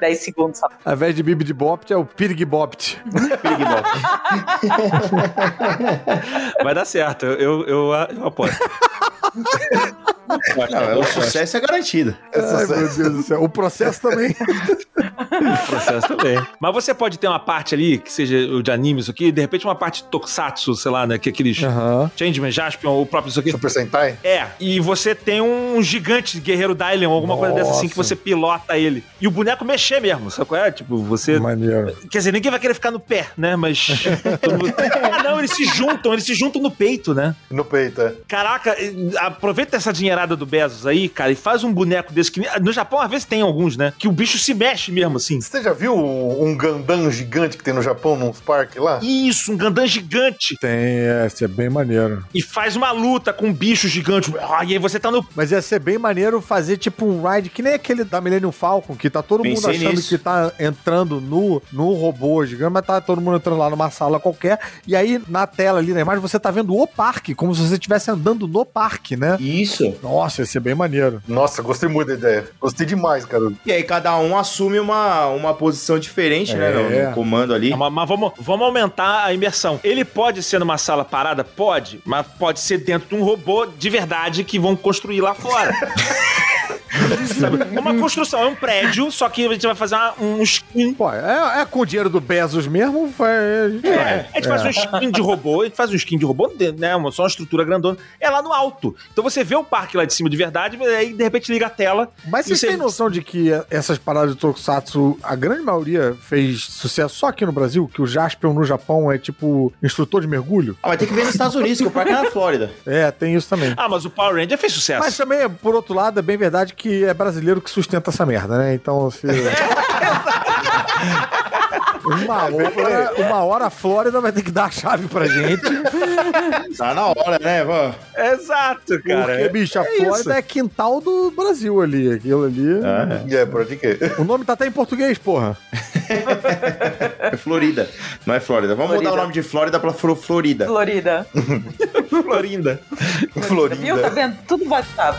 10 segundos. Só. Ao invés de Bibi de Bopt, é o Pirig Bopt. [LAUGHS] Vai dar certo, eu, eu, eu apoio. Não, é, o sucesso é garantido. Ai, meu Deus do céu. O processo também. Processo também. Mas você pode ter uma parte ali, que seja o de animes aqui, de repente uma parte de tokusatsu, sei lá, né? Que é aqueles Aham. Changeman, Jaspion, ou o próprio isso aqui. Super Sentai? É, e você tem um gigante guerreiro Dylion, alguma coisa dessa assim, que Nossa. você pilota ele. E o boneco mexer mesmo, sabe qual é? Tipo, você... Maneiro. Quer dizer, ninguém vai querer ficar no pé, né? Mas... [LAUGHS] mundo- [LAUGHS] Ah, não, eles se juntam, eles se juntam no peito, né? No peito, é. Caraca, aproveita essa dinheirada do Bezos aí, cara, e faz um boneco desse que... No Japão, às vezes, tem alguns, né? Que o bicho se mexe mesmo, assim. Você já viu um, Gundam gigante que tem no Japão, nos parques lá? Isso, um Gandam gigante. Tem, é, isso é bem maneiro. E faz uma luta com um bicho gigante. Ah, e aí você tá no... Mas ia ser bem maneiro fazer tipo um ride, que nem aquele da Millennium Falcon, que tá todo mundo Pensei achando nisso. que tá entrando no, no robô gigante, mas tá todo mundo entrando lá numa sala qualquer. E aí, na tela ali na imagem, você tá vendo o parque, como se você estivesse andando no parque, né? Isso. Nossa, ia ser bem maneiro. Nossa, gostei muito da ideia. Gostei demais, cara. E aí cada um assume uma, uma posição diferente, né? No, É. no comando ali. Mas, mas vamos, vamos aumentar a imersão. Ele pode ser numa sala parada? Pode. Mas pode ser dentro de um robô de verdade que vão construir lá fora. [LAUGHS] Sabe? É uma construção, é um prédio, só que a gente vai fazer uma- um skin. Pô, é, é com o dinheiro do Bezos mesmo, vai, a gente É, vai. a gente faz um skin de robô, a gente faz um skin de robô, né? Uma, só uma estrutura grandona. É lá no alto. Então você vê o parque lá de cima de verdade, aí de repente liga a tela. Mas E vocês você- têm noção de que essas paradas de Tokusatsu, a grande maioria fez sucesso só aqui no Brasil? Que o Jaspion no Japão é tipo instrutor de mergulho? Ah, mas tem que ver nos Estados Unidos, que o parque é na Flórida. É, tem isso também. Ah, mas o Power Ranger fez sucesso. Mas também, por outro lado, é bem verdade que é brasileiro que sustenta essa merda, né? Então, se... Uma [LAUGHS] hora, uma hora a Flórida vai ter que dar a chave pra gente. Tá na hora, né? Vó? Exato, cara. Porque, bicho, a é Flórida isso. é quintal do Brasil ali. Aquilo ali. É, pode que. O nome tá até em português, porra. [LAUGHS] É Florida. Não é Flórida. Vamos Florida. mudar o nome de Flórida pra Flo- Florida. Florida. [LAUGHS] Florinda. Viu? Tá Florinda. vendo? Tudo WhatsApp.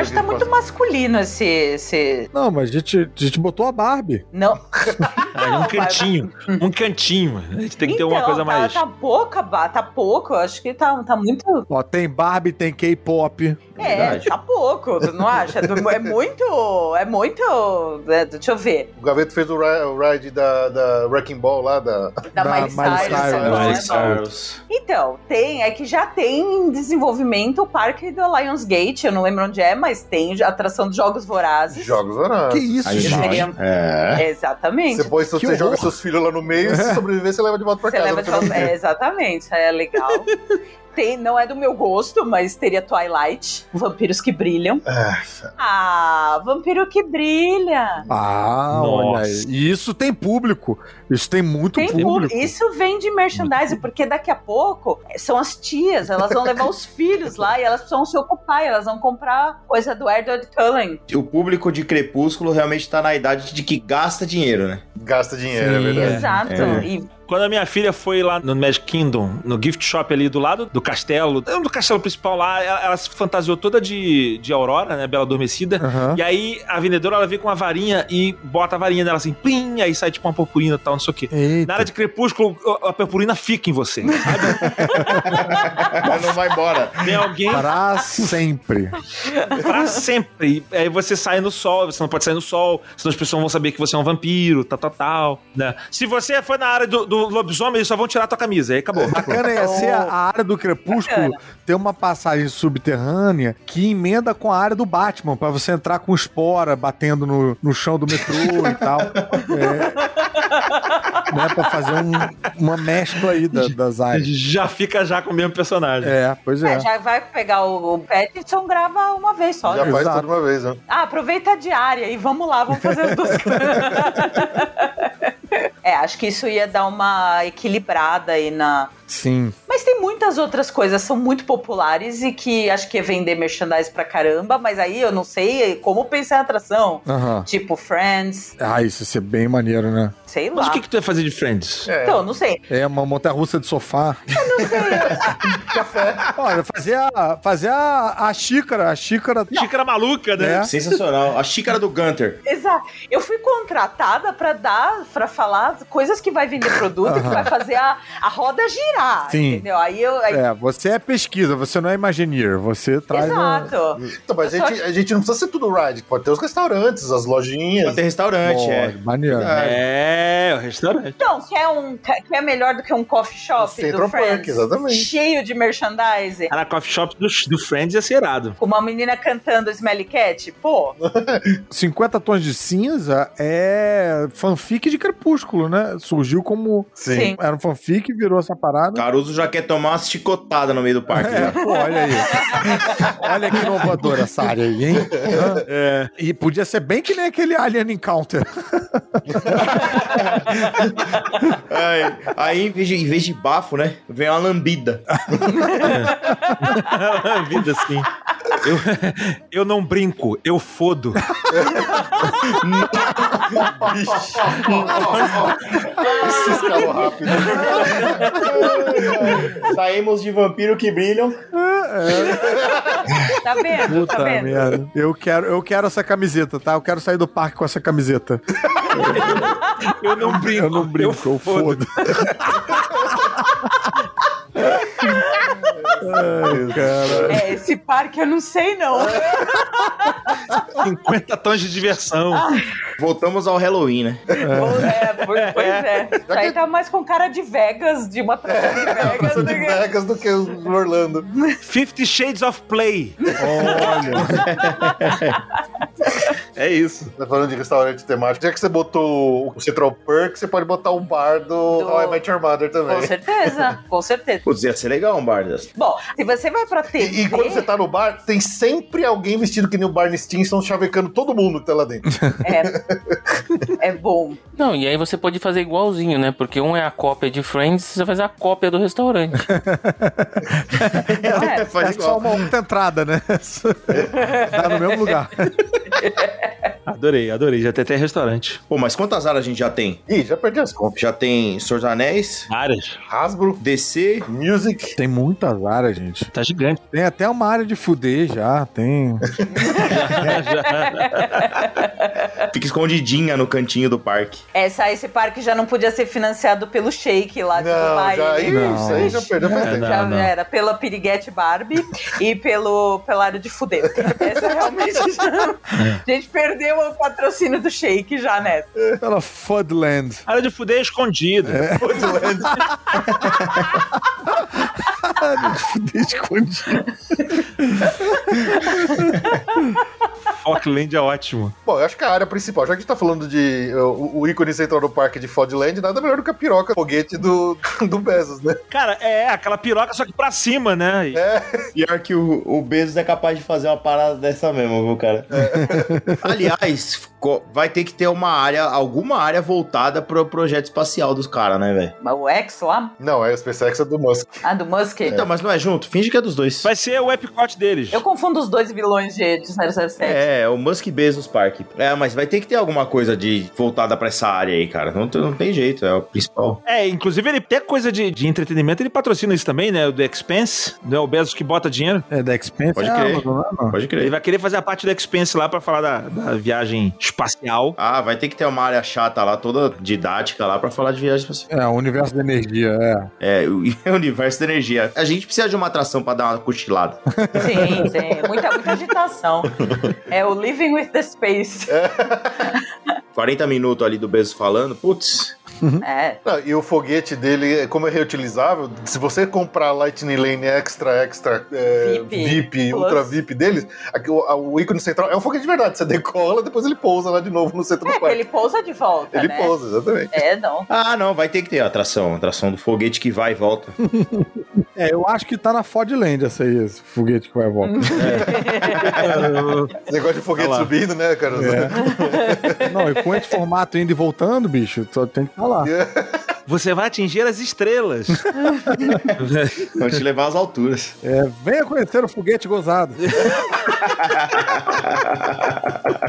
Acho que tá muito masculino esse. esse... Não, mas a gente, a gente botou a Barbie. Não. Ah, um [LAUGHS] cantinho. Um cantinho. A gente tem que ter uma Então, coisa tá, mais. Tá pouca, tá pouco. Eu acho que tá, tá muito. Ó, tem Barbie, tem K-pop. É, Verdade. tá pouco, tu não acha? É muito. É muito. é, deixa eu ver. O Gaveto fez o ri- o ride da, da Wrecking Ball lá, da. Da, Da Miley Cyrus. Cyrus. né? É Cyrus. Então, tem, é que já tem em desenvolvimento o parque do Lionsgate, eu não lembro onde é, mas tem a atração de Jogos Vorazes. Jogos Que horários. isso, Aí gente? Seria- É. Exatamente. Você, põe, você Que joga seus filhos lá no meio e se sobreviver, você leva de volta pra Você casa. leva de volta. É, exatamente, é legal. [LAUGHS] Tem, não é do meu gosto, mas teria Twilight, Vampiros que Brilham. É, Ah, Vampiro que Brilha. Ah, olha aí. Nossa. E isso tem público. Isso tem muito Tem público. público. Isso vem de merchandising, porque daqui a pouco eh, são as tias, elas vão levar os filhos lá e elas precisam se ocupar, elas vão comprar coisa do Edward Cullen. O público de Crepúsculo realmente tá na idade de que gasta dinheiro, né? Gasta dinheiro, é Sim. verdade. Exato. É. E Quando a minha filha foi lá no Magic Kingdom, no gift shop ali do lado do castelo, do castelo principal lá, ela, ela se fantasiou toda de, de Aurora, né? Bela Adormecida. Aham. E aí a vendedora ela vem com uma varinha e bota a varinha dela assim, plim, aí sai tipo uma purpurina e tal, não sei o quê. Eita. Na área de crepúsculo, a purpurina fica em você, sabe? [LAUGHS] Mas não vai embora. Tem alguém Pra sempre. pra sempre. E aí você sai no sol, você não pode sair no sol, senão as pessoas vão saber que você é um vampiro, tal, tal, tal. Né? Se você for na área do, do lobisomem, eles só vão tirar a tua camisa, aí acabou. Bacana ia ser a, área do Crepúsculo ter uma passagem subterrânea que emenda com a área do Batman, pra você entrar com espora batendo no, no chão do metrô e [LAUGHS] tal. É, né, pra fazer um- uma mescla aí da- das áreas. Já fica já com o mesmo personagem. É, pois é. é, já vai pegar o, o Pattinson, grava uma vez só. Já né? faz Exato. tudo uma vez, né? Ah, aproveita a diária e vamos lá, vamos fazer as duas coisas. [LAUGHS] [LAUGHS] É, acho que isso ia dar uma equilibrada aí na. Sim. Mas tem muitas outras coisas, são muito populares e que acho que ia vender merchandise pra caramba, mas aí eu não sei como pensar em atração. Tipo Friends, Ah, isso ia ser bem maneiro, né? sei lá. Mas o que, que tu ia fazer de Friends? É. Então, não sei. É uma montanha-russa de sofá. [LAUGHS] Café. Olha, fazer a, fazer a, a xícara, a xícara... Xícara maluca, né? É. Sensacional. A xícara do Gunter. Exato. Eu fui contratada pra dar, pra falar coisas que vai vender produto, que vai fazer a, a roda girar, Sim. entendeu? Aí eu... Aí, É, você é pesquisa, você não é Imagineer, você traz... Exato. Então, mas a gente, a gente não precisa ser tudo ride. Pode ter os restaurantes, as lojinhas. Pra ter restaurante, Pode, é. maneiro. É, o restaurante. Então, quer, um, quer melhor do que um coffee shop Central do Park, Friends? exatamente. Cheio de merchandising. Cara, a coffee shop do, do Friends ia ser irado. Com uma menina cantando Smelly Cat? Pô, [LAUGHS] 50 tons de cinza é fanfic de Crepúsculo, né? Surgiu como... sim. Era um fanfic, virou essa parada. Caruso já quer tomar uma chicotada no meio do parque. [LAUGHS] É, pô, olha aí. [LAUGHS] olha que inovadora essa área aí, hein? É. E podia ser bem que nem aquele Alien Encounter. [LAUGHS] Aí, aí, em, vez de, em vez de bafo, né? Vem uma lambida. Vida assim. Eu, eu não brinco, eu fodo. Esse escalou rápido. Saímos de vampiro que brilham. Tá vendo? Puta tá vendo? merda. Eu quero, eu quero essa camiseta, tá? Eu quero sair do parque com essa camiseta. Eu não brinco, Eu não brinco, eu, [LAUGHS] Cara. É, esse parque eu não sei não. 50 tons de diversão. Voltamos ao Halloween, né? É, pois pois é. Isso aí tá mais com cara de Vegas, de uma atração [LAUGHS] de Vegas. Sou do de que- Vegas do que o Orlando. 50 Shades of Play. Olha. É isso. Tá falando de restaurante temático. Já que você botou o Central Perk, você pode botar o bar do, Do- How I Met Your Mother Com também. certeza, com certeza. Putz, ia ser legal um bar desse. Bom, se você vai pra TV... E, e quando você tá no bar, tem sempre alguém vestido que nem o Barney Stinson chavecando todo mundo que tá lá dentro. É, é bom. Não, e aí você pode fazer igualzinho, né? Porque um é a cópia de Friends, você faz a cópia do restaurante. [LAUGHS] É, Faz é só uma outra entrada, né? [LAUGHS] Tá no mesmo lugar. [LAUGHS] Adorei, adorei. Já tem até restaurante. Pô, mas quantas áreas a gente já tem? Ih, já perdi as contas. Já tem Senhor dos Anéis, Áreas. Hasbro, DC, Music. Tem muitas áreas, gente. Tá gigante. Tem até uma área de fuder já, tem. [LAUGHS] fica escondidinha no cantinho do parque. Essa, esse parque já não podia ser financiado pelo Shake lá de Não, Dubai. já, né? Não. isso aí já perdeu É, não. já era pela Piriguete Barbie [LAUGHS] e pelo, pela área de fuder. Essa realmente [LAUGHS] já... A gente perdeu o patrocínio do Shake já nessa. Pela Fudland. Área de fuder é escondida. Fuder escondido. Auckland é ótimo. Bom, eu acho que a área principal, já que a gente tá falando de o, o ícone central do parque de Fodland, nada melhor do que a piroca foguete do, do Bezos, né? Cara, é aquela piroca, só que pra cima, né? E- Pior que o, o Bezos é capaz de fazer uma parada dessa mesmo, viu, cara? Aliás, co- vai ter que ter uma área, alguma área voltada pro projeto espacial dos caras, né, velho? Mas o X lá? Não, é a SpaceX é do Musk. Ah, do Musk? Então, mas não é junto? Finge que é dos dois. Vai ser o Epcot deles. Eu confundo os dois vilões de, de 007. É, o Musk Bezos Park. É, mas vai ter que ter alguma coisa de voltada pra essa área aí, cara. Não, não tem jeito, é o principal. É, inclusive ele tem coisa de, de entretenimento, ele patrocina isso também, né? O do Expense, né? O Bezos que bota dinheiro. É da Expense. Pode é crer. Amazon, não é, não? Pode Ele crer. vai querer fazer a parte do Expense lá pra falar da, da viagem espacial. Ah, vai ter que ter uma área chata lá, toda didática lá pra falar de viagem espacial. É, o universo da energia, é. É, o [LAUGHS] o universo da energia. A gente precisa de uma atração pra dar uma cochilada. Sim, sim. Muita, muita agitação. É o Living with the Space. [LAUGHS] 40 minutos ali do Bezos falando, putz. É. Não, e o foguete dele, como é reutilizável, se você comprar Lightning Lane Extra, Extra, é, VIP, VIP. Ultra VIP deles, aqui, o, a- o ícone central é um foguete de verdade. Você [LAUGHS] decola, depois ele pousa lá de novo no centro É, do parque. ele pousa de volta, Ele né? pousa, exatamente. É, não. Ah, não, vai ter que ter a atração. a atração do foguete que vai e volta. [LAUGHS] É, eu acho que tá na Fodland essa aí, esse foguete que vai e volta. [LAUGHS] Negócio de foguete subindo, né, cara? Não, e com esse formato indo e voltando, bicho, só tem que estar lá. [LAUGHS] Você vai atingir as estrelas. [LAUGHS] Vão te levar às alturas. É, venha conhecer o foguete gozado. [LAUGHS]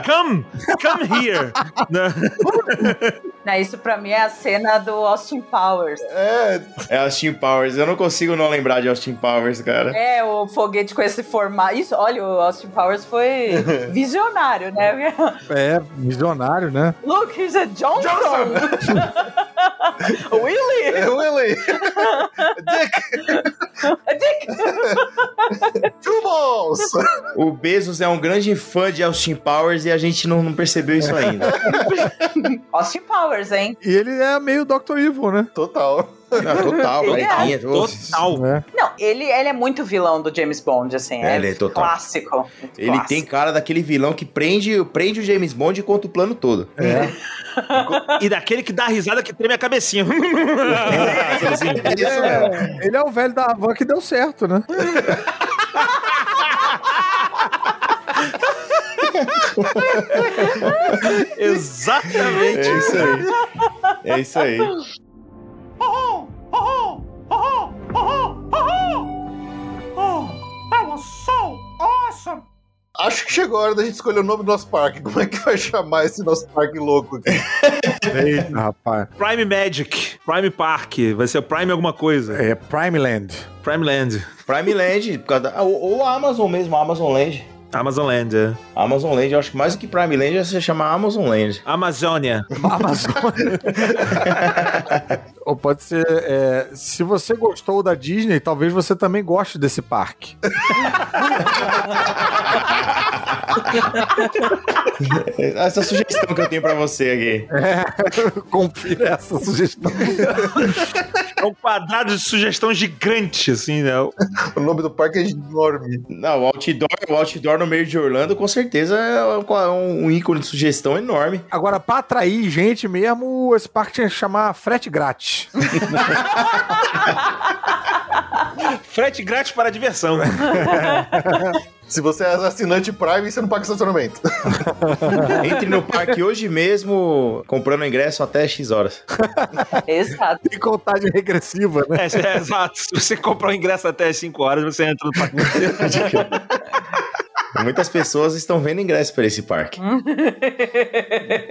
come! Come here! Né? [LAUGHS] Não, isso pra mim é a cena do Austin Powers. É, É Austin Powers. Eu não consigo não lembrar de Austin Powers, cara. É, o foguete com esse formato. Isso, olha, o Austin Powers foi visionário, né? É, visionário, né? Look, he's a Johnson! Willie! É Willie! Dick! [LAUGHS] Dick! Two balls! O Bezos é um grande fã de Austin Powers e a gente não, não percebeu isso ainda. [LAUGHS] Austin Powers, hein? E ele é meio Dr. Evil, né? Total. Não, total, Ele é. Total. É. Não, ele, ele é muito vilão do James Bond, assim. É, É, ele é total. clássico. muito Ele clássico. tem cara daquele vilão que prende, prende o James Bond e conta o plano todo. É. E daquele que dá a risada que treme a cabecinha. É. É, ele é o velho da Havan que deu certo, né? Exatamente. É isso aí. É isso aí. [LAUGHS] Acho que chegou a hora da gente escolher o nome do nosso parque. Como é que vai chamar esse nosso parque louco aqui? Eita, rapaz. Prime Magic. Prime Park. Vai ser Prime alguma coisa. É Prime Land. Prime Land. Prime Land, ou, Amazon mesmo, Amazon Land. Amazon Land, é. Amazon Land, eu acho que mais do que Prime Land, você chama Amazon Land. Amazônia. Amazônia. [LAUGHS] Ou pode ser, é, se você gostou da Disney, talvez você também goste desse parque. [LAUGHS] Essa é sugestão que eu tenho pra você aqui. É, [LAUGHS] confira essa sugestão. É um quadrado de sugestão gigante, assim, né? O nome do parque é enorme. Não, o outdoor, o outdoor no meio de Orlando, com certeza é um, um ícone de sugestão enorme. Agora, pra atrair gente mesmo, esse parque tinha que chamar frete grátis. [LAUGHS] Frete grátis para a diversão. [LAUGHS] Se você é assinante Prime, você não paga estacionamento. [LAUGHS] Entre no parque hoje mesmo, comprando ingresso até X horas. Exato. Tem contagem regressiva, né? É, é, exato. Se você comprar o ingresso até as 5 horas, você entra no parque. Muitas pessoas estão vendo ingresso para esse parque.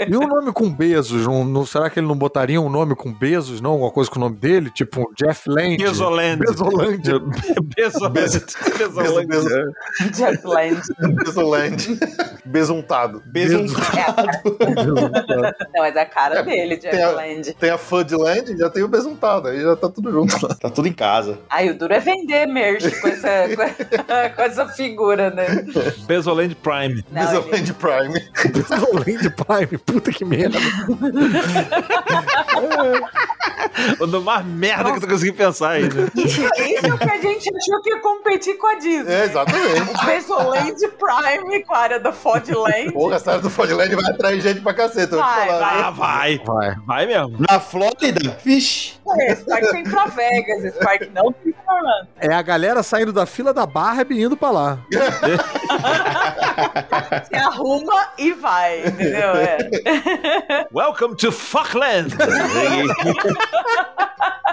E um nome com Bezos? Não, não- será que ele não botaria um nome com Bezos, não? Alguma coisa com o nome dele? Tipo um Jeff Land? Bezoland. Bezoland. Bezoland. Beso- Jetland. Besoland. Besuntado. Besuntado. Não, é da cara dele, tem a- Jetland. Tem a Fudland, já tem o besuntado. Aí já tá tudo junto lá. Tá tudo em casa. Aí o duro é vender merch com essa, [LAUGHS] com essa figura, né? [LAUGHS] Bezoland Prime. Não, Besoland Prime. Bezoland Prime. Puta que merda. [LAUGHS] O do mais merda que eu tô conseguindo pensar aí, né? Isso é o que a gente achou que ia competir com a Disney. É, exatamente. O Besoland Prime com a área da Fodland. Porra, essa área do Fudland vai atrair gente pra caceta. eu vou te Vai, falar. vai. Ah, vai. Vai. Vai mesmo. Na Flórida? Vixe. Esse parque tem pra Vegas, esse parque não tem. É a galera saindo da fila da Barbie e indo pra lá. [LAUGHS] Você arruma e vai, entendeu? É. [LAUGHS] Welcome to Fuckland. [LAUGHS]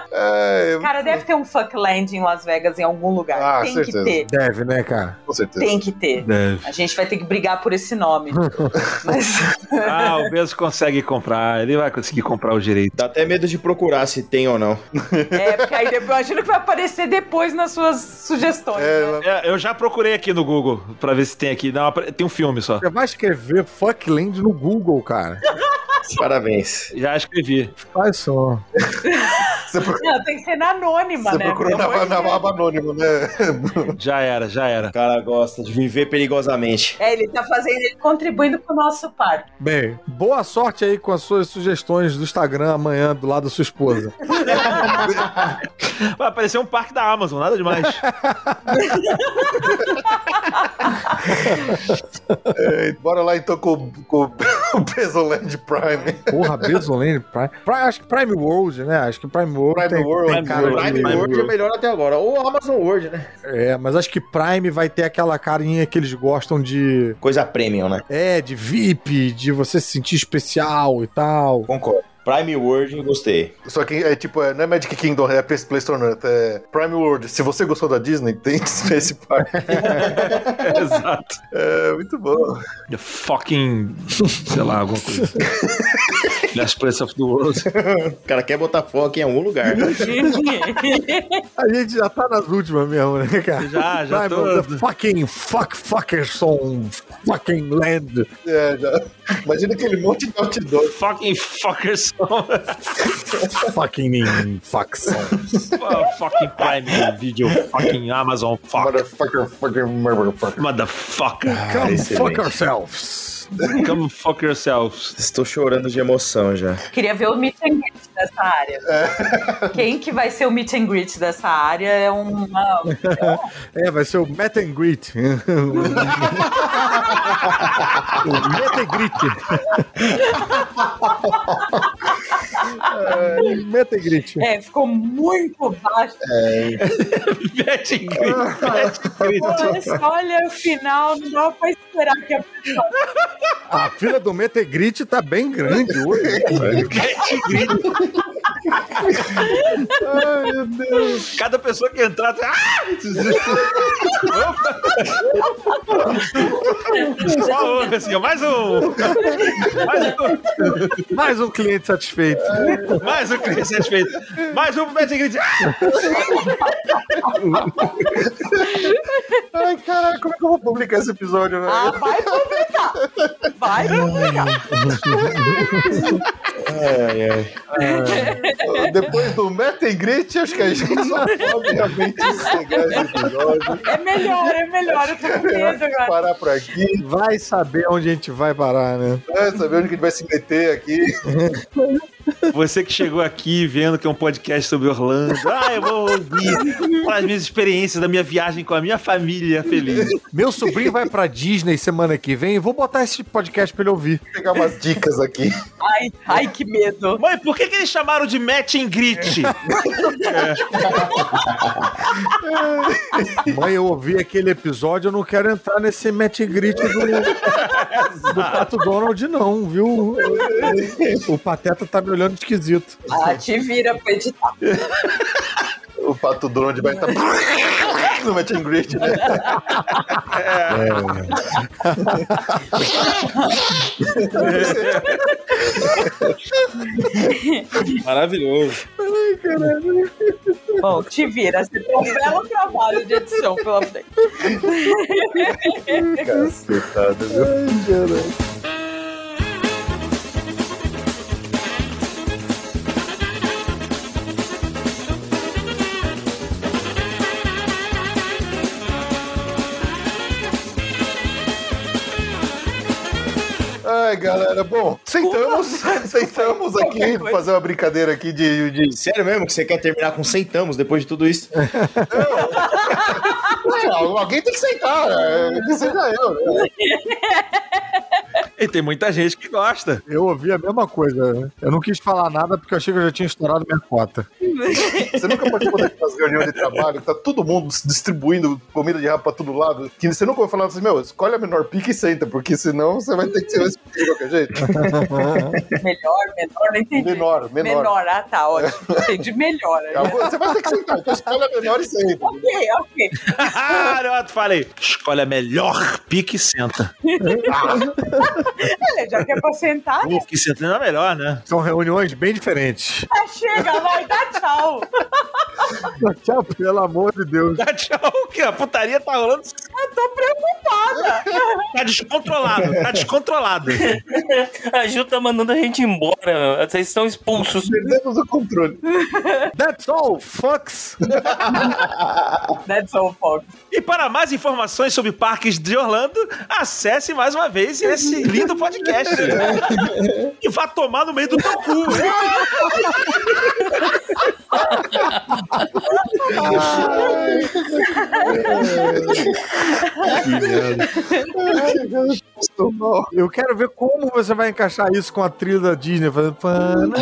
É, Cara, deve ter um Fuckland em Las Vegas em algum lugar. Ah, tem certeza. que ter. Deve, né, cara? com certeza. Tem que ter. Deve. A gente vai ter que brigar por esse nome. Mas Ah, o Bezos consegue comprar. Ele vai conseguir comprar o direito. Dá até medo de procurar se tem ou não. é, porque aí depois, imagino que vai aparecer depois nas suas sugestões. né? É, eu já procurei aqui no Google pra ver se tem aqui. Não, tem um filme só. Você vai escrever Fuckland no Google, cara. [LAUGHS] Parabéns. Já escrevi. Faz só. Você, Não, tem que ser na anônima, você né? procurou Pelo na, na Deus. aba anônimo, né? [LAUGHS] Já era, já era. O cara gosta de viver perigosamente. É, ele tá fazendo, ele contribuindo pro nosso parque. Bem, boa sorte aí com as suas sugestões do Instagram amanhã do lado da sua esposa. [LAUGHS] Vai aparecer um parque da Amazon, nada demais. [LAUGHS] É, bora lá então com, com o Besoland Prime. Porra, Bezoland Prime. Prime. Acho que Prime World, né? Acho que Prime World Prime tem, World, tem cara Prime de... Prime World é melhor até agora. Ou Amazon World, né? É, mas acho que Prime vai ter aquela carinha que eles gostam de... Coisa premium, né? É, de VIP, de você se sentir especial e tal. Concordo. Prime World eu gostei. Só que é tipo, é, não é Magic Kingdom, é Store Earth, é Prime World. Se você gostou da Disney, [LAUGHS] tem esse parque. [LAUGHS] Exato. É, muito bom. The fucking. Sei lá, alguma coisa. [LAUGHS] Last Place of the World. O cara quer botar foco em algum lugar. [LAUGHS] A gente já tá nas últimas mesmo, né, cara? Já, já Prime, tô. The fucking fuck fuckerson fucking land. É, já. Imagina aquele monte de outdoor. Fucking fuckers. fucking fuckson. fucking Prime Video. Fucking Amazon. Fuck. Motherfucker, fucker, motherfucker. Motherfucker. Come excelente. fuck ourselves. Come fuck yourselves. Estou chorando de emoção já. Queria ver o meet and greet dessa área. Quem que vai ser o meet and greet dessa área é uma... [LAUGHS] É, vai ser o Met and Greet. [LAUGHS] o Met and Greet. É, Met and Greet. É, ficou muito baixo. Grito. Mete em grito. Olha, olha o final, não dá pra esperar que a pessoa... A fila do Met and Greet tá bem grande hoje. [LAUGHS] [LAUGHS] Mete em grito. Cada pessoa que entrar. tá- Ah! Só ouve assim, mais um. Mais um. Mais um cliente satisfeito. Mais um cliente satisfeito. Mais um pro em grito. Ah! Ai, caralho, como é que eu vou publicar esse episódio, velho? Ah, vai publicar. Vai publicar. Ai, ai. [LAUGHS] Depois do Meta and Greet, acho que a gente só [LAUGHS] pode realmente encerrar esse episódio. É melhor, é melhor. Eu tô com medo agora. Parar por aqui. Vai saber onde a gente vai parar, né? É, saber onde que a gente vai se meter aqui. [LAUGHS] Você que chegou aqui vendo que é um podcast sobre Orlando. Ah, eu vou ouvir as minhas experiências da minha viagem com a minha família feliz. Meu sobrinho vai pra Disney semana que vem. Vou botar esse podcast pra ele ouvir. Vou pegar umas dicas aqui. Ai, ai, que medo. Mãe, por que, que eles chamaram de Match and Grit? Mãe, eu ouvi aquele episódio, eu não quero entrar nesse match and greet do, do Pato Donald, não, viu? O Pateta tá me olhando esquisito. Ah, te vira pra editar. O Pato Donald vai estar no Meta and Greet, né? Maravilhoso. Bom, te vira. Você tem um belo trabalho de edição pela frente. Cacetada, viu? Ai, galera, bom, sentamos, sentamos aqui, fazer uma brincadeira aqui de, de Sério mesmo que você quer terminar com centamos depois de tudo isso? [LAUGHS] Não, alguém tem que sentar, é, que seja eu. né? [LAUGHS] E tem muita gente que gosta. Eu ouvi a mesma coisa. né? Eu não quis falar nada porque eu achei que eu já tinha estourado minha cota. Você nunca participou daquelas reuniões de trabalho tá todo mundo distribuindo comida de rabo pra todo lado? Que você nunca vai falar assim, meu, escolhe a menor pique e senta, porque senão você vai ter que ser esse de qualquer jeito. [LAUGHS] Melhor, menor, não entendi. Menor, menor. ah, tá, ótimo. [LAUGHS] Entendi melhor. né? Você vai ter que sentar, então escolhe a menor e senta. [LAUGHS] Ok, ok. ah, não, falei. Escolhe a melhor pique e senta. Olha, já que é pra sentar, né? Pique e senta não é melhor, né? São reuniões bem diferentes. Ah, chega, vai, dá tchau. Tchau, pelo amor de Deus. Dá tchau, que a putaria tá rolando. Eu tô preocupada. Tá descontrolado, tá descontrolado. A Ju tá mandando a gente embora. Vocês estão expulsos. Perdemos o controle. That's all, fucks. That's all, folks. E para mais informações sobre parques de Orlando, acesse mais uma vez esse lindo podcast. E vá tomar no meio do teu cu. Eu quero ver como você vai encaixar isso com a trilha da Disney. Fazendo...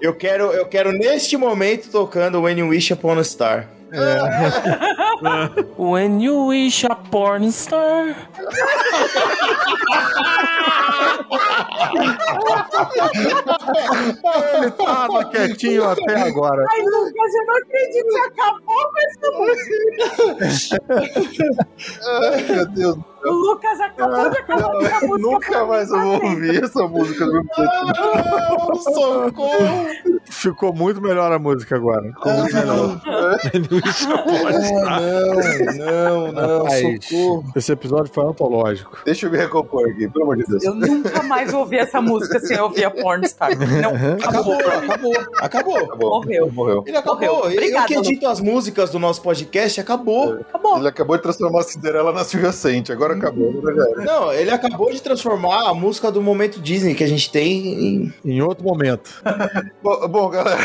Eu quero, eu quero neste momento tocando When You Wish Upon a Star. [LAUGHS] When you wish a porn star. Ele tava quietinho até agora. Ai, Lucas, eu não acredito que acabou com essa música. Ai, meu Deus. O Lucas acabou de acabar com essa música. Nunca mais eu vou você. ouvir essa música do meu Não, socorro! Ficou muito melhor a música agora. Ficou muito melhor. Não, não, não, Rapaz, socorro. esse episódio foi antológico. Deixa eu me recompor aqui, pelo amor de Deus. Eu nunca mais ouvi essa música sem ouvir a Pornstar. Não, acabou. Acabou, acabou, acabou. Acabou. Morreu. Morreu. Ele acabou. Morreu. Eu Obrigada, que edito as músicas do nosso podcast, acabou. Acabou. Ele acabou de transformar a Cinderela na Silvia Sente. Agora acabou. né. Não, ele acabou de transformar a música do momento Disney que a gente tem em. Em outro momento. [LAUGHS] Bom, bom, galera.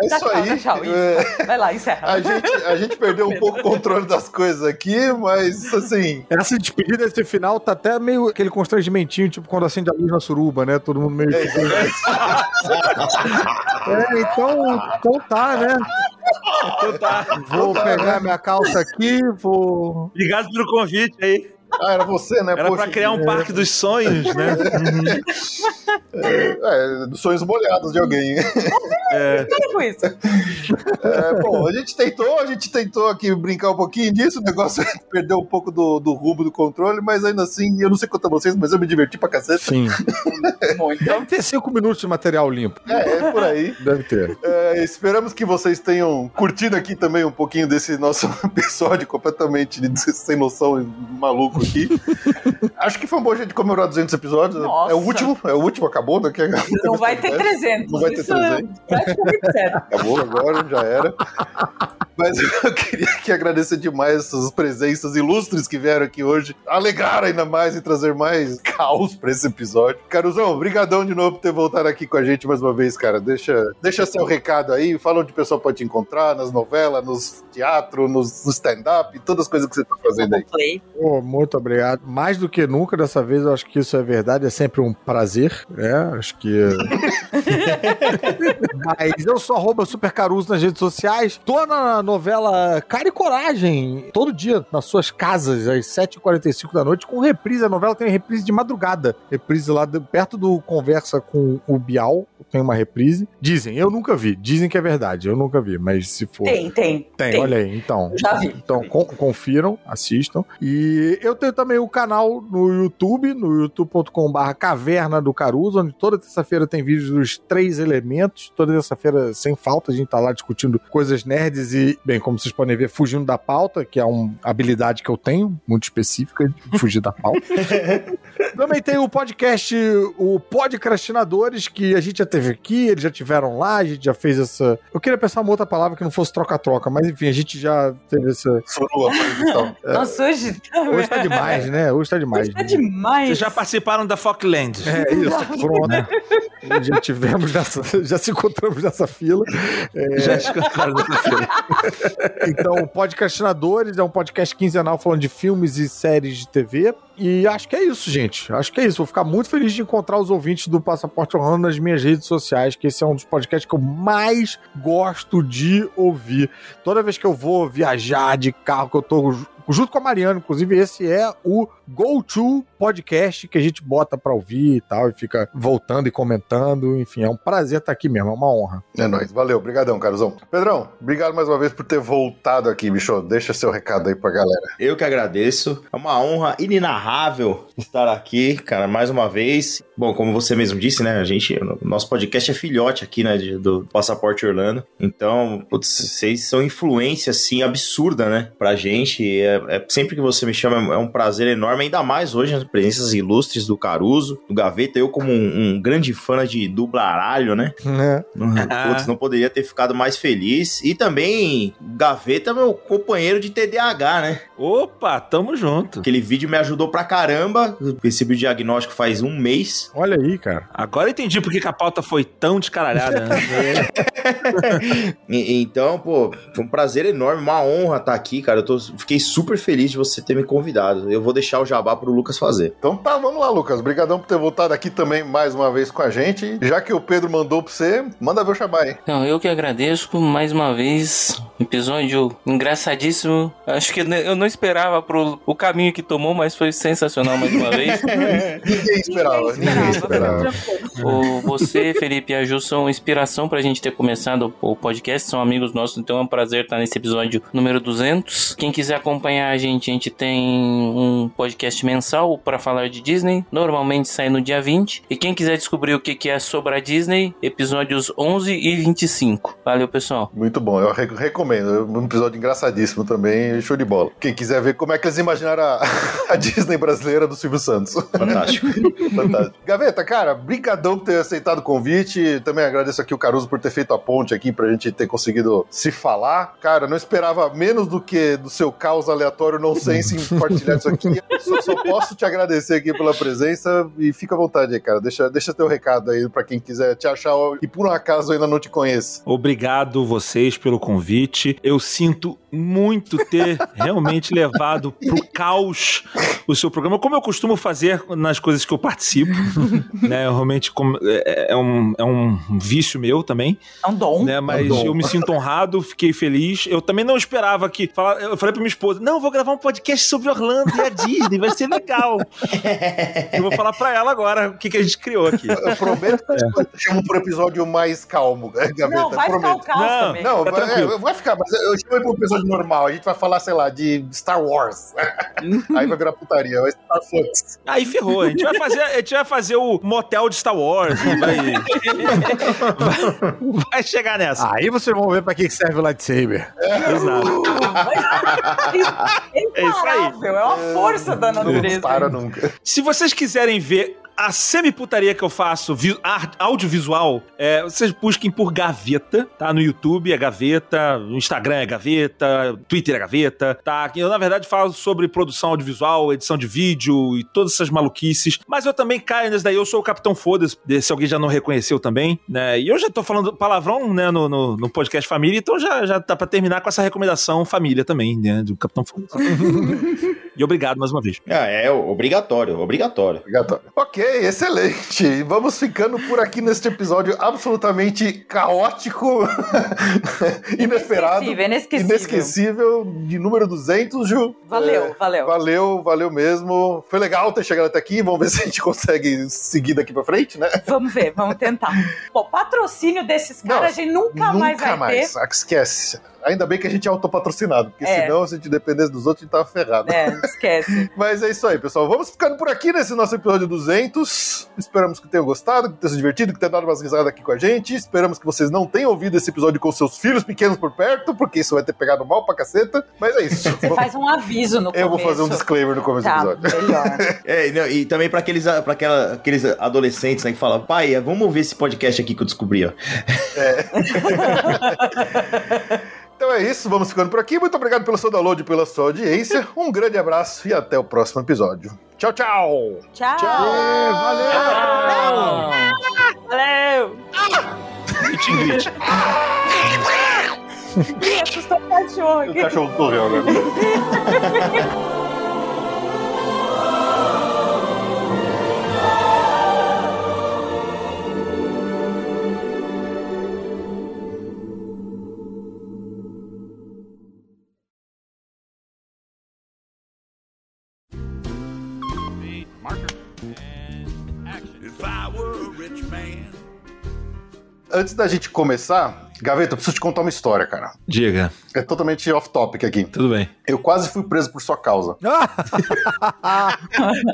É isso tchau, aí. tchau, isso. É, Vai lá, encerra. a, gente, a gente perdeu um pouco o controle das coisas aqui, mas assim. Essa despedida, esse final, tá até meio aquele constrangimentinho, tipo quando acende a luz na suruba, né? Todo mundo meio. É, [LAUGHS] É, então, então tá, né? Então tá. Vou pegar minha calça aqui, vou. Obrigado pelo convite aí. Ah, era você, né? Era Poxa, pra criar um parque dos sonhos, né? É, dos sonhos molhados de alguém. Isso. É, bom, a gente tentou, a gente tentou aqui brincar um pouquinho disso, o negócio [LAUGHS] perdeu um pouco do, do rumo do controle, mas ainda assim, eu não sei quanto a vocês, mas eu me diverti pra cacete. Sim. [LAUGHS] Muito. Deve ter cinco minutos de material limpo. É, é por aí. Deve ter. É, esperamos que vocês tenham curtido aqui também um pouquinho desse nosso [LAUGHS] episódio completamente sem noção e maluco aqui. [LAUGHS] Acho que foi um bom jeito de comemorar 200 episódios. Nossa. É o último, é o último, acabou daqui. Não vai ter 300. Não vai ter Isso 300. É. [LAUGHS] Acabou agora, já era. Mas [LAUGHS] eu queria aqui agradecer demais essas presenças ilustres que vieram aqui hoje. Alegaram ainda mais e trazer mais caos pra esse episódio. Caruzão, brigadão de novo por ter voltado aqui com a gente mais uma vez, cara. Deixa, deixa seu recado aí, fala onde o pessoal pode te encontrar, nas novelas, nos teatro, nos, no stand-up, todas as coisas que você tá fazendo aí. Play. Muito obrigado. Mais do que nunca, dessa vez, eu acho que isso é verdade. É sempre um prazer. É, acho que. [LAUGHS] Mas eu sou arroba Super Caruso nas redes sociais. Tô na novela Cara e Coragem, todo dia, nas suas casas, às 7h45 da noite, com reprise. A novela tem reprise de madrugada. Reprise lá de- perto do Conversa com o Bial. Tem uma reprise. Dizem, eu nunca vi. Dizem que é verdade. Eu nunca vi, mas se for. Tem, tem. Tem, olha aí, então. Já vi. Então, con- confiram, assistam. E eu tenho também o canal no YouTube, no youtube.com.br Caverna do Caruso, onde toda terça-feira tem vídeos dos três elementos. Toda terça-feira, sem falta, a gente tá lá discutindo coisas nerds e, bem, como vocês podem ver, fugindo da pauta, que é uma habilidade que eu tenho, muito específica, de fugir da pauta. [LAUGHS] Também tem o podcast, o Podcrastinadores, que a gente já teve aqui, eles já tiveram lá, a gente já fez essa. Eu queria pensar uma outra palavra que não fosse troca-troca, mas enfim, a gente já teve essa. Sorua, então. Nossa, hoje. Hoje tá demais, né? Hoje tá demais. Hoje tá demais. Vocês já participaram da Falkland. É isso, [LAUGHS] pronto. Já tivemos nessa, já se encontramos nessa fila. É, Já escutaram da fila. [LAUGHS] Então, o Podcastinadores é um podcast quinzenal falando de filmes e séries de TV. E acho que é isso, gente. Acho que é isso. Vou ficar muito feliz de encontrar os ouvintes do Passaporte Orlando nas minhas redes sociais, que esse é um dos podcasts que eu mais gosto de ouvir. Toda vez que eu vou viajar de carro, que eu tô junto com a Mariana, inclusive, esse é o Go To Podcast que a gente bota pra ouvir e tal, e fica voltando e comentando. Enfim, é um prazer estar aqui mesmo, é uma honra. É nóis, valeu, brigadão, Caruzão. Pedrão, obrigado mais uma vez por ter voltado aqui, bicho. Deixa seu recado aí pra galera. Eu que agradeço. É uma honra inenarrável estar aqui, cara, mais uma vez. Bom, como você mesmo disse, né? A gente, o nosso podcast é filhote aqui, né? de- do Passaporte Orlando. Então, putz, vocês são influência, assim, absurda, né? Pra gente. É, é- sempre que você me chama, é um prazer enorme. Ainda mais hoje, as presenças ilustres do Caruso, do Gaveta. Eu, como um, um grande fã de dublaralho, né? Né? Putz, não poderia ter ficado mais feliz. E também, Gaveta meu companheiro de TDAH, né? Opa, tamo junto. Aquele vídeo me ajudou pra caramba. Eu Recebi o diagnóstico faz um mês. Olha aí, cara. Agora eu entendi por que a pauta foi tão descaralhada. Né? [LAUGHS] E- então, pô, foi um prazer enorme, uma honra estar aqui, cara. Eu tô, fiquei super feliz de você ter me convidado. Eu vou deixar o jabá pro Lucas fazer. Então tá, vamos lá, Lucas. Obrigadão por ter voltado aqui também mais uma vez com a gente. Já que o Pedro mandou pra você, manda ver o Xabá aí. Então, eu que agradeço mais uma vez. Episódio engraçadíssimo. Acho que eu não esperava pro o caminho que tomou, mas foi sensacional mais uma vez. [LAUGHS] Ninguém esperava, ninguém esperava. O, você, Felipe e a Ju são inspiração pra gente ter começado o podcast, são amigos nossos, então é um prazer estar nesse episódio número 200. Quem quiser acompanhar a gente, a gente tem um podcast mensal para falar de Disney, normalmente sai no dia 20. E quem quiser descobrir o que é sobre a Disney, episódios 11 e 25. Valeu, pessoal. Muito bom, eu re- recomendo. Um episódio engraçadíssimo também, show de bola. Quem quiser ver como é que eles imaginaram a, [LAUGHS] a Disney brasileira do Silvio Santos. Fantástico. [LAUGHS] Fantástico. Gaveta, cara, brigadão por ter aceitado o convite. Também agradeço aqui o Caruso por ter feito a ponte aqui pra gente ter conseguido se falar. Cara, não esperava menos do que do seu caos aleatório nonsense em [LAUGHS] compartilhar isso aqui. Só, só posso te agradecer aqui pela presença e fica à vontade aí, cara. Deixa, deixa teu recado aí pra quem quiser te achar e por um acaso ainda não te conheça. Obrigado vocês pelo convite. Eu sinto muito ter [LAUGHS] realmente levado pro caos o seu programa, como eu costumo fazer nas coisas que eu participo. [LAUGHS] né? Eu realmente como- é, é um, é um vício meu também. É um dom. né? Mas dom. eu me sinto honrado, fiquei feliz. Eu também não esperava que. Eu falei pra minha esposa: não, vou gravar um podcast sobre Orlando e a Disney. Disney, vai ser legal. [LAUGHS] Eu vou falar pra ela agora o que, que a gente criou aqui. Eu prometo que eu chamo pro episódio mais calmo, né, Gaveta. Não, vai ficar o prometo. caos Não, também. Não, Fica vai, é, vai ficar, mas eu chamo ele pro episódio normal. A gente vai falar, sei lá, de Star Wars. [LAUGHS] Aí vai virar putaria, vai Star Fox. Aí ferrou. A gente vai fazer, a gente vai fazer o motel de Star Wars. Vai, [LAUGHS] vai, vai chegar nessa. Aí vocês vão ver pra que serve o lightsaber. Exato. É É isso aí. é uma força da natureza. Não para nunca. Se vocês quiserem ver a semi-putaria que eu faço, audiovisual, é, vocês busquem por Gaveta, tá? No YouTube é Gaveta, no Instagram é Gaveta, Twitter é Gaveta, tá? Eu, na verdade, falo sobre produção audiovisual, edição de vídeo e todas essas maluquices. Mas eu também caio nesse daí, eu sou o Capitão Foda-se, se alguém já não reconheceu também, né? E eu já tô falando palavrão, né, no, no, no podcast Família, então já, já tá pra terminar com essa recomendação Família também, né, do Capitão Foda-se. [LAUGHS] e obrigado mais uma vez. Ah, é obrigatório, obrigatório. Obrigatório. Ok, excelente. Vamos ficando por aqui neste episódio absolutamente caótico, [LAUGHS] inesperado, Inesquecível, inesquecível. inesquecível, de número 200, Ju. Valeu, É, valeu. Valeu, valeu mesmo. Foi legal ter chegado até aqui. Vamos ver [LAUGHS] se a gente consegue seguir daqui pra frente, né? Vamos ver, vamos tentar. Pô, patrocínio desses Não, caras a gente nunca, mais vai mais. ter. Ah, Esquece. Ainda bem que a gente é autopatrocinado, porque É. senão, se a gente dependesse dos outros, a gente tava ferrado. É, esquece. [LAUGHS] Mas é isso aí, pessoal. Vamos ficando por aqui nesse nosso episódio 200. Esperamos que tenham gostado, que tenham se divertido, que tenham dado umas risadas aqui com a gente. Esperamos que vocês não tenham ouvido esse episódio com seus filhos pequenos por perto, porque isso vai ter pegado mal pra caceta. Mas é isso. Você faz um aviso no Eu começo. vou fazer um disclaimer no começo Tá, do episódio. melhor. [LAUGHS] É, não, e também pra aqueles, pra aquela, aqueles adolescentes né, que falam, pai, vamos ouvir esse podcast aqui que eu descobri, ó. [LAUGHS] Então é isso, vamos ficando por aqui. Muito obrigado pelo seu download e pela sua audiência. Um grande abraço e até o próximo episódio. Tchau, tchau! Tchau. valeu! Valeu. Ingrid. Ih, assustou o cachorro O aqui. cachorro correu agora. [LAUGHS] Antes da gente começar, Gaveta, eu preciso te contar uma história, cara. Diga, É totalmente off-topic aqui. tudo bem. Eu quase fui preso por sua causa. [LAUGHS]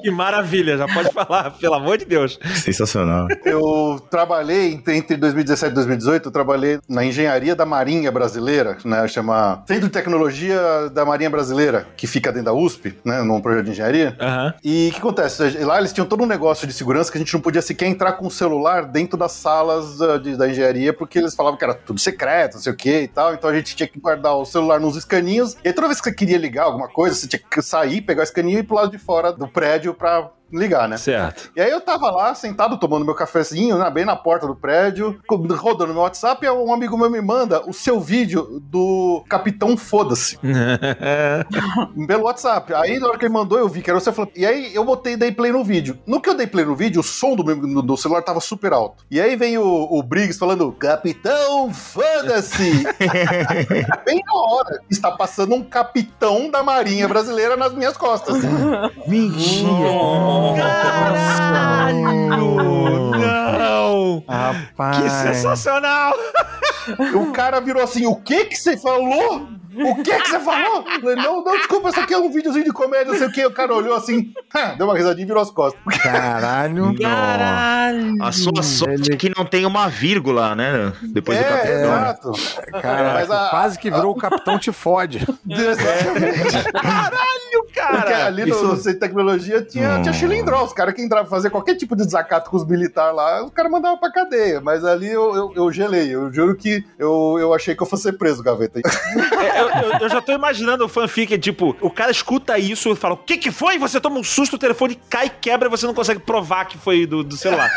Que maravilha, já pode falar, pelo amor de Deus. Sensacional. Eu trabalhei entre- entre 2017 e 2018, eu trabalhei na engenharia da Marinha Brasileira, né? Chama Centro de Tecnologia da Marinha Brasileira, que fica dentro da USP, né? Num projeto de engenharia. Aham. E o que acontece? Lá eles tinham todo um negócio de segurança que a gente não podia sequer entrar com o celular dentro das salas ah, de- da engenharia, porque eles falavam que era tudo secreto, não sei o que e tal. Então a gente tinha que guardar o celular nos escaninhos. E aí, toda vez que você queria ligar alguma coisa, você tinha que sair, pegar o escaninho e ir pro lado de fora do prédio pra ligar, né? Certo. E aí eu tava lá, sentado, tomando meu cafezinho, né, bem na porta do prédio, rodando meu WhatsApp, e um amigo meu me manda o seu vídeo do Capitão Foda-se, [LAUGHS] pelo WhatsApp. Aí na hora que ele mandou, eu vi que era você, falou, e aí eu botei, dei play no vídeo. No que eu dei play no vídeo, o som do, meu, do- celular tava super alto. E aí vem o, o Briggs falando, Capitão Foda-se! [LAUGHS] bem na hora, está passando um capitão da Marinha Brasileira nas minhas costas. Caralho! Não! Rapaz. Que sensacional! O cara virou assim: o que que você falou? O que que você falou? Falei, não, não, desculpa, isso aqui é um videozinho de comédia, não sei o que. O cara olhou assim, [LAUGHS] deu uma risadinha e virou as costas. Caralho. Caralho! A sua sorte é que não tem uma vírgula, né? Depois do é, capitão. exato. Cara, Mas a- quase que virou o Capitão Te Fode. [LAUGHS] Exatamente. Caralho, Porque cara! ali no, no centro de tecnologia tinha, tinha chilindró. Os caras que entravam fazer qualquer tipo de desacato com os militares lá, os caras mandavam pra cadeia. Mas ali eu, eu, eu gelei. Eu juro que eu, eu achei que eu fosse ser preso, gaveta. É, Eu, eu- eu já tô imaginando o fanfic, tipo, o cara escuta isso e fala: O que que foi? Você toma um susto, o telefone cai, quebra e você não consegue provar que foi do, do celular.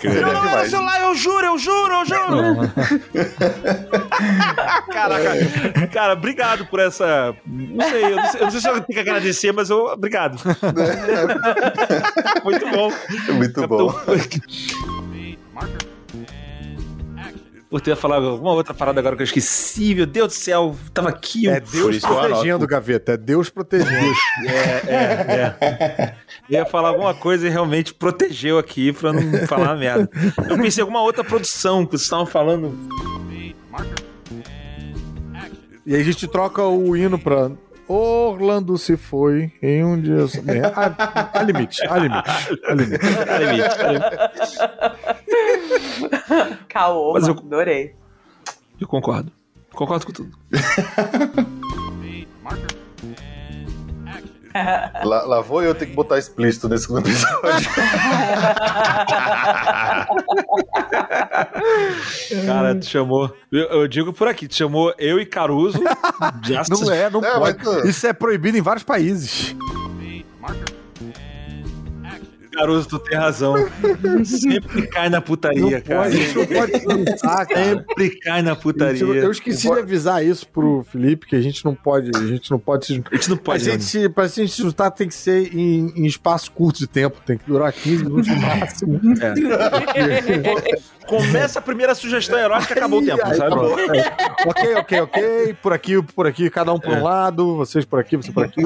Seria não, não é o celular, eu juro, eu juro, eu juro. Caraca, cara, obrigado por essa. Não sei, eu não sei, eu não sei se eu tenho que agradecer, mas eu. Obrigado. [LAUGHS] Muito bom. Muito bom. Por ter falado alguma outra parada agora que eu esqueci. Meu Deus do céu, tava aqui. É Deus protegendo, anoto. Gaveta. É Deus protegendo. É, é, é. Eu ia falar alguma coisa e realmente protegeu aqui pra não falar merda. Eu pensei em alguma outra produção que vocês estavam falando. E aí a gente troca o hino pra. Orlando se foi em um dia. só. É, há, há limite, há limite, há limite. Há limite. Caô, Mas eu- adorei. Eu concordo. Concordo com tudo. [LAUGHS] Lá, lá vou eu ter que botar explícito nesse episódio. [LAUGHS] Cara, tu chamou. Eu, eu digo por aqui, tu chamou eu e Caruso. Não é, não É, pode. mas- Isso é proibido em vários países. Caruso, tu tem razão. Sempre cai na putaria, Não cara. pode, a gente não pode pensar, cara. Sempre cai na putaria. Eu esqueci de avisar isso pro Felipe, que a gente não pode, a gente não pode se A gente não Pra pode. gente, se- pra gente se juntar tem que ser em, em espaço curto de tempo, tem que durar 15 minutos no máximo. [LAUGHS] Começa a primeira sugestão erótica, acabou o tempo, Aí, sabe? acabou. É. ok, ok, ok. Por aqui, por aqui, cada um por um lado, vocês por aqui, você por aqui.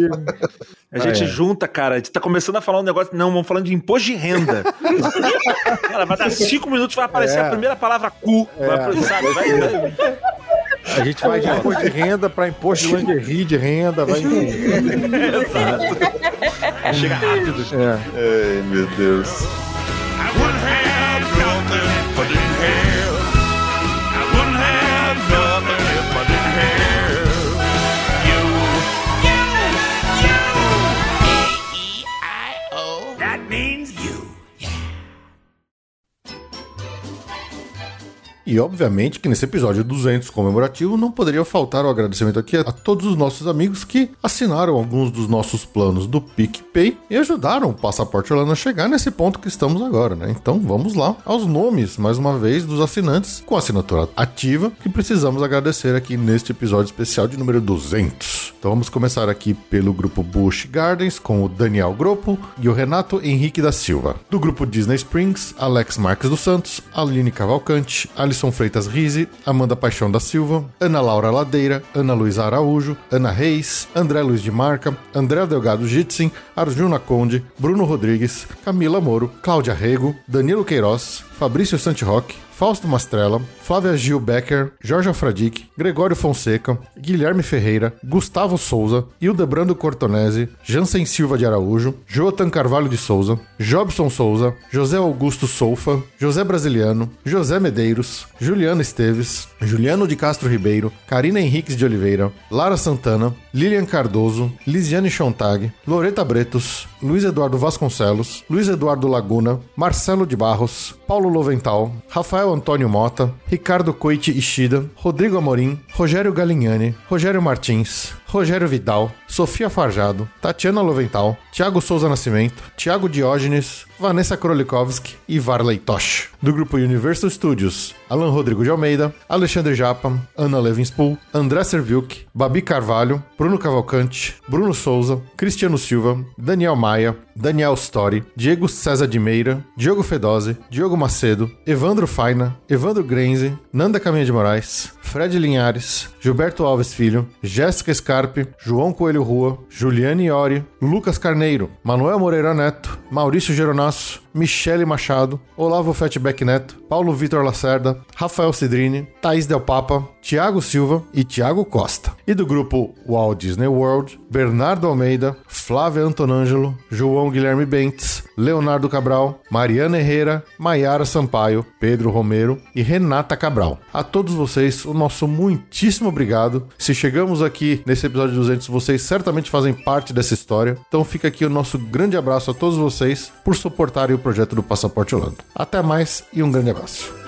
A gente Ah, é. junta, cara. A gente tá começando a falar um negócio. Não, vamos falando de imposto de renda. [LAUGHS] cara, vai dar cinco minutos, vai aparecer É. a primeira palavra cu. Vai, sabe? Vai, vai- [LAUGHS] A gente vai de imposto de renda pra imposto de lingerie de renda, vai [LAUGHS] enfim. chega rápido. É. Ai, meu Deus. E obviamente que nesse episódio 200 comemorativo não poderia faltar o agradecimento aqui a todos os nossos amigos que assinaram alguns dos nossos planos do PicPay e ajudaram o Passaporte Orlando a chegar nesse ponto que estamos agora, né? Então vamos lá aos nomes, mais uma vez, dos assinantes com assinatura ativa que precisamos agradecer aqui neste episódio especial de número 200. Então vamos começar aqui pelo grupo Bush Gardens com o Daniel Gropo e o Renato Henrique da Silva. Do grupo Disney Springs, Alex Marques dos Santos, Aline Cavalcante, Alisson Freitas Rise, Amanda Paixão da Silva, Ana Laura Ladeira, Ana Luísa Araújo, Ana Reis, André Luiz de Marca, André Delgado Jitsin, Arjuna Conde, Bruno Rodrigues, Camila Moro, Cláudia Rego, Danilo Queiroz, Fabrício Santiroque, Fausto Mastrella, Flávia Gil Becker, Jorge Alfradique, Gregório Fonseca, Guilherme Ferreira, Gustavo Souza, Hildebrando Cortonese, Jansen Silva de Araújo, Jotan Carvalho de Souza, Jobson Souza, José Augusto Soufa, José Brasiliano, José Medeiros, Juliano Esteves, Juliano de Castro Ribeiro, Karina Henriques de Oliveira, Lara Santana, Lilian Cardoso, Lisiane Chontag, Loreta Bretos, Luiz Eduardo Vasconcelos, Luiz Eduardo Laguna, Marcelo de Barros, Paulo Lovental, Rafael Antônio Mota, Ricardo Coite Ishida, Rodrigo Amorim, Rogério Galignani, Rogério Martins, Rogério Vidal, Sofia Farjado, Tatiana Lovental, Thiago Souza Nascimento, Thiago Diógenes, Vanessa Krolikovski e Varley Tosh. Do grupo Universal Studios, Alan Rodrigo de Almeida, Alexandre Japa, Ana Levinspool, André Serviuk, Babi Carvalho, Bruno Cavalcante, Bruno Souza, Cristiano Silva, Daniel Maia, Daniel Story, Diego César de Meira, Diogo Fedose, Diogo Macedo, Evandro Faina, Evandro Grenze, Nanda Caminha de Moraes, Fred Linhares, Gilberto Alves Filho, Jéssica Scarpe, João Coelho Rua, Juliane Iori, Lucas Carneiro, Manuel Moreira Neto, Maurício Geronasso, Michele Machado, Olavo Fatback Neto, Paulo Vitor Lacerda, Rafael Cidrini, Thaís Del Papa, Tiago Silva e Tiago Costa. E do grupo Walt Disney World, Bernardo Almeida, Flávia Antonângelo, João Guilherme Bentes, Leonardo Cabral, Mariana Herrera, Maiara Sampaio, Pedro Romero e Renata Cabral. A todos vocês, o nosso muitíssimo obrigado. Se chegamos aqui nesse episódio 200, vocês certamente fazem parte dessa história. Então fica aqui o nosso grande abraço a todos vocês por suportarem o projeto do Passaporte Holanda. Até mais e um grande abraço.